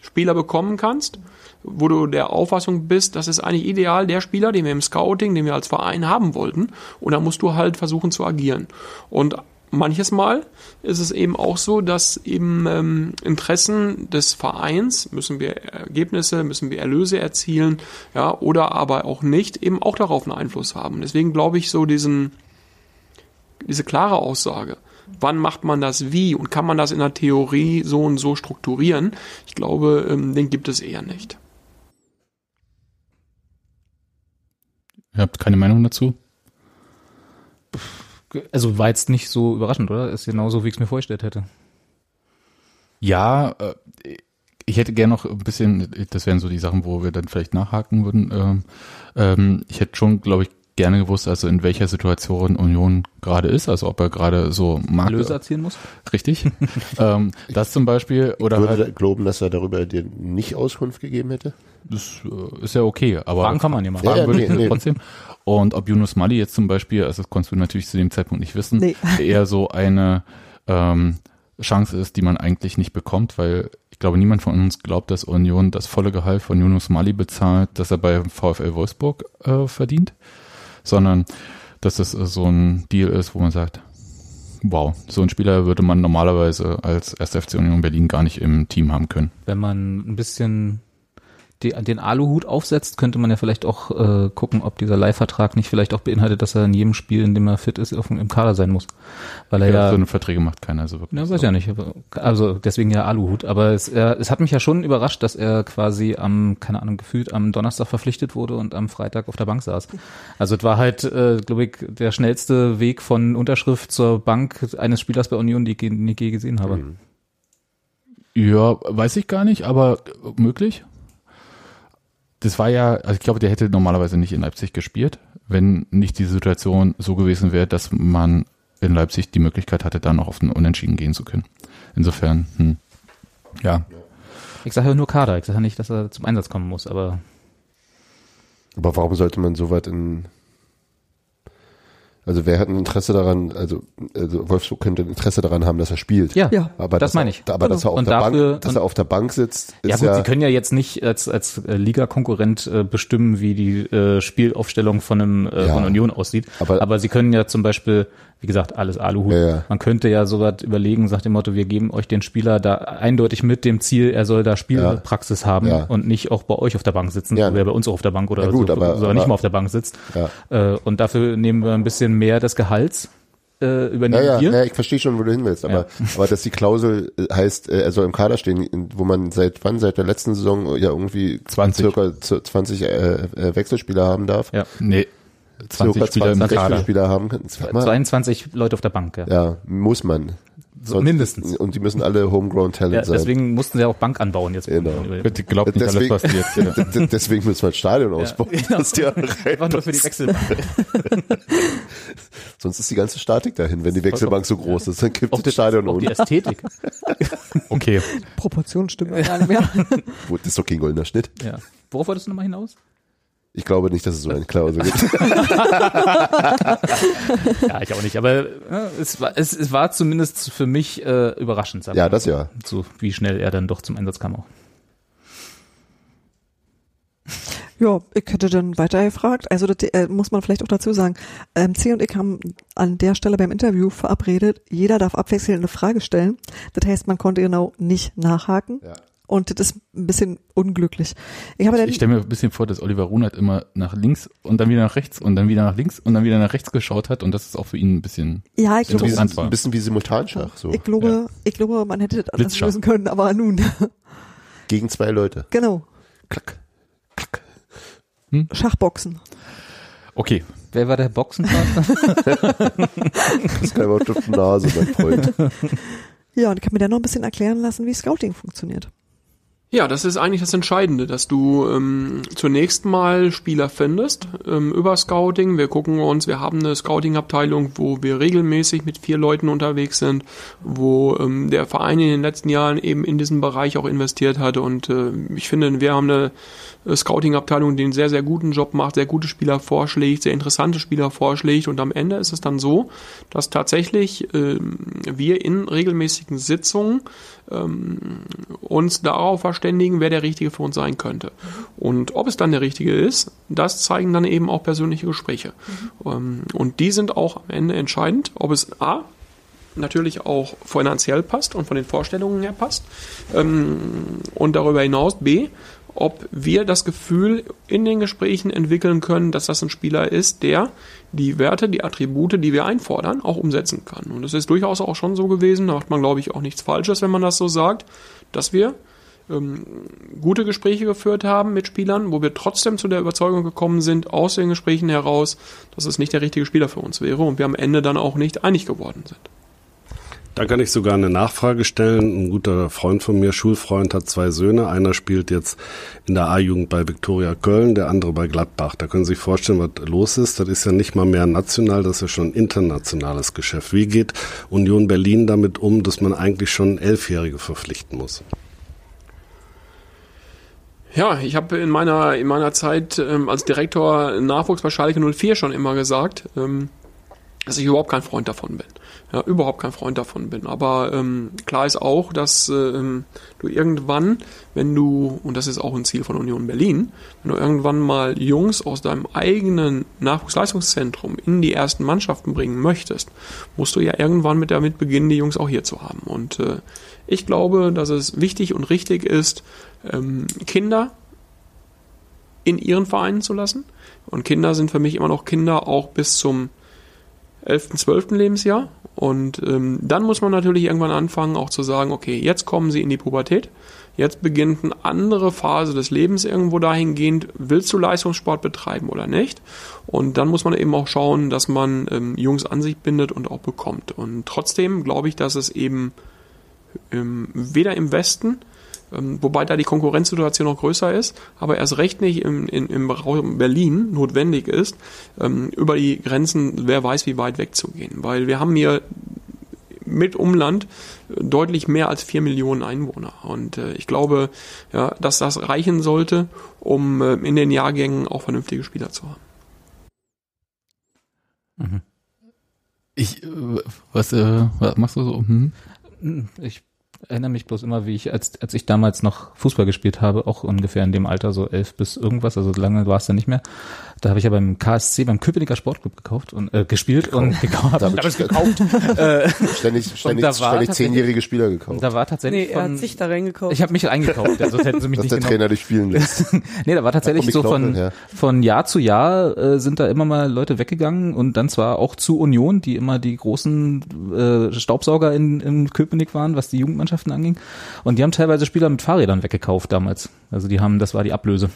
Spieler bekommen kannst, wo du der Auffassung bist, das ist eigentlich ideal der Spieler, den wir im Scouting, den wir als Verein haben wollten. Und da musst du halt versuchen zu agieren. Und manches Mal ist es eben auch so, dass eben ähm, Interessen des Vereins, müssen wir Ergebnisse, müssen wir Erlöse erzielen, ja, oder aber auch nicht, eben auch darauf einen Einfluss haben. Deswegen glaube ich so diesen, diese klare Aussage, wann macht man das wie und kann man das in der Theorie so und so strukturieren, ich glaube, ähm, den gibt es eher nicht. Ihr habt keine Meinung dazu? Also war jetzt nicht so überraschend, oder? Ist genauso, wie ich es mir vorgestellt hätte. Ja, äh, ich hätte gerne noch ein bisschen, das wären so die Sachen, wo wir dann vielleicht nachhaken würden. Ähm, ähm, ich hätte schon, glaube ich, gerne gewusst, also in welcher Situation Union gerade ist, also ob er gerade so Marke Löse erzielen muss. Richtig. ähm, das zum Beispiel oder ich würde halt, glauben, dass er darüber dir nicht Auskunft gegeben hätte. Das äh, ist ja okay, aber Fragen kann man ja mal. Fragen ja, würde nee, ich nee. trotzdem. Und ob Yunus Mali jetzt zum Beispiel, also das konntest du natürlich zu dem Zeitpunkt nicht wissen, nee. eher so eine ähm, Chance ist, die man eigentlich nicht bekommt, weil ich glaube, niemand von uns glaubt, dass Union das volle Gehalt von Yunus Mali bezahlt, das er bei VfL Wolfsburg äh, verdient, sondern dass es äh, so ein Deal ist, wo man sagt, wow, so ein Spieler würde man normalerweise als 1. FC Union Berlin gar nicht im Team haben können. Wenn man ein bisschen die, den Aluhut aufsetzt, könnte man ja vielleicht auch äh, gucken, ob dieser Leihvertrag nicht vielleicht auch beinhaltet, dass er in jedem Spiel, in dem er fit ist, auf, im Kader sein muss. Weil er ja, ja so eine Verträge macht keiner so wirklich. Ja, weiß so. ja nicht. Also deswegen ja Aluhut. Aber es, er, es hat mich ja schon überrascht, dass er quasi am, keine Ahnung, gefühlt am Donnerstag verpflichtet wurde und am Freitag auf der Bank saß. Also es war halt, äh, glaube ich, der schnellste Weg von Unterschrift zur Bank eines Spielers bei Union, die ich nie gesehen habe. Mhm. Ja, weiß ich gar nicht, aber möglich das war ja, also ich glaube, der hätte normalerweise nicht in Leipzig gespielt, wenn nicht die Situation so gewesen wäre, dass man in Leipzig die Möglichkeit hatte, dann noch auf den Unentschieden gehen zu können. Insofern, hm, ja. Ich sage ja nur Kader, ich sage ja nicht, dass er zum Einsatz kommen muss, aber. Aber warum sollte man so weit in, Also wer hat ein Interesse daran, also, also Wolfsburg könnte ein Interesse daran haben, dass er spielt. Ja, Ja. aber das meine ich. Aber dass er auf Und der dafür- Bank, dass und- er auf der Bank sitzt, ist Ja ja, gut, sie können ja jetzt nicht als, als äh, Liga-Konkurrent äh, bestimmen, wie die äh, Spielaufstellung von einem äh, Ja. von Union aussieht. Aber- Aber, sie können ja zum Beispiel, wie gesagt, alles Aluhut. Ja, ja. Man könnte ja sowas überlegen, sagt dem Motto, wir geben euch den Spieler da eindeutig mit dem Ziel, er soll da Spielpraxis haben Ja. und nicht auch bei euch auf der Bank sitzen, Ja. wo er bei uns auch auf der Bank oder Ja, gut, so, aber- so nicht aber- mal auf der Bank sitzt. Ja. Äh, und dafür nehmen wir ein bisschen mehr des Gehalts, äh, ja, übernehmen ja, wir. ja, ich verstehe schon, wo du hin willst, aber, aber dass die Klausel äh, heißt, äh, er soll im Kader stehen, wo man seit wann, seit der letzten Saison ja irgendwie 20. circa zu- 20 äh, äh, Wechselspieler haben darf. Ja. Nee, 20 circa Spieler im 20 Kader. Wechselspieler haben kann. Sag mal, 22 Leute auf der Bank, ja. Ja, muss man. So, mindestens. Und die müssen alle homegrown Talent Ja, sein. deswegen mussten sie auch Bank anbauen jetzt. Genau. Bitte glaubt nicht Deswegen- alles, was jetzt d- Deswegen müssen wir ein Stadion ausbauen. genau. dass die alle rein- Einfach nur für die Wechselbank. Sonst ist die ganze Statik dahin, wenn die Wechselbank so groß ist. Dann kippt Auch, das das, Stadion auch die um. Ästhetik. Okay, Proportionen stimmen ja gar nicht mehr. Das ist doch kein goldener Schnitt. Ja. Worauf wolltest du nochmal hinaus? Ich glaube nicht, dass es so eine Klausel gibt. Ja, ich auch nicht. Aber äh, es, war, es, es war zumindest für mich äh, überraschend. sagen Ja, wir mal das so. ja. So wie schnell er dann doch zum Einsatz kam auch. Ja, ich hätte dann weiter gefragt. Also das äh, muss man vielleicht auch dazu sagen. Ähm, C und ich haben an der Stelle beim Interview verabredet, jeder darf abwechselnd eine Frage stellen. Das heißt, man konnte genau nicht nachhaken. Ja. Und das ist ein bisschen unglücklich. Ich habe dann, ich stelle mir ein bisschen vor, dass Oliver Runert immer nach links und dann wieder nach rechts und dann wieder nach links und dann wieder nach rechts geschaut hat und das ist auch für ihn ein bisschen ja, ich glaube, war. Ein bisschen wie Simultanschach. So. ich glaube, ich glaube, man hätte das anders lösen können, aber nun, Gegen zwei Leute. genau, Klack. Klack. Schachboxen. Okay, Wer war der Boxenpartner? Das ist kein Wort auf die Nase, mein Freund. Ja, und ich habe mir dann noch ein bisschen erklären lassen, wie Scouting funktioniert. Ja, das ist eigentlich das Entscheidende, dass du ähm, zunächst mal Spieler findest ähm, über Scouting. Wir gucken uns, wir haben eine Scouting-Abteilung, wo wir regelmäßig mit vier Leuten unterwegs sind, wo ähm, der Verein in den letzten Jahren eben in diesen Bereich auch investiert hat. Und äh, ich finde, wir haben eine äh, Scouting-Abteilung, die einen sehr, sehr guten Job macht, sehr gute Spieler vorschlägt, sehr interessante Spieler vorschlägt. Und am Ende ist es dann so, dass tatsächlich ähm, wir in regelmäßigen Sitzungen uns darauf verständigen, wer der Richtige für uns sein könnte. Und ob es dann der Richtige ist, das zeigen dann eben auch persönliche Gespräche. Ähm, Und die sind auch am Ende entscheidend, ob es A, natürlich auch finanziell passt und von den Vorstellungen her passt. Ähm, Und darüber hinaus B, ob wir das Gefühl in den Gesprächen entwickeln können, dass das ein Spieler ist, der die Werte, die Attribute, die wir einfordern, auch umsetzen kann. Und es ist durchaus auch schon so gewesen, da macht man, glaube ich, auch nichts Falsches, wenn man das so sagt, dass wir ähm, gute Gespräche geführt haben mit Spielern, wo wir trotzdem zu der Überzeugung gekommen sind, aus den Gesprächen heraus, dass es nicht der richtige Spieler für uns wäre und wir am Ende dann auch nicht einig geworden sind. Da kann ich sogar eine Nachfrage stellen. Ein guter Freund von mir, Schulfreund, hat zwei Söhne. Einer spielt jetzt in der A-Jugend bei Viktoria Köln, der andere bei Gladbach. Da können Sie sich vorstellen, was los ist. Das ist ja nicht mal mehr national, das ist ja schon ein internationales Geschäft. Wie geht Union Berlin damit um, dass man eigentlich schon Elfjährige verpflichten muss? Ja, ich habe in meiner, in meiner Zeit ähm, als Direktor Nachwuchs bei Schalke 04 schon immer gesagt, ähm, dass ich überhaupt kein Freund davon bin. Ja, überhaupt kein Freund davon bin. Aber ähm, klar ist auch, dass ähm, du irgendwann, wenn du, und das ist auch ein Ziel von Union Berlin, wenn du irgendwann mal Jungs aus deinem eigenen Nachwuchsleistungszentrum in die ersten Mannschaften bringen möchtest, musst du ja irgendwann mit damit beginnen, die Jungs auch hier zu haben. Und äh, ich glaube, dass es wichtig und richtig ist, ähm, Kinder in ihren Vereinen zu lassen. Und Kinder sind für mich immer noch Kinder auch bis zum 11., 12. Lebensjahr. Und ähm, dann muss man natürlich irgendwann anfangen, auch zu sagen, okay, jetzt kommen sie in die Pubertät. Jetzt beginnt eine andere Phase des Lebens irgendwo dahingehend, willst du Leistungssport betreiben oder nicht? Und dann muss man eben auch schauen, dass man ähm, Jungs an sich bindet und auch bekommt. Und trotzdem glaube ich, dass es eben ähm, weder im Westen, wobei da die Konkurrenzsituation noch größer ist, aber erst recht nicht im, in, im Raum Berlin notwendig ist, ähm, über die Grenzen, wer weiß wie weit wegzugehen. Weil wir haben hier mit Umland deutlich mehr als vier Millionen Einwohner. Und äh, ich glaube, ja, dass das reichen sollte, um äh, in den Jahrgängen auch vernünftige Spieler zu haben. Ich, äh, was, äh, was machst du so? Hm? Ich erinnere mich bloß immer, wie ich, als, als ich damals noch Fußball gespielt habe, auch ungefähr in dem Alter, so elf bis irgendwas, also lange war es ja nicht mehr. Da habe ich ja beim KSC, beim Köpenicker Sportclub gekauft und äh, gespielt und gekauft. Damit- Hab ich gekauft. äh, Ständig, ständig, da war ständig tatsächlich- zehnjährige Spieler gekauft. da war tatsächlich Nee, er von, hat sich da reingekauft. ich habe mich eingekauft, also hätten sie mich dass nicht der genommen. Trainer dich spielen lässt. Nee, da war tatsächlich Da so von, von Jahr zu Jahr äh, sind da immer mal Leute weggegangen und dann zwar auch zu Union, die immer die großen äh, Staubsauger in, in Köpenick waren, was die Jugendmannschaften anging. Und die haben teilweise Spieler mit Fahrrädern weggekauft damals. Also die haben, das war die Ablöse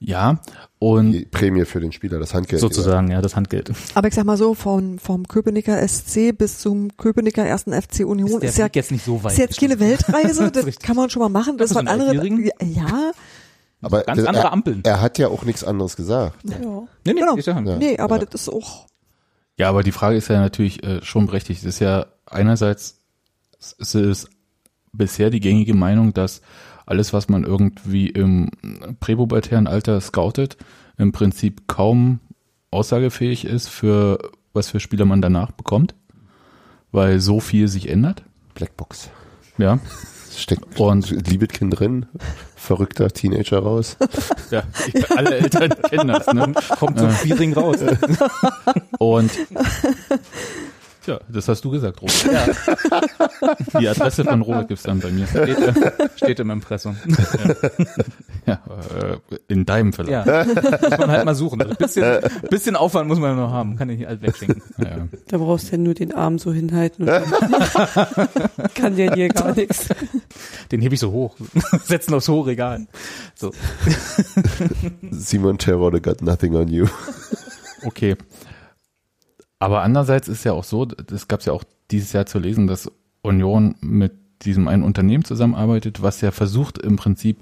Ja, und Die Prämie für den Spieler, das Handgeld. sozusagen, ja, das Handgeld. Aber ich sag mal so, vom, vom Köpenicker SC bis zum Köpenicker ersten FC Union der ist, ja, jetzt nicht so weit. ist jetzt keine Weltreise, das kann man schon mal machen. Das Das waren ist Altjährigen. ja, Aber Ganz das- andere er, Ampeln. Er hat ja auch nichts anderes gesagt. ja. Nee, nee, Genau. ist ja. Nee, aber Ja. das ist auch, Ja, aber die Frage ist ja natürlich äh, schon berechtigt. Es ist ja einerseits es ist bisher die gängige Meinung, dass alles, was man irgendwie im präpubertären Alter scoutet, im Prinzip kaum aussagefähig ist für was für Spieler man danach bekommt, weil so viel sich ändert. Blackbox. Ja, Steckt Und- Liebetkind drin, verrückter Teenager raus. ja alle Eltern kennen das. Ne? kommt so ein Feeling raus. Und ja, das hast du gesagt, Robert. Die Adresse von Robert gibt's dann bei mir. Steht, äh, steht im Impressum. Ja, äh, in deinem Verlag. Ja, muss man halt mal suchen. Ein bisschen, bisschen Aufwand muss man noch haben. Kann ich nicht alles wegschenken. Ja. Da brauchst du ja nur den Arm so hinhalten und dann kann der dir gar nichts. Den hebe ich so hoch. Setzen aufs hohe Regal. So. Simon Terror, got nothing on you. Okay. Aber andererseits ist ja auch so, das gab es ja auch dieses Jahr zu lesen, dass Union mit diesem einen Unternehmen zusammenarbeitet, was ja versucht im Prinzip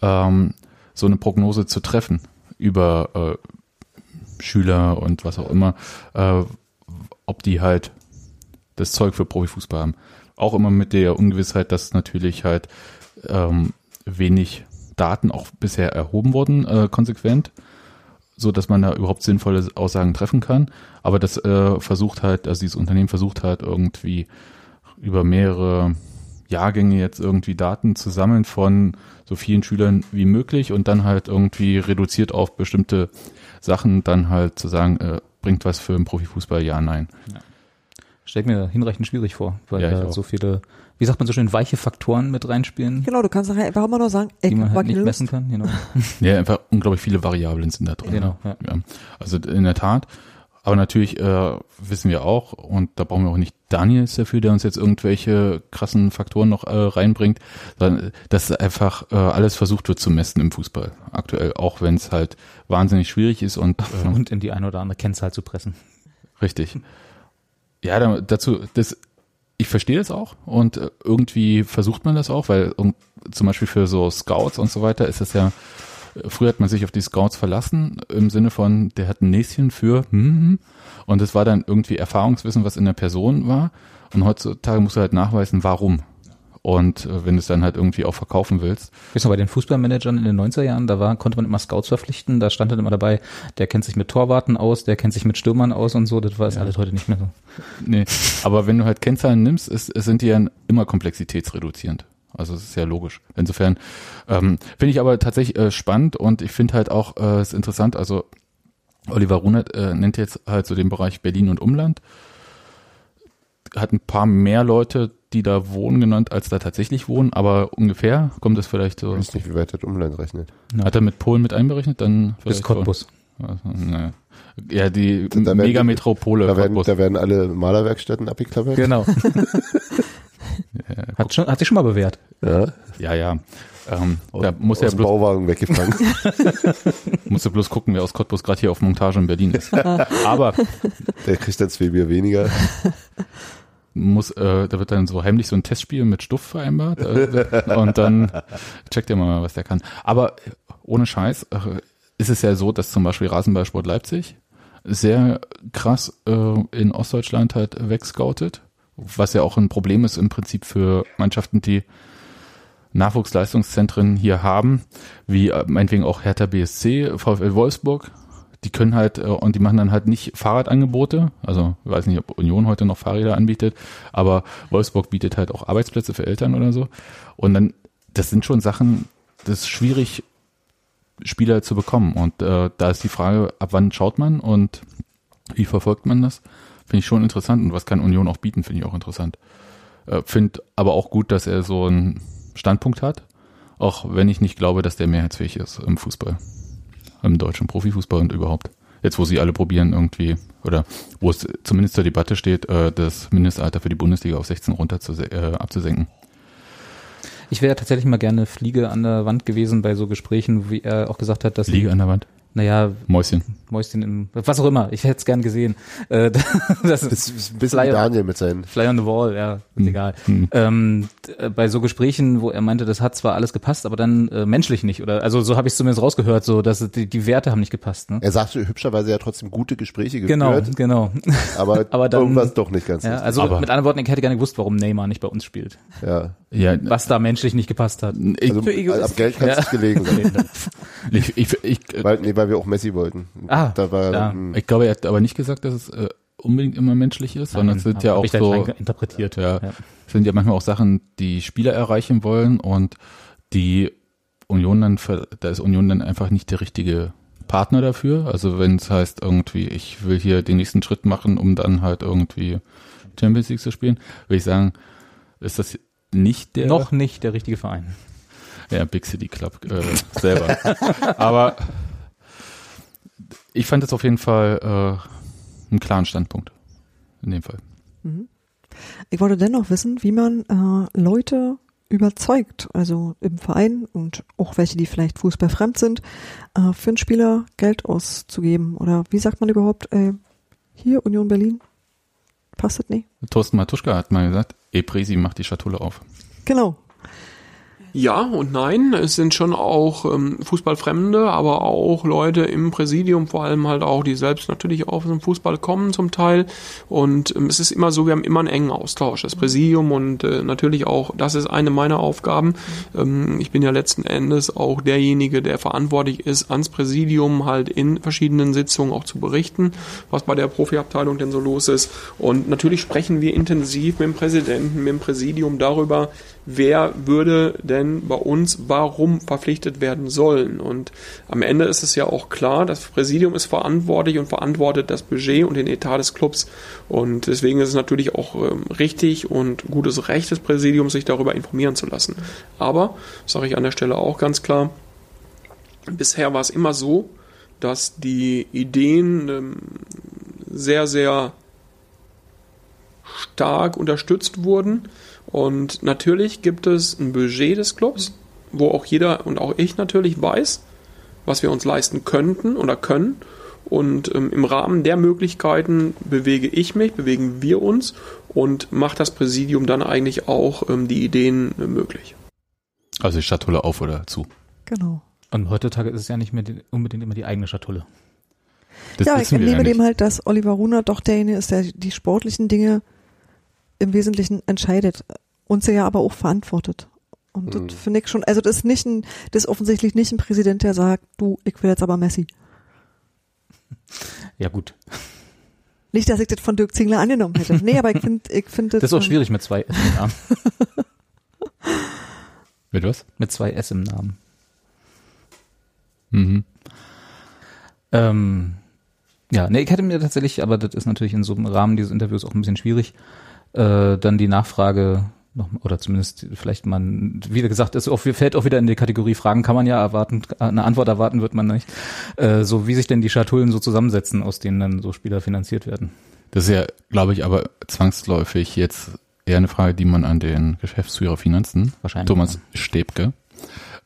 ähm, so eine Prognose zu treffen über äh, Schüler und was auch immer, äh, ob die halt das Zeug für Profifußball haben. Auch immer mit der Ungewissheit, dass natürlich halt ähm, wenig Daten auch bisher erhoben wurden, äh, konsequent so dass man da überhaupt sinnvolle Aussagen treffen kann. Aber das äh, versucht halt, also dieses Unternehmen versucht halt irgendwie über mehrere Jahrgänge jetzt irgendwie Daten zu sammeln von so vielen Schülern wie möglich und dann halt irgendwie reduziert auf bestimmte Sachen dann halt zu sagen, äh, bringt was für den Profifußball, ja, nein. Stellt mir hinreichend schwierig vor, weil Ja, da so viele, wie sagt man so schön, weiche Faktoren mit reinspielen, genau, du kannst nachher einfach immer nur sagen, ey, die man halt nicht messen kann. Genau. Ja, einfach unglaublich viele Variablen sind da drin. Genau, ja. Ja. Also in der Tat. Aber natürlich äh, wissen wir auch, und da brauchen wir auch nicht Daniels dafür, der uns jetzt irgendwelche krassen Faktoren noch äh, reinbringt, sondern äh, dass einfach äh, alles versucht wird zu messen im Fußball aktuell, auch wenn es halt wahnsinnig schwierig ist und äh, Und in die eine oder andere Kennzahl zu pressen. Richtig. Ja, da, dazu, das, ich verstehe das auch und äh, irgendwie versucht man das auch, weil um, zum Beispiel für so Scouts und so weiter ist das ja, äh, früher hat man sich auf die Scouts verlassen im Sinne von, der hat ein Näschen für hm, hm, und das war dann irgendwie Erfahrungswissen, was in der Person war und heutzutage musst du halt nachweisen, warum. Und äh, wenn du es dann halt irgendwie auch verkaufen willst, Weißt du, bei den Fußballmanagern in den 90er Jahren, da war, konnte man immer Scouts verpflichten, da stand dann immer dabei, der kennt sich mit Torwarten aus, der kennt sich mit Stürmern aus und so, das war es alles heute nicht mehr so. Nee, aber wenn du halt Kennzahlen nimmst, ist, es sind die ja immer komplexitätsreduzierend. Also es ist ja logisch. Insofern ähm, finde ich aber tatsächlich äh, spannend und ich finde halt auch äh, es ist interessant, also Oliver Runert äh, nennt jetzt halt so den Bereich Berlin und Umland. Hat ein paar mehr Leute, die da wohnen genannt, als da tatsächlich wohnen, aber ungefähr kommt es vielleicht so. Ich weiß nicht, wie weit das Umland rechnet. Hat er mit Polen mit einberechnet? Dann Bis Cottbus. Also, naja. Ja, die Da Megametropole Da werden, da werden alle Malerwerkstätten abgeklappert. Genau. hat, schon, hat sich schon mal bewährt. Ja, Ja, ja. Ähm, da muss aus ja bloß, Bauwagen weggefangen. musst du bloß gucken, wer aus Cottbus gerade hier auf Montage in Berlin ist. Aber Der kriegt dann zwei Bier weniger. Muss, äh, da wird dann so heimlich so ein Testspiel mit Stuff vereinbart äh, und dann checkt ihr mal, was der kann. Aber ohne Scheiß äh, ist es ja so, dass zum Beispiel Rasenballsport Leipzig sehr krass äh, in Ostdeutschland halt wegscoutet, was ja auch ein Problem ist im Prinzip für Mannschaften, die Nachwuchsleistungszentren hier haben, wie äh, meinetwegen auch Hertha BSC, VfL Wolfsburg, die können halt, äh, und die machen dann halt nicht Fahrradangebote, also ich weiß nicht, ob Union heute noch Fahrräder anbietet, aber Wolfsburg bietet halt auch Arbeitsplätze für Eltern oder so. Und dann, das sind schon Sachen, das ist schwierig, Spieler zu bekommen. Und äh, da ist die Frage, ab wann schaut man und wie verfolgt man das? Finde ich schon interessant. Und was kann Union auch bieten, finde ich auch interessant. Äh, Finde aber auch gut, dass er so einen Standpunkt hat, auch wenn ich nicht glaube, dass der mehrheitsfähig ist im Fußball, im deutschen Profifußball und überhaupt. Jetzt, wo sie alle probieren irgendwie, oder wo es zumindest zur Debatte steht, äh, das Mindestalter für die Bundesliga auf 16 runter zu, äh, abzusenken. Ich wäre tatsächlich mal gerne Fliege an der Wand gewesen bei so Gesprächen, wie er auch gesagt hat, dass Liege an der Wand. Naja, Mäuschen. Mäuschen im, was auch immer, ich hätte es gern gesehen. Äh, das ist ein bisschen Fly- wie Daniel mit seinen. Fly on the Wall, ja, ist Hm. egal. Hm. Ähm, äh, bei so Gesprächen, wo er meinte, das hat zwar alles gepasst, aber dann äh, menschlich nicht. Oder also so habe ich zumindest rausgehört, so dass es die, die Werte haben nicht gepasst. Ne? Er sagte hübscherweise ja trotzdem gute Gespräche Genau, geführt, genau. aber, Aber dann- irgendwas doch nicht ganz Ja, richtig. also Aber- mit anderen Worten, ich hätte gerne gewusst, warum Neymar nicht bei uns spielt. Ja. Ja, Was da menschlich nicht gepasst hat. ich, Also Für Egoisten. am Geld kann es Ja. nicht gelegen sein. ich, ich, ich, Weil, nee, weil wir auch Messi wollten. Ah, da war, ja. hm, ich glaube, er hat aber nicht gesagt, dass es äh, unbedingt immer menschlich ist, sondern es sind ja auch so, interpretiert. ja, es sind ja manchmal auch Sachen, die Spieler erreichen wollen und die Union dann, ver- da ist Union dann einfach nicht der richtige Partner dafür. Also wenn es heißt irgendwie, ich will hier den nächsten Schritt machen, um dann halt irgendwie Champions League zu spielen, würde ich sagen, ist das nicht der Noch nicht der richtige Verein. Ja, Big City Club äh, selber. Aber ich fand das auf jeden Fall äh, einen klaren Standpunkt. In dem Fall. Ich wollte dennoch wissen, wie man äh, Leute überzeugt, also im Verein und auch welche, die vielleicht fußballfremd sind, äh, für einen Spieler Geld auszugeben. Oder wie sagt man überhaupt, äh, hier Union Berlin? Passt das nicht? Thorsten Matuschka hat mal gesagt, E Presi macht die Schatulle auf. Genau. Ja und nein, es sind schon auch ähm, Fußballfremde, aber auch Leute im Präsidium, vor allem halt auch, die selbst natürlich auch aus dem Fußball kommen zum Teil. Und ähm, es ist immer so, wir haben immer einen engen Austausch, das Präsidium und äh, natürlich auch, das ist eine meiner Aufgaben. Ähm, ich bin ja letzten Endes auch derjenige, der verantwortlich ist, ans Präsidium halt in verschiedenen Sitzungen auch zu berichten, was bei der Profiabteilung denn so los ist. Und natürlich sprechen wir intensiv mit dem Präsidenten, mit dem Präsidium darüber, wer würde denn bei uns warum verpflichtet werden sollen. Und am Ende ist es ja auch klar, das Präsidium ist verantwortlich und verantwortet das Budget und den Etat des Clubs. Und deswegen ist es natürlich auch ähm, richtig und gutes Recht des Präsidiums, sich darüber informieren zu lassen. Aber, sage ich an der Stelle auch ganz klar, bisher war es immer so, dass die Ideen ähm, sehr, sehr stark unterstützt wurden. Und natürlich gibt es ein Budget des Clubs, wo auch jeder und auch ich natürlich weiß, was wir uns leisten könnten oder können. Und ähm, im Rahmen der Möglichkeiten bewege ich mich, bewegen wir uns und macht das Präsidium dann eigentlich auch ähm, die Ideen äh, möglich. Also die Schatulle auf oder zu. Genau. Und heutzutage ist es ja nicht mehr die, unbedingt immer die eigene Schatulle. Das ja, ich ja nicht. dem halt, dass Oliver Runert doch derjenige ist, der die sportlichen Dinge im Wesentlichen entscheidet und sie ja aber auch verantwortet. Und Mhm. das finde ich schon, also das ist nicht ein, das ist offensichtlich nicht ein Präsident, der sagt, du, ich will jetzt aber Messi. Ja gut, Nicht, dass ich das von Dirk Zingler angenommen hätte. Nee, aber ich finde, ich finde das ist auch schwierig mit zwei S im Namen. Mit was? mit zwei S im Namen. Mhm. Ähm, ja, nee, ich hätte mir tatsächlich, aber das ist natürlich in so einem Rahmen dieses Interviews auch ein bisschen schwierig, äh, dann die Nachfrage noch, oder zumindest vielleicht man, wie gesagt, ist auch, fällt auch wieder in die Kategorie Fragen kann man ja erwarten, eine Antwort erwarten wird man nicht, äh, so wie sich denn die Schatullen so zusammensetzen, aus denen dann so Spieler finanziert werden. Das ist ja, glaube ich, aber zwangsläufig jetzt eher eine Frage, die man an den Geschäftsführer Finanzen, Wahrscheinlich, Thomas Stäbke,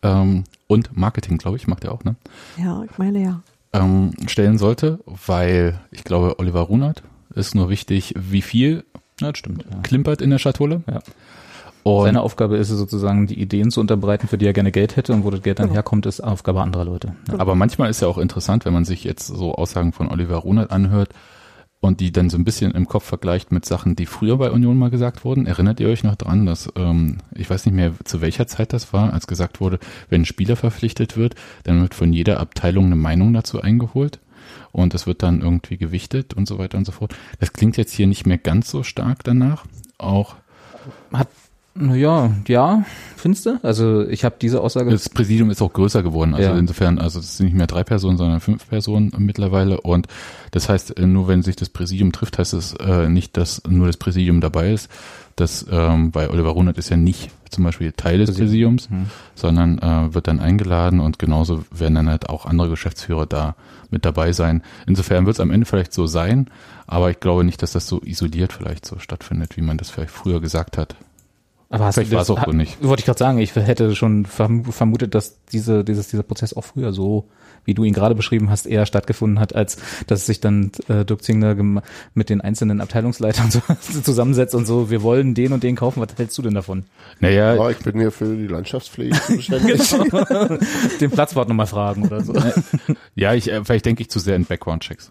ähm, und Marketing, glaube ich, macht er auch, ne? Ja, ich meine ja. ähm, stellen sollte, weil ich glaube, Oliver Runert ist nur wichtig, wie viel Ja, das stimmt. Ja. klimpert in der Schatulle. Ja. Und Seine Aufgabe ist es sozusagen, die Ideen zu unterbreiten, für die er gerne Geld hätte und wo das Geld dann Genau. herkommt, ist Aufgabe anderer Leute. Ja. aber manchmal ist ja auch interessant, wenn man sich jetzt so Aussagen von Oliver Runert anhört und die dann so ein bisschen im Kopf vergleicht mit Sachen, die früher bei Union mal gesagt wurden. Erinnert ihr euch noch dran, dass, ähm, ich weiß nicht mehr, zu welcher Zeit das war, als gesagt wurde, wenn ein Spieler verpflichtet wird, dann wird von jeder Abteilung eine Meinung dazu eingeholt. Und es wird dann irgendwie gewichtet und so weiter und so fort. Das klingt jetzt hier nicht mehr ganz so stark danach. Auch Hat, ja, ja, findest du? Also ich habe diese Aussage. das Präsidium ist auch größer geworden. Also Ja. insofern, also es sind nicht mehr drei Personen, sondern fünf Personen mittlerweile. Und das heißt, äh, nur wenn sich das Präsidium trifft, heißt es äh, nicht, dass nur das Präsidium dabei ist. Das ähm, bei Oliver Runert ist ja nicht zum Beispiel Teil des Präsidium. Präsidiums, Hm. sondern äh, wird dann eingeladen und genauso werden dann halt auch andere Geschäftsführer da mit dabei sein. Insofern wird es am Ende vielleicht so sein, aber ich glaube nicht, dass das so isoliert vielleicht so stattfindet, wie man das vielleicht früher gesagt hat. Aber hast Vielleicht du war es auch wohl nicht. Wollte ich gerade sagen, ich hätte schon verm vermutet, dass diese, dieses, dieser Prozess auch früher so, wie du ihn gerade beschrieben hast, eher stattgefunden hat, als dass sich dann äh, Dirk Zingler mit den einzelnen Abteilungsleitern so zusammensetzt und so, wir wollen den und den kaufen, was hältst du denn davon? Naja, Ja, ich bin hier für die Landschaftspflege zuständig. den Platzwart nochmal fragen oder so. Ja, ich, äh, vielleicht denke ich zu sehr in Background-Checks.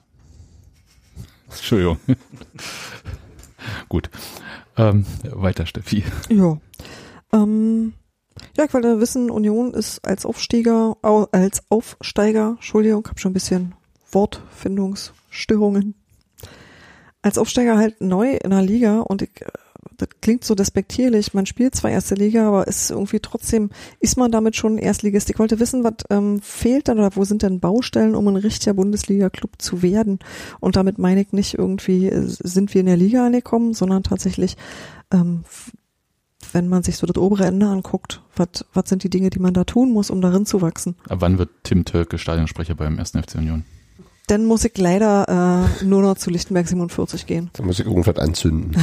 Entschuldigung. Gut. Ähm, weiter, Steffi. Ja. Ähm, ja, ich wollte wissen, Union ist als Aufsteiger, au, als Aufsteiger, Entschuldigung, habe schon ein bisschen Wortfindungsstörungen. Als Aufsteiger halt neu in der Liga und ich, äh, das klingt so despektierlich. Man spielt zwar erste Liga, aber ist irgendwie trotzdem, ist man damit schon Erstligist? Ich wollte wissen, was ähm, fehlt dann oder wo sind denn Baustellen, um ein richtiger Bundesliga-Club zu werden? Und damit meine ich nicht irgendwie, äh, sind wir in der Liga angekommen, sondern tatsächlich, ähm, wenn man sich so das obere Ende anguckt, was was sind die Dinge, die man da tun muss, um darin zu wachsen? Ab wann wird Tim Tölke Stadionsprecher beim 1. FC Union? Dann muss ich leider äh, nur noch zu Lichtenberg 47 gehen. Da muss ich irgendwas anzünden.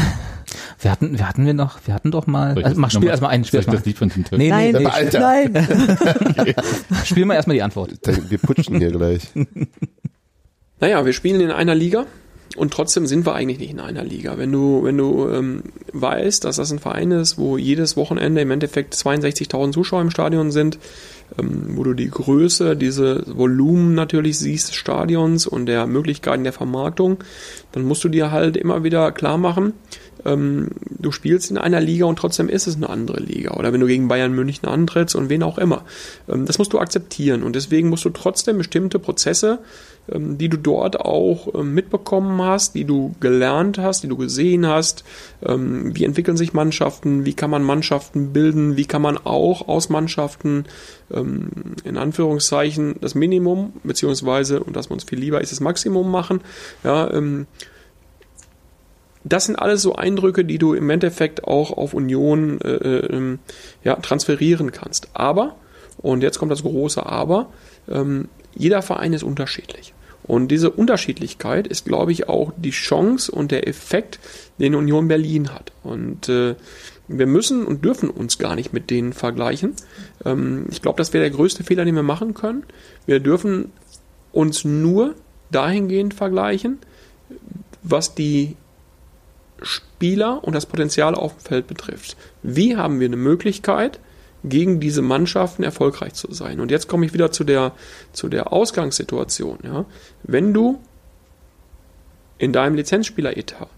Wir hatten, wir hatten wir noch, wir hatten doch mal, also das mach, spiel erstmal ein, spiel Soll ich erstmal das Lied von Tim Tölke? Nee, nee, Nein. nee, Alter, Nein! spiel mal erstmal die Antwort. dann- wir putschen hier gleich. Naja, wir spielen in einer Liga und trotzdem sind wir eigentlich nicht in einer Liga. Wenn du, wenn du ähm, weißt, dass das ein Verein ist, wo jedes Wochenende im Endeffekt 62.000 Zuschauer im Stadion sind, ähm, wo du die Größe, diese Volumen natürlich siehst des Stadions und der Möglichkeiten der Vermarktung, dann musst du dir halt immer wieder klar machen, ähm, du spielst in einer Liga und trotzdem ist es eine andere Liga. Oder wenn du gegen Bayern München antrittst und wen auch immer. Ähm, das musst du akzeptieren. Und deswegen musst du trotzdem bestimmte Prozesse, die du dort auch ähm, mitbekommen hast, die du gelernt hast, die du gesehen hast. Ähm, wie entwickeln sich Mannschaften? Wie kann man Mannschaften bilden? Wie kann man auch aus Mannschaften ähm, in Anführungszeichen das Minimum, beziehungsweise, und das uns viel lieber ist, das Maximum machen? Ja, ähm, das sind alles so Eindrücke, die du im Endeffekt auch auf Union äh, ähm, ja, transferieren kannst. Aber, und jetzt kommt das große Aber, ähm, jeder Verein ist unterschiedlich. Und diese Unterschiedlichkeit ist, glaube ich, auch die Chance und der Effekt, den Union Berlin hat. Und äh, wir müssen und dürfen uns gar nicht mit denen vergleichen. Ähm, ich glaube, das wäre der größte Fehler, den wir machen können. Wir dürfen uns nur dahingehend vergleichen, was die Spieler und das Potenzial auf dem Feld betrifft. Wie haben wir eine Möglichkeit, gegen diese Mannschaften erfolgreich zu sein? Und jetzt komme ich wieder zu der, zu der Ausgangssituation. Ja? Wenn du in deinem Lizenzspieler-Etat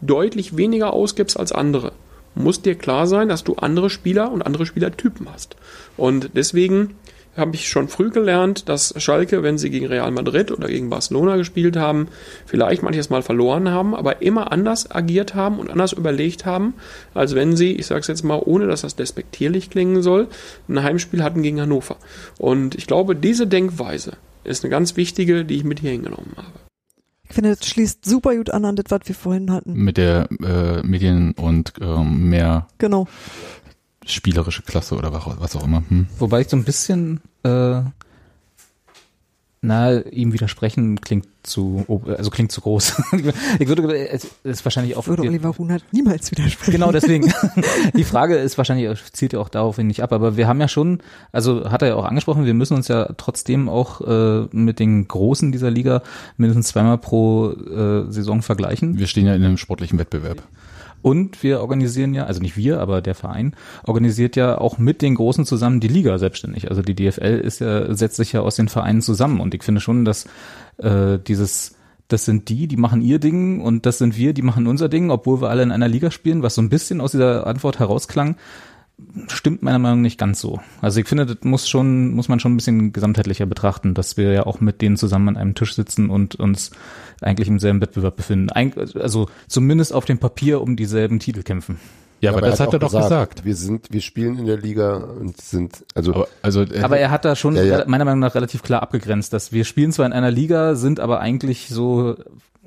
deutlich weniger ausgibst als andere, muss dir klar sein, dass du andere Spieler und andere Spielertypen hast. Und deswegen habe ich schon früh gelernt, dass Schalke, wenn sie gegen Real Madrid oder gegen Barcelona gespielt haben, vielleicht manches Mal verloren haben, aber immer anders agiert haben und anders überlegt haben, als wenn sie, ich sage es jetzt mal, ohne dass das despektierlich klingen soll, ein Heimspiel hatten gegen Hannover. Und ich glaube, diese Denkweise ist eine ganz wichtige, die ich mit hier hingenommen habe. Ich finde, das schließt super gut an an das, was wir vorhin hatten. Mit der äh, Medien- und ähm, mehr Genau. Spielerische Klasse oder was, auch immer. Hm. Wobei ich so ein bisschen, äh, na, ihm widersprechen klingt zu, also klingt zu groß. ich würde, es ist wahrscheinlich auch, Würde Oliver Runert niemals widersprechen. Genau, deswegen. Die Frage ist wahrscheinlich, zielt ja auch daraufhin nicht ab, aber wir haben ja schon, also hat er ja auch angesprochen, wir müssen uns ja trotzdem auch äh, mit den Großen dieser Liga mindestens zweimal pro äh, Saison vergleichen. Wir stehen ja in einem sportlichen Wettbewerb. Und wir organisieren ja, also nicht wir, aber der Verein organisiert ja auch mit den Großen zusammen die Liga selbstständig. Also die DFL ist ja, setzt sich ja aus den Vereinen zusammen. Und ich finde schon, dass äh, dieses, das sind die, die machen ihr Ding und das sind wir, die machen unser Ding, obwohl wir alle in einer Liga spielen, was so ein bisschen aus dieser Antwort herausklang, stimmt meiner Meinung nach nicht ganz so. Also ich finde, das muss schon, muss man schon ein bisschen gesamtheitlicher betrachten, dass wir ja auch mit denen zusammen an einem Tisch sitzen und uns eigentlich im selben Wettbewerb befinden. Eig also zumindest auf dem Papier um dieselben Titel kämpfen. Ja, aber, das hat er doch gesagt. Wir sind, wir spielen in der Liga und sind, also, Aber, also, äh, Aber er hat da schon Ja, ja. meiner Meinung nach relativ klar abgegrenzt, dass wir spielen zwar in einer Liga, sind aber eigentlich so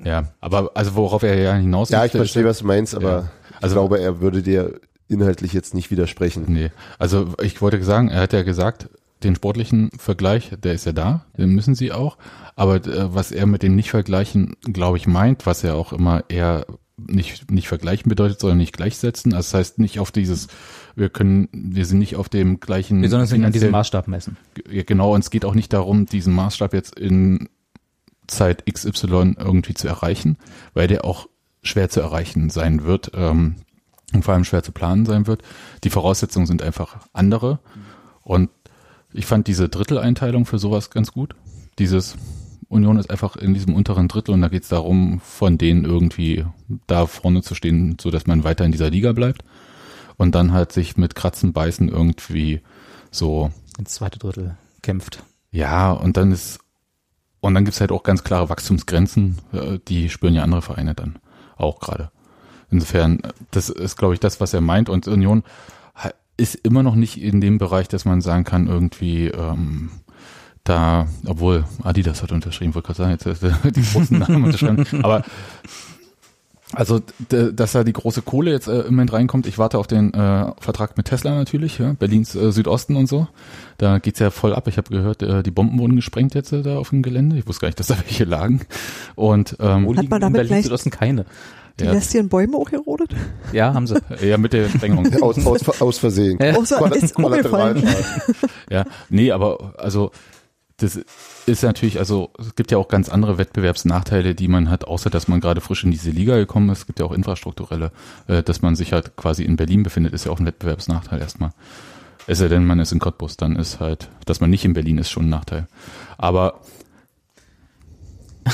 ja, aber also worauf er ja hinaus ja, ich verstehe, was du meinst, aber Ja. ich Also- glaube, er würde dir inhaltlich jetzt nicht widersprechen. Nee, also ich wollte sagen, er hat ja gesagt, den sportlichen Vergleich, der ist ja da, den müssen sie auch. Aber äh, was er mit dem Nicht-Vergleichen, glaube ich, meint, was er auch immer eher nicht, nicht vergleichen bedeutet, sondern nicht gleichsetzen. Also das heißt nicht auf dieses, wir können, wir sind nicht auf dem gleichen. wir sollen uns nicht an diesem Maßstab messen. Ja, genau, und es geht auch nicht darum, diesen Maßstab jetzt in Zeit XY irgendwie zu erreichen, weil der auch schwer zu erreichen sein wird ähm, und vor allem schwer zu planen sein wird. Die Voraussetzungen sind einfach andere und ich fand diese Dritteleinteilung für sowas ganz gut. Dieses Union ist einfach in diesem unteren Drittel und da geht es darum, von denen irgendwie da vorne zu stehen, so dass man weiter in dieser Liga bleibt und dann halt sich mit Kratzen, Beißen irgendwie so Ins zweite Drittel kämpft. ja, und dann ist, und dann gibt's halt auch ganz klare Wachstumsgrenzen, äh, die spüren ja andere Vereine dann auch gerade. Insofern, das ist, glaube ich, das, was er meint. Und Union ist immer noch nicht in dem Bereich, dass man sagen kann, irgendwie, ähm, da, obwohl Adidas hat unterschrieben, wollte gerade sagen, jetzt äh, die großen Namen unterschreiben, aber also, dass da die große Kohle jetzt äh, im Moment reinkommt. Ich warte auf den äh, Vertrag mit Tesla natürlich, ja, Berlins äh, Südosten und so. Da geht's ja voll ab. Ich habe gehört, äh, die Bomben wurden gesprengt jetzt äh, da auf dem Gelände. Ich wusste gar nicht, dass da welche lagen. Und ähm, Wo Hat liegen man in damit Berlin gleich- Südosten keine? Die ja, lässt hier in Bäume auch gerodet? Ja, haben sie. ja, mit der Sprengung. Aus, aus, aus Versehen. Ja. Außer ist umgefallen. Kollateralschaden. Ja, nee, aber also das ist natürlich, also es gibt ja auch ganz andere Wettbewerbsnachteile, die man hat, außer dass man gerade frisch in diese Liga gekommen ist. Es gibt ja auch infrastrukturelle, äh, dass man sich halt quasi in Berlin befindet, ist ja auch ein Wettbewerbsnachteil erstmal. Es sei denn, man ist in Cottbus, dann ist halt, dass man nicht in Berlin ist, schon ein Nachteil. Aber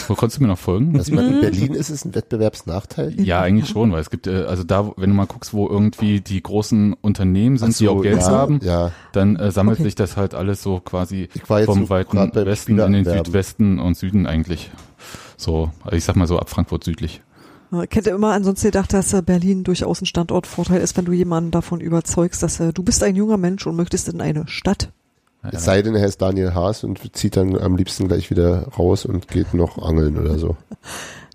wo konntest du mir noch folgen? Dass man in Berlin ist, ist ein Wettbewerbsnachteil. Ja, eigentlich schon, weil es gibt, äh, also da, wenn du mal guckst, wo irgendwie die großen Unternehmen sind, Ach die so, auch Geld ja, haben, Ja, dann äh, sammelt Okay. sich das halt alles so quasi vom so weiten Westen in den. Südwesten und Süden eigentlich. So, also ich sag mal so ab Frankfurt südlich. Ich hätte immer ansonsten gedacht, dass äh, Berlin durchaus ein Standortvorteil ist, wenn du jemanden davon überzeugst, dass äh, du bist ein junger Mensch und möchtest in eine Stadt. Es sei denn, er ist Daniel Haas und zieht dann am liebsten gleich wieder raus und geht noch angeln oder so.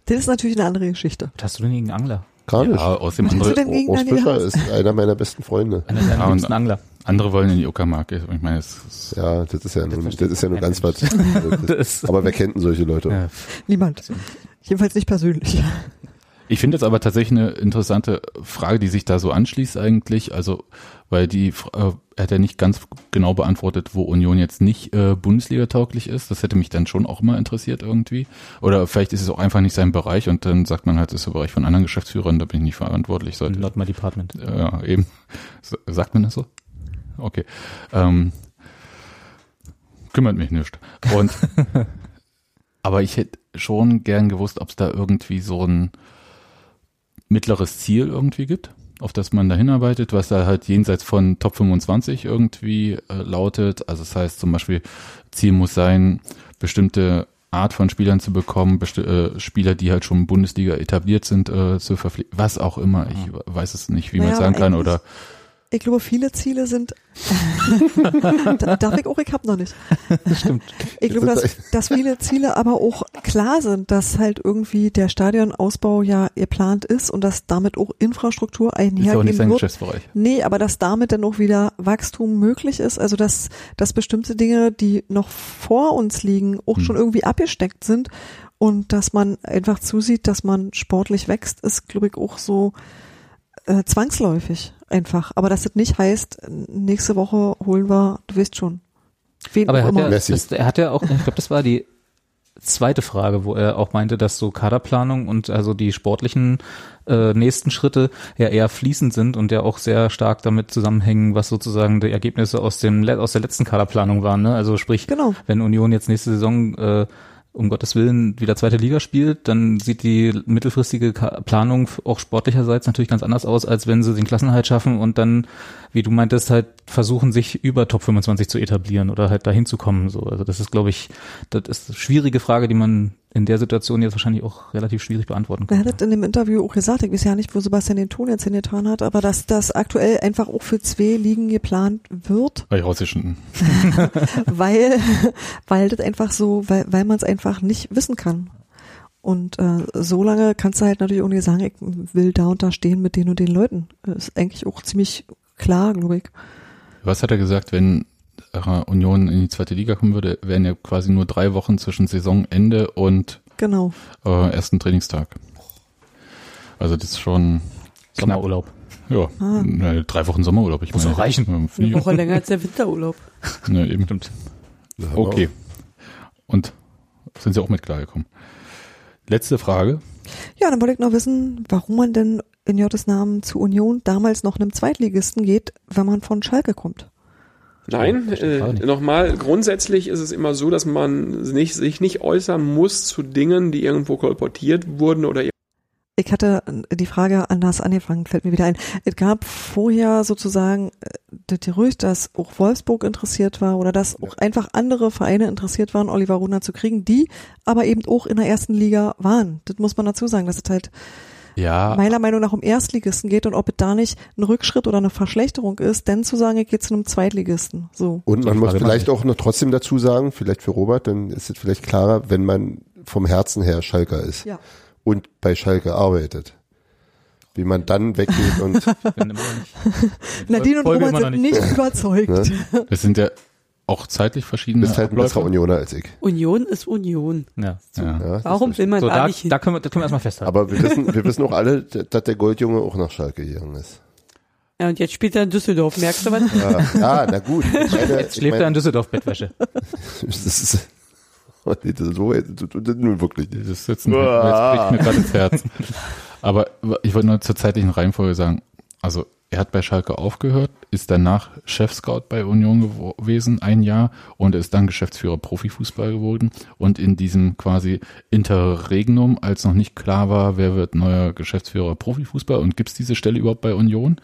Das ist natürlich eine andere Geschichte. Was hast du denn gegen Angler? Gar nicht. Ja, aus dem Was hast du andere, denn gegen Urs Fischer ist einer meiner besten Freunde. Einer deiner Ja, liebsten Angler. andere wollen in die Uckermark. Ich meine, es ist, Ja, das ist ja nun, das ist ja nur ganz was. Das- Aber wer kennt denn solche Leute? Ja. Niemand. Jedenfalls nicht persönlich. Ich finde es aber tatsächlich eine interessante Frage, die sich da so anschließt eigentlich. Also, weil die, äh, er hat ja nicht ganz genau beantwortet, wo Union jetzt nicht äh, Bundesliga-tauglich ist. Das hätte mich dann schon auch immer interessiert irgendwie. Oder vielleicht ist es auch einfach nicht sein Bereich und dann sagt man halt, das ist der Bereich von anderen Geschäftsführern, da bin ich nicht verantwortlich. Sollte, Not my department. Ja, eben. Sagt man das so? Okay. Ähm, kümmert mich nicht. Und aber ich hätte schon gern gewusst, ob es da irgendwie so ein mittleres Ziel irgendwie gibt, auf das man da hinarbeitet, was da halt jenseits von Top 25 irgendwie äh, lautet. Also das heißt zum Beispiel, Ziel muss sein, bestimmte Art von Spielern zu bekommen, äh, Spieler, die halt schon Bundesliga etabliert sind, äh, zu verpflichten, was auch immer. Ich weiß es nicht, wie man es sagen kann. Oder Ich glaube, viele Ziele sind. Da- Darf ich auch? Ich hab noch nicht. Stimmt. Ich glaube, Das dass, ist dass viele Ziele aber auch klar sind, dass halt irgendwie der Stadionausbau ja geplant ist und dass damit auch Infrastruktur ist ja auch nicht einhergehen sein wird. Geschäftsbereich. Nee, aber dass damit dann auch wieder Wachstum möglich ist, also dass, dass bestimmte Dinge, die noch vor uns liegen, auch Hm. schon irgendwie abgesteckt sind und dass man einfach zusieht, dass man sportlich wächst, ist, glaube ich, auch so äh, zwangsläufig einfach. Aber dass das nicht heißt, nächste Woche holen wir, du weißt schon. Wen Aber er hat, immer. ja, das, er hat ja auch, ich glaube, das war die zweite Frage, wo er auch meinte, dass so Kaderplanung und also die sportlichen äh, nächsten Schritte ja eher fließend sind und ja auch sehr stark damit zusammenhängen, was sozusagen die Ergebnisse aus dem aus der letzten Kaderplanung waren. Ne? Also sprich, Genau. wenn Union jetzt nächste Saison äh, um Gottes Willen wieder zweite Liga spielt, dann sieht die mittelfristige Planung auch sportlicherseits natürlich ganz anders aus, als wenn sie den Klassenhalt schaffen und dann, wie du meintest, halt versuchen, sich über Top 25 zu etablieren oder halt dahin zu kommen. So, also das ist, glaube ich, das ist eine schwierige Frage, die man in der Situation jetzt wahrscheinlich auch relativ schwierig beantworten Wer kann. hat in dem Interview auch gesagt, ich weiß ja nicht, wo Sebastian den Ton jetzt hingetan hat, aber dass das aktuell einfach auch für zwei Ligen geplant wird, Bei russischen. weil, weil das einfach so, weil, weil man es einfach nicht wissen kann. Und äh, so lange kannst du halt natürlich auch nicht sagen, ich will da und da stehen mit den und den Leuten. Das ist eigentlich auch ziemlich klar, glaube ich. Was hat er gesagt, wenn Union in die zweite Liga kommen würde, wären ja quasi nur drei Wochen zwischen Saisonende und Genau. äh, ersten Trainingstag. Also das ist schon Sommerurlaub. ja, ne, drei Wochen Sommerurlaub. Ich Muss meine, reichen. Eine auch. Woche länger als der Winterurlaub. Ne, eben. Stimmt. Okay. Und sind Sie auch mit klargekommen? Letzte Frage. Ja, dann wollte ich noch wissen, warum man denn in Jottes Namen zu Union damals noch einem Zweitligisten geht, wenn man von Schalke kommt. Nein, äh, nochmal, grundsätzlich ist es immer so, dass man nicht, sich nicht äußern muss zu Dingen, die irgendwo kolportiert wurden oder Ich hatte die Frage anders angefangen, fällt mir wieder ein. Es gab vorher sozusagen äh, das Gerücht, dass auch Wolfsburg interessiert war oder dass auch einfach andere Vereine interessiert waren, Oliver Runa zu kriegen, die aber eben auch in der ersten Liga waren. Das muss man dazu sagen, dass es halt Ja, meiner Meinung nach um Erstligisten geht und ob es da nicht ein Rückschritt oder eine Verschlechterung ist, denn zu sagen, ich gehe zu einem Zweitligisten. So. Und man muss vielleicht auch noch trotzdem dazu sagen, vielleicht für Robert, dann ist es vielleicht klarer, wenn man vom Herzen her Schalker ist Ja. und bei Schalke arbeitet. Wie man dann weggeht und Bin immer noch nicht. Nadine und Folge Robert sind nicht überzeugt. Ne? das sind ja auch zeitlich verschiedene bist halt ein besserer Unioner als ich. Union ist Union. Ja. Ja. Ja, das Warum ist will man So, da da, nicht hin? da, können wir, da können wir erstmal festhalten. Aber wir wissen, wir wissen auch alle, dass der Goldjunge auch nach Schalke gegangen ist. Ja, und jetzt spielt er in Düsseldorf. Merkst du was? Ja, ja na gut. Meine, Jetzt schläft er in meine, Düsseldorf Bettwäsche. das ist, oh nee, das ist so, das ist nun wirklich nicht. Das sitzen, jetzt bricht mir gerade das Herz. Aber ich wollte nur zur zeitlichen Reihenfolge sagen, also er hat bei Schalke aufgehört, ist danach Chefscout bei Union gewesen, ein Jahr, und ist dann Geschäftsführer Profifußball geworden. Und in diesem quasi Interregnum, als noch nicht klar war, wer wird neuer Geschäftsführer Profifußball und gibt es diese Stelle überhaupt bei Union,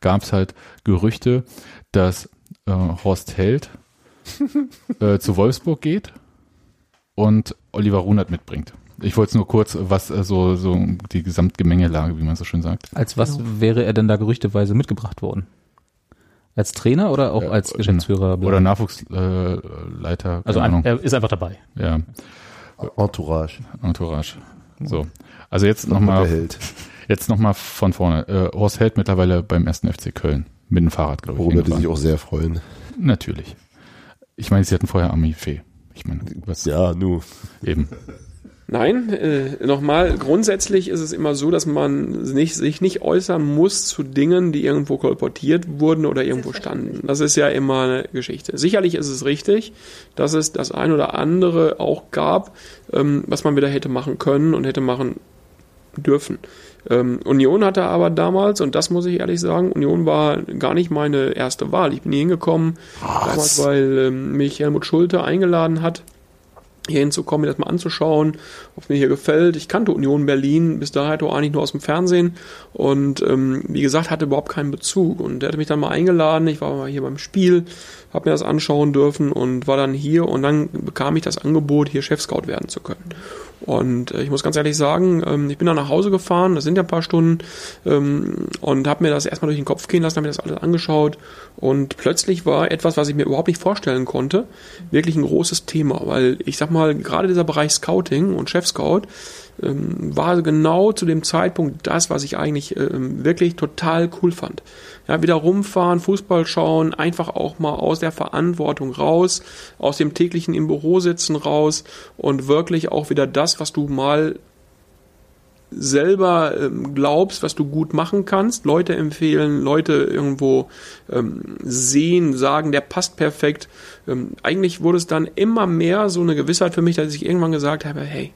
gab es halt Gerüchte, dass äh, Horst Held äh, zu Wolfsburg geht und Oliver Runert mitbringt. Ich wollte es nur kurz, was äh, so, so die Gesamtgemengelage, wie man so schön sagt. Als was wäre er denn da gerüchteweise mitgebracht worden? Als Trainer oder auch als Geschäftsführer? Oder Nachwuchsleiter. Äh, Leiter, also ein, er ist einfach dabei. ja, Entourage. Entourage. So. Also jetzt Der nochmal, Held. jetzt noch mal von vorne. Äh, Horst Held mittlerweile beim ersten FC Köln. Mit dem Fahrrad, glaube ich. Worüber die sich auch sehr freuen. Natürlich. Ich meine, sie hatten vorher Army Fee. Ich meine, was Ja, nu. eben. Nein, äh, nochmal, grundsätzlich ist es immer so, dass man nicht, sich nicht äußern muss zu Dingen, die irgendwo kolportiert wurden oder irgendwo standen. Das ist ja immer eine Geschichte. Sicherlich ist es richtig, dass es das ein oder andere auch gab, ähm, was man wieder hätte machen können und hätte machen dürfen. Ähm, Union hatte aber damals, und das muss ich ehrlich sagen, Union war gar nicht meine erste Wahl. Ich bin hier hingekommen, damals, weil ähm, mich Helmut Schulte eingeladen hat hier hinzukommen, mir das mal anzuschauen, ob mir hier gefällt. Ich kannte Union Berlin bis dahin auch eigentlich nur aus dem Fernsehen und ähm, wie gesagt, hatte überhaupt keinen Bezug. Und er hatte mich dann mal eingeladen, ich war mal hier beim Spiel, habe mir das anschauen dürfen und war dann hier und dann bekam ich das Angebot, hier Chefscout werden zu können. Und äh, ich muss ganz ehrlich sagen, ähm, ich bin dann nach Hause gefahren, das sind ja ein paar Stunden, ähm, und habe mir das erstmal durch den Kopf gehen lassen, habe mir das alles angeschaut und plötzlich war etwas, was ich mir überhaupt nicht vorstellen konnte, wirklich ein großes Thema, weil ich sag mal, gerade dieser Bereich Scouting und Chef-Scout ähm, war genau zu dem Zeitpunkt das, was ich eigentlich ähm, wirklich total cool fand. Ja, wieder rumfahren, Fußball schauen, einfach auch mal aus der Verantwortung raus, aus dem täglichen im Büro sitzen raus und wirklich auch wieder das, was du mal selber ähm, glaubst, was du gut machen kannst, Leute empfehlen, Leute irgendwo ähm, sehen, sagen, der passt perfekt. Ähm, eigentlich wurde es dann immer mehr so eine Gewissheit für mich, dass ich irgendwann gesagt habe, hey,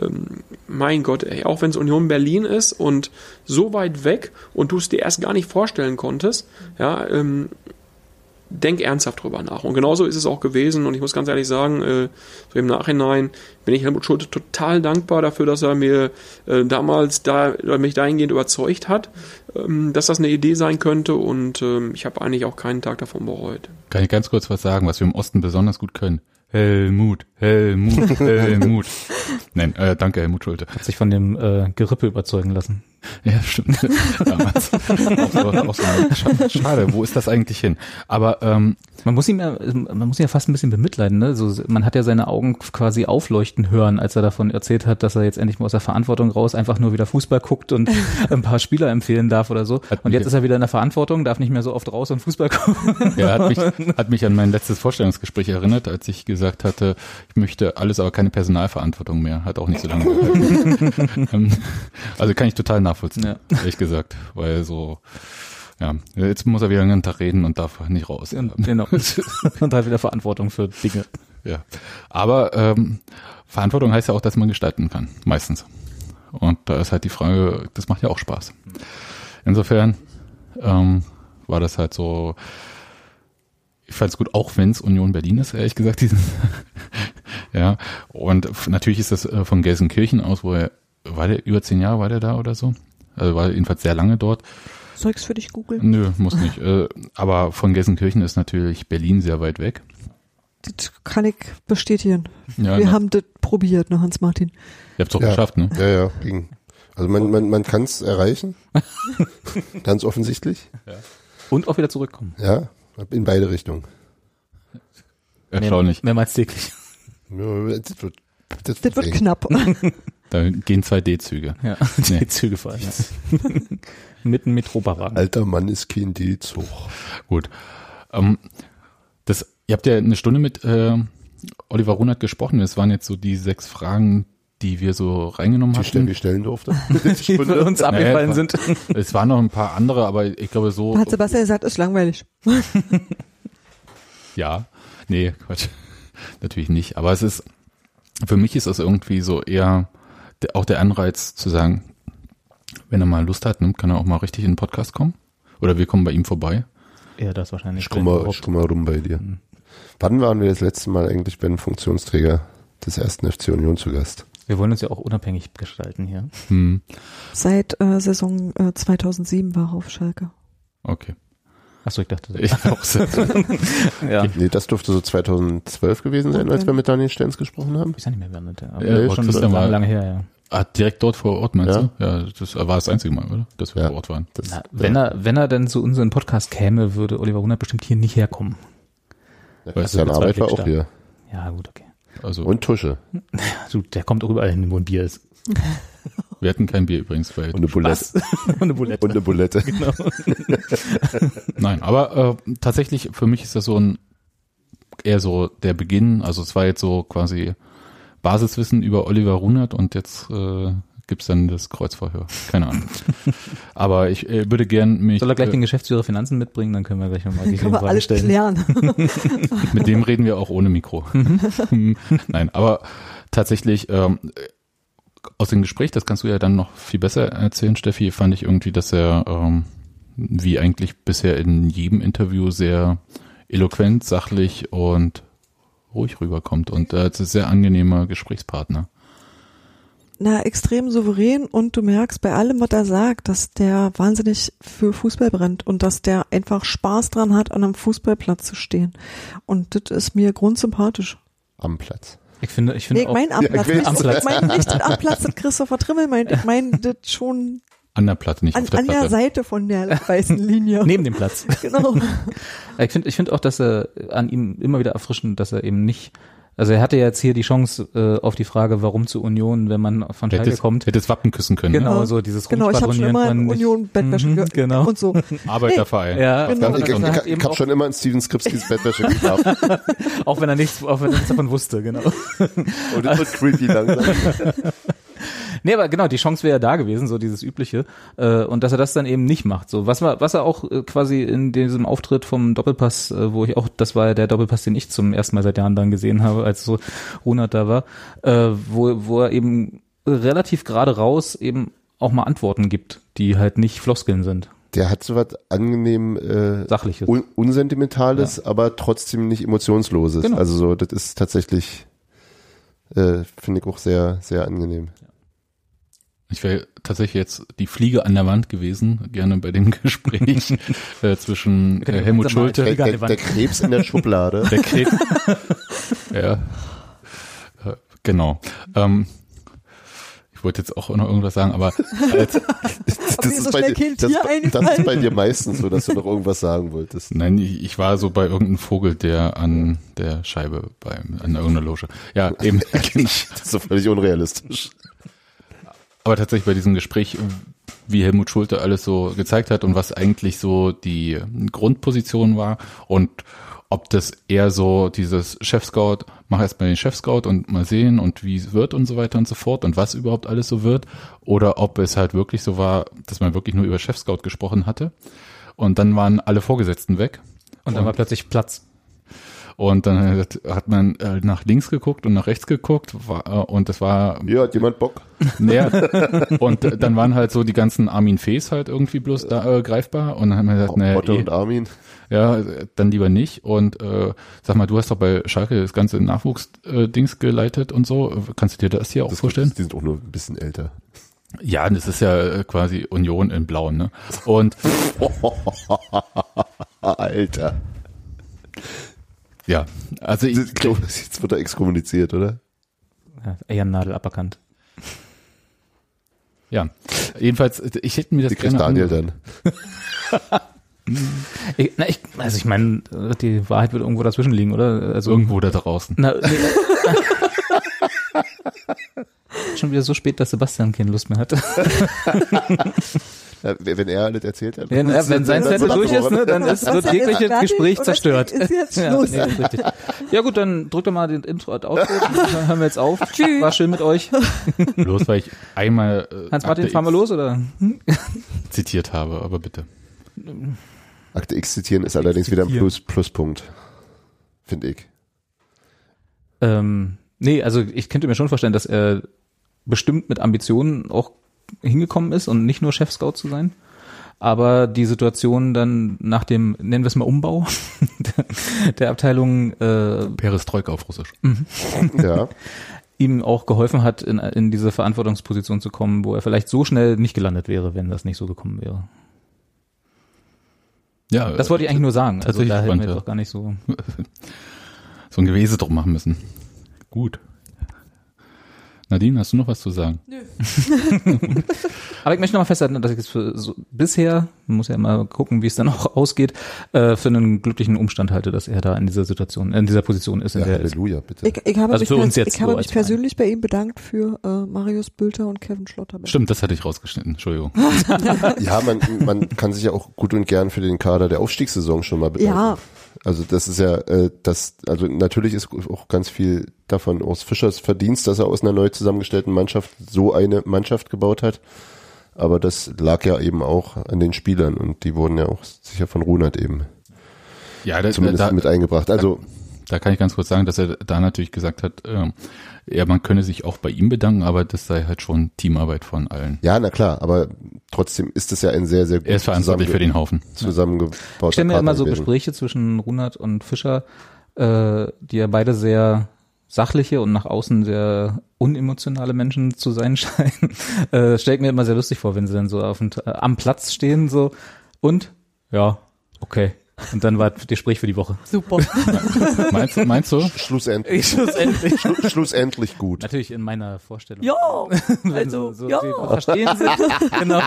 ähm, mein Gott, ey, auch wenn es Union Berlin ist und so weit weg und du es dir erst gar nicht vorstellen konntest, ja, ähm, denk ernsthaft drüber nach. Und genauso ist es auch gewesen. Und ich muss ganz ehrlich sagen, äh, so im Nachhinein bin ich Helmut Schulte total dankbar dafür, dass er mir äh, damals da mich dahingehend überzeugt hat, ähm, dass das eine Idee sein könnte. Und ähm, ich habe eigentlich auch keinen Tag davon bereut. Kann ich ganz kurz was sagen, was wir im Osten besonders gut können? Helmut, Helmut, Helmut. Nein, äh, danke, Helmut Schulte. Hat sich von dem äh, Gerippe überzeugen lassen. Ja, stimmt. Damals. auch so, auch so, schade, schade, wo ist das eigentlich hin? Aber ähm, Man muss ihm ja, man muss ihn ja fast ein bisschen bemitleiden, ne? So, man hat ja seine Augen quasi aufleuchten hören, als er davon erzählt hat, dass er jetzt endlich mal aus der Verantwortung raus einfach nur wieder Fußball guckt und ein paar Spieler empfehlen darf oder so. Hat Und jetzt ist er wieder in der Verantwortung, darf nicht mehr so oft raus und Fußball gucken. ja, hat mich, hat mich an mein letztes Vorstellungsgespräch erinnert, als ich gesagt hatte, ich möchte alles, aber keine Personalverantwortung mehr. Hat auch nicht so lange gehalten. Ähm, also kann ich total nachvollziehen, Ja. ehrlich gesagt. Weil so, ja, jetzt muss er wieder einen Tag reden und darf nicht raus. genau. und hat wieder Verantwortung für Dinge. Ja. Aber ähm, Verantwortung heißt ja auch, dass man gestalten kann, meistens. Und da ist halt die Frage, das macht ja auch Spaß. Insofern ähm, war das halt so, ich fand es gut, auch wenn es Union Berlin ist, ehrlich gesagt. Diesen ja, und natürlich ist das äh, von Gelsenkirchen aus, wo er, war der über zehn Jahre, war der da oder so? Also war jedenfalls sehr lange dort. Zeugs für dich googeln? Nö, muss nicht. Äh, aber von Gelsenkirchen ist natürlich Berlin sehr weit weg. Das kann ich bestätigen. Ja, Wir ne? haben das probiert, ne, Hans-Martin. Ihr habt's doch Ja. geschafft, ne? Ja, ja, ging. Also man, man, man kann es erreichen. Ganz offensichtlich. Und auch wieder zurückkommen. Ja, in beide Richtungen. Erstaunlich. Mehr, mehrmals täglich. Ja, das wird, das Das wird eng. knapp. Da gehen zwei D-Züge. Ja, Nee. die Züge fahren. Ja. Mit einem Metrobarwagen. Alter Mann ist kein D-Zug. Gut. Ähm, das, ihr habt ja eine Stunde mit äh, Oliver Runert gesprochen. Das waren jetzt so die sechs Fragen, die wir so reingenommen Die Stellen, hatten. die stellen durfte. die für uns abgefallen Naja, sind. Es waren noch ein paar andere, aber ich glaube so. Hat Sebastian gesagt, ist langweilig. Ja, nee, Quatsch. Natürlich nicht. Aber es ist, für mich ist das irgendwie so eher auch der Anreiz zu sagen, wenn er mal Lust hat, ne, kann er auch mal richtig in den Podcast kommen. Oder wir kommen bei ihm vorbei. Ja, das wahrscheinlich. Ich komm mal, rum bei dir. Wann waren wir das letzte Mal eigentlich bei einem Funktionsträger des ersten FC Union zu Gast? Wir wollen uns ja auch unabhängig gestalten hier. Hm, Seit äh, Saison äh, 2007 war er auf Schalke. okay. Achso, ich dachte. Ich auch sehr. ja. Nee, das dürfte so 2012 gewesen sein, als wir mit Daniel Stenz gesprochen haben. Ich weiß ja nicht mehr, wann das aber Ja, schon Christian lange, war- lange her, ja. Ah, direkt dort vor Ort, meinst Ja. du? Ja, das war das einzige Mal, oder? Dass wir Ja. vor Ort waren. Das, Na, wenn er, wenn er denn zu unserem Podcast käme, würde Oliver Runert bestimmt hier nicht herkommen. ja, weißt du, Arbeit war auch hier. Ja, gut, okay. Also, Und Tusche. Du, der kommt auch überall hin, wo ein Bier ist. wir hatten kein Bier übrigens bei. Und eine Bulette. Und eine Bulette. Und eine Bulette. genau. Nein, aber äh, tatsächlich für mich ist das so ein eher so der Beginn. Also es war jetzt so quasi Basiswissen über Oliver Runert und jetzt äh, gibt's dann das Kreuzverhör. Keine Ahnung. aber ich äh, würde gern mich Soll er gleich äh, den Geschäftsführer Finanzen mitbringen, dann können wir gleich nochmal die Frage alles stellen. klären. mit dem reden wir auch ohne Mikro. Nein, aber tatsächlich ähm, aus dem Gespräch, das kannst du ja dann noch viel besser erzählen, Steffi, fand ich irgendwie, dass er ähm, wie eigentlich bisher in jedem Interview sehr eloquent, sachlich und ruhig rüberkommt und äh, als ein sehr angenehmer Gesprächspartner. Na, extrem souverän und du merkst bei allem, was er sagt, dass der wahnsinnig für Fußball brennt und dass der einfach Spaß dran hat, an einem Fußballplatz zu stehen. Und das ist mir grundsympathisch. Am Platz. Ich finde, ich Nee, finde ich auch, meine am Ja, ich nicht, ich meine nicht am Platz, das Christopher Trimmel meint, ich meine das schon An der Platte, nicht an, auf der an der Platte. Seite von der weißen Linie. neben dem Platz. Genau. Ich finde ich finde auch, dass er an ihm immer wieder erfrischend, dass er eben nicht, also er hatte jetzt hier die Chance äh, auf die Frage, warum zur Union, wenn man von Schalke Hätte, kommt. hätte das Wappen küssen können. Genau, Ja. so dieses Genau, ich habe schon immer in Union Bettwäsche Mhm, ge- genau. und so. Ne? Arbeiterverein. Ja, Genau. Ich, ich, ich, habe schon immer in Steven Skripskis Bettwäsche gehabt. auch wenn er nichts, auch wenn er nichts davon wusste, genau. Und es wird creepy langsam. Nee, aber genau, die Chance wäre ja da gewesen, so dieses übliche. Äh, und dass er das dann eben nicht macht. So, was war, was er auch äh, quasi in diesem Auftritt vom Doppelpass, äh, wo ich auch, das war ja der Doppelpass, den ich zum ersten Mal seit Jahren dann gesehen habe, als so Runert da war, äh, wo, wo er eben relativ gerade raus eben auch mal Antworten gibt, die halt nicht Floskeln sind. Der hat so was angenehm äh, Sachliches. un unsentimentales, aber trotzdem nicht emotionsloses. Genau. Also so, das ist tatsächlich, äh, finde ich auch sehr, sehr angenehm. Ich wäre tatsächlich jetzt die Fliege an der Wand gewesen, gerne bei dem Gespräch äh, zwischen äh, wir Helmut Schulte, Der, der, der Krebs in der Schublade. der Krebs. ja. Äh, Genau. Ähm, ich wollte jetzt auch noch irgendwas sagen, aber als, Das, mir so schnell kein das, das ist bei dir meistens so, dass du noch irgendwas sagen wolltest. nein, ich, ich war so bei irgendeinem Vogel, der an der Scheibe beim an irgendeiner Loge. Ja, eben. Das ist so völlig unrealistisch. Aber tatsächlich bei diesem Gespräch, wie Helmut Schulte alles so gezeigt hat und was eigentlich so die Grundposition war und ob das eher so dieses Chef-Scout, mach erstmal den Chef-Scout und mal sehen und wie es wird und so weiter und so fort und was überhaupt alles so wird oder ob es halt wirklich so war, dass man wirklich nur über Chef-Scout gesprochen hatte und dann waren alle Vorgesetzten weg Und dann war plötzlich Platz. Und dann hat- hat man äh, nach links geguckt und nach rechts geguckt war, äh, und das war Ja, hat jemand Bock? Naja, und äh, dann waren halt so die ganzen Armin Fees halt irgendwie bloß da äh, greifbar und dann haben wir gesagt, naja, Otto eh, und Armin. ja, äh, dann lieber nicht. Und äh, sag mal, du hast doch bei Schalke das ganze Nachwuchsdings geleitet und so. Kannst du dir das hier auch Das vorstellen? Die sind auch nur ein bisschen älter. Ja, das ist ja äh, quasi Union in Blau, ne? Und Alter. Ja, also ich, Ich glaube, jetzt wird er exkommuniziert, oder? Ja, Ehrennadel aberkannt. ja, jedenfalls, ich hätte mir das Die gerne Daniel dann. Ich, na, ich, also ich meine, die Wahrheit wird irgendwo dazwischen liegen, oder? Also irgendwo da draußen. Na, nee. Schon wieder so spät, dass Sebastian keine Lust mehr hatte. Ja, wenn er alles erzählt hat. Ja, na, wenn sein Zettel durch ist, ne, dann ist, wird jegliches Gespräch zerstört. Ist jetzt Ja, Schluss? nee, ist richtig. ja gut, dann drückt doch mal den Intro und Outro, dann hören wir jetzt auf. Tschüss. War schön mit euch. Bloß weil ich einmal äh, Hans-Martin, fahren wir los, oder? zitiert habe, aber bitte. Akte X zitieren ist allerdings wieder ein. Plus, Pluspunkt. Finde ich. Ähm, nee, also ich könnte mir schon vorstellen, dass er bestimmt mit Ambitionen auch hingekommen ist und nicht nur Chef-Scout zu sein. Aber die Situation dann nach dem, nennen wir es mal Umbau der, Abteilung äh, Perestroika auf Russisch. Ja. ihm auch geholfen hat, in, in diese Verantwortungsposition zu kommen, wo er vielleicht so schnell nicht gelandet wäre, wenn das nicht so gekommen wäre. Ja, Das wollte ich eigentlich nur sagen. Also da hätten wir ja. doch gar nicht so. so ein Gewese drum machen müssen. Gut. Nadine, hast du noch was zu sagen? Aber ich möchte nochmal festhalten, dass ich es für so bisher, man muss ja immer gucken, wie es dann auch ausgeht, äh, für einen glücklichen Umstand halte, dass er da in dieser Situation, in dieser Position ist, in ja der er ist. Halleluja, bitte. Ich, ich habe Also mich, für uns jetzt ich habe so mich persönlich bei ihm bedankt für äh, Marius Bülter und Kevin Schlotterbeck. Stimmt, das hatte ich rausgeschnitten. Entschuldigung. Ja, man, man kann sich ja auch gut und gern für den Kader der Aufstiegssaison schon mal bedanken. Ja. Also das ist ja, äh, das, also natürlich ist auch ganz viel davon aus Fischers Verdienst, dass er aus einer neu zusammengestellten Mannschaft so eine Mannschaft gebaut hat. Aber das lag ja eben auch an den Spielern und die wurden ja auch sicher von Runert eben Ja, da, zumindest da, mit eingebracht. Also da kann ich ganz kurz sagen, dass er da natürlich gesagt hat, ähm, ja, man könne sich auch bei ihm bedanken, aber das sei halt schon Teamarbeit von allen. ja, na klar, aber trotzdem ist es ja ein sehr, sehr gut Er ist verantwortlich für den Haufen. zusammengebauter Ich stelle mir immer so gewesen. Gespräche zwischen Runert und Fischer, äh, die ja beide sehr sachliche und nach außen sehr unemotionale Menschen zu sein scheinen, äh, stelle ich mir immer sehr lustig vor, wenn sie dann so auf dem, äh, am Platz stehen so und ja, okay. Und dann war das Gespräch für die Woche. Super. Meinst, du- meinst du? Schlussendlich, Schlussendlich. Schlu- schlussendlich gut. Natürlich in meiner Vorstellung. Ja, also, so, so, ja. Sie verstehen sich, genau.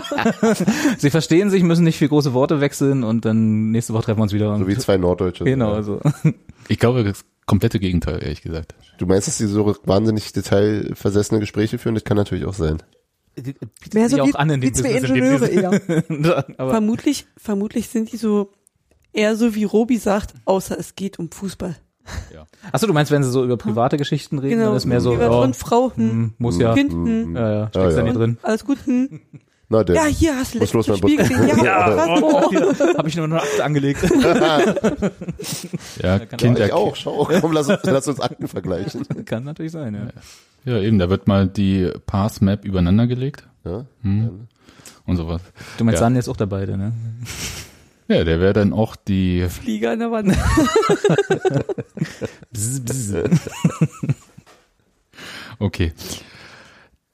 Sie verstehen sich, müssen nicht viel große Worte wechseln und dann nächste Woche treffen wir uns wieder. So wie zwei Norddeutsche. genau, also. Ich glaube, das komplette Gegenteil, ehrlich gesagt. Du meinst, dass die so wahnsinnig detailversessene Gespräche führen? Das kann natürlich auch sein. Mehr so wie, auch an in wie zwei in Ingenieure sie eher. vermutlich, vermutlich sind die so eher so wie Robi sagt, außer es geht um Fußball. Achso, du meinst, wenn sie so über private Geschichten reden, Genau. dann ist mehr so, ja, und Frau, hm, hm, muss ja, Kind, hm. ja, ja, steckst Ja, da ja. nicht drin. Alles gut, hm. Na, der, Ja, hier hast du Was los, Spiel gesehen. Ja, krass. Oh. Habe ich nur eine Akte angelegt. Ja, kann Kind ich auch. Schau, komm, lass uns, lass uns Akten vergleichen. Kann natürlich sein, ja. Ja, eben, da wird mal die Pass-Map übereinander gelegt. Ja? Hm. und sowas. Du meinst Ja. Sahne ist auch dabei, ne? Ja, der wäre dann auch die, Flieger an der Wand. Bzz, bzz. okay.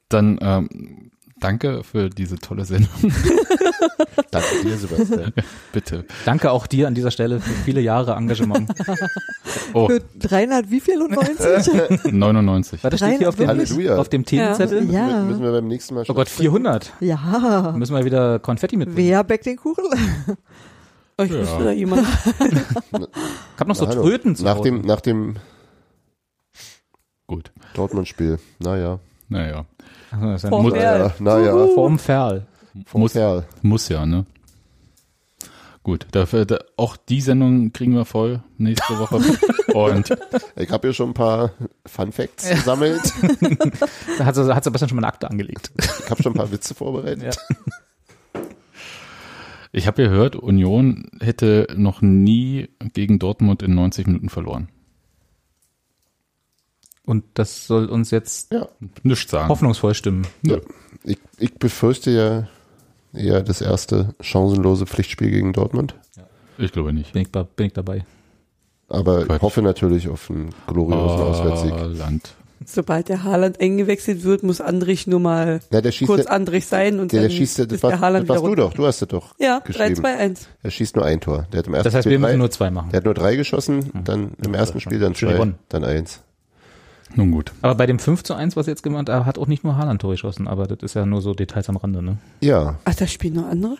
Dann ähm, danke für diese tolle Sendung. Danke dir, Sebastian. Bitte. Danke auch dir an dieser Stelle für viele Jahre Engagement. Oh, Für 300 wie viel und 90? 99. War das steht hier auf dem, Halleluja. auf dem Themenzettel? Ja. Müssen, müssen wir beim nächsten Mal Oh Gott, 400. ja. Müssen wir wieder Konfetti mitbringen. Wer backt den Kuchen? Ich Ja. wusste da jemand. Ich hab noch so Na, hallo. Tröten zu nach Hause. dem, nach dem Gut. Dortmund-Spiel. Naja. Naja. Das ist ja Vorm Ferl. Naja. Naja. Vorm Ferl. Muss, Kerl. muss ja, ne? Gut, dafür, da, auch die Sendung kriegen wir voll nächste Woche. Und Ich habe hier schon ein paar Fun Facts gesammelt. Da hat, hat Sebastian schon mal eine Akte angelegt. Ich habe schon ein paar Witze vorbereitet. Ich habe gehört, Union hätte noch nie gegen Dortmund in 90 Minuten verloren. Und das soll uns jetzt Ja. Nichts sagen. hoffnungsvoll stimmen. ja. Ich, ich befürchte ja eher das erste chancenlose Pflichtspiel gegen Dortmund. Ich glaube nicht. Bin ich, bin ich dabei. Aber Quatsch. ich hoffe natürlich auf einen gloriosen Auswärtssieg. Oh, Land. Sobald der Haaland eingewechselt wird, muss Andrich nur mal schießt, kurz der, Andrich sein und der, dann der schießt, der, das, ist war, der Haaland das warst wieder du doch, du hast es doch Ja, geschrieben. 3-2-1. Er schießt nur ein Tor. Der hat im ersten Das heißt, Spiel wir drei, müssen nur zwei machen. der hat nur drei geschossen, dann im ersten Spiel dann zwei, dann eins. Nun gut. Aber bei dem 5 zu 1, was jetzt gemacht er hat auch nicht nur Haaland Tor geschossen, aber das ist ja nur so Details am Rande, ne? Ja, Ach, da spielen noch andere?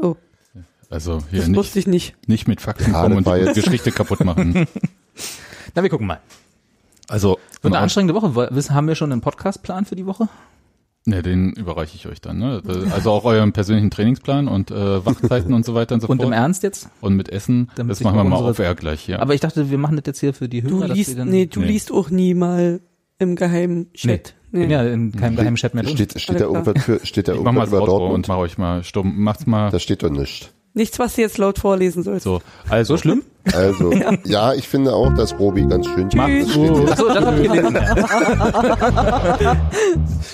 Oh, Also hier das nicht, wusste ich nicht. nicht mit Fakten Ja, kommen und die Geschichte kaputt machen. Na, wir gucken mal. Also, Wird eine anstrengende Woche. Wo- Wissen, haben wir schon einen Podcastplan für die Woche? ne, den überreiche ich euch dann. Ne? Also auch euren persönlichen Trainingsplan und äh, Wachzeiten und so weiter und so Und fort. im Ernst jetzt? Und mit Essen, Damit das machen wir mal auf Air gleich hier. Aber ich dachte, wir machen das jetzt hier für die Du Hörer. dass liest, nee, du nee. liest auch nie mal im geheimen Chat. Ich bin ja in keinem geheimen Chat mehr drin. steht, steht da irgendwas für, steht da ich mach mal irgendwas über Outro Dortmund? und mache euch mal stumm. Macht's mal Da steht doch nichts. Nichts, was du jetzt laut vorlesen sollst. so. Also So schlimm? Also, ja. ich finde auch, dass Robi ganz schön steht hier. Achso, das hab ich gelesen.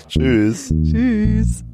Tschüss. Tschüss.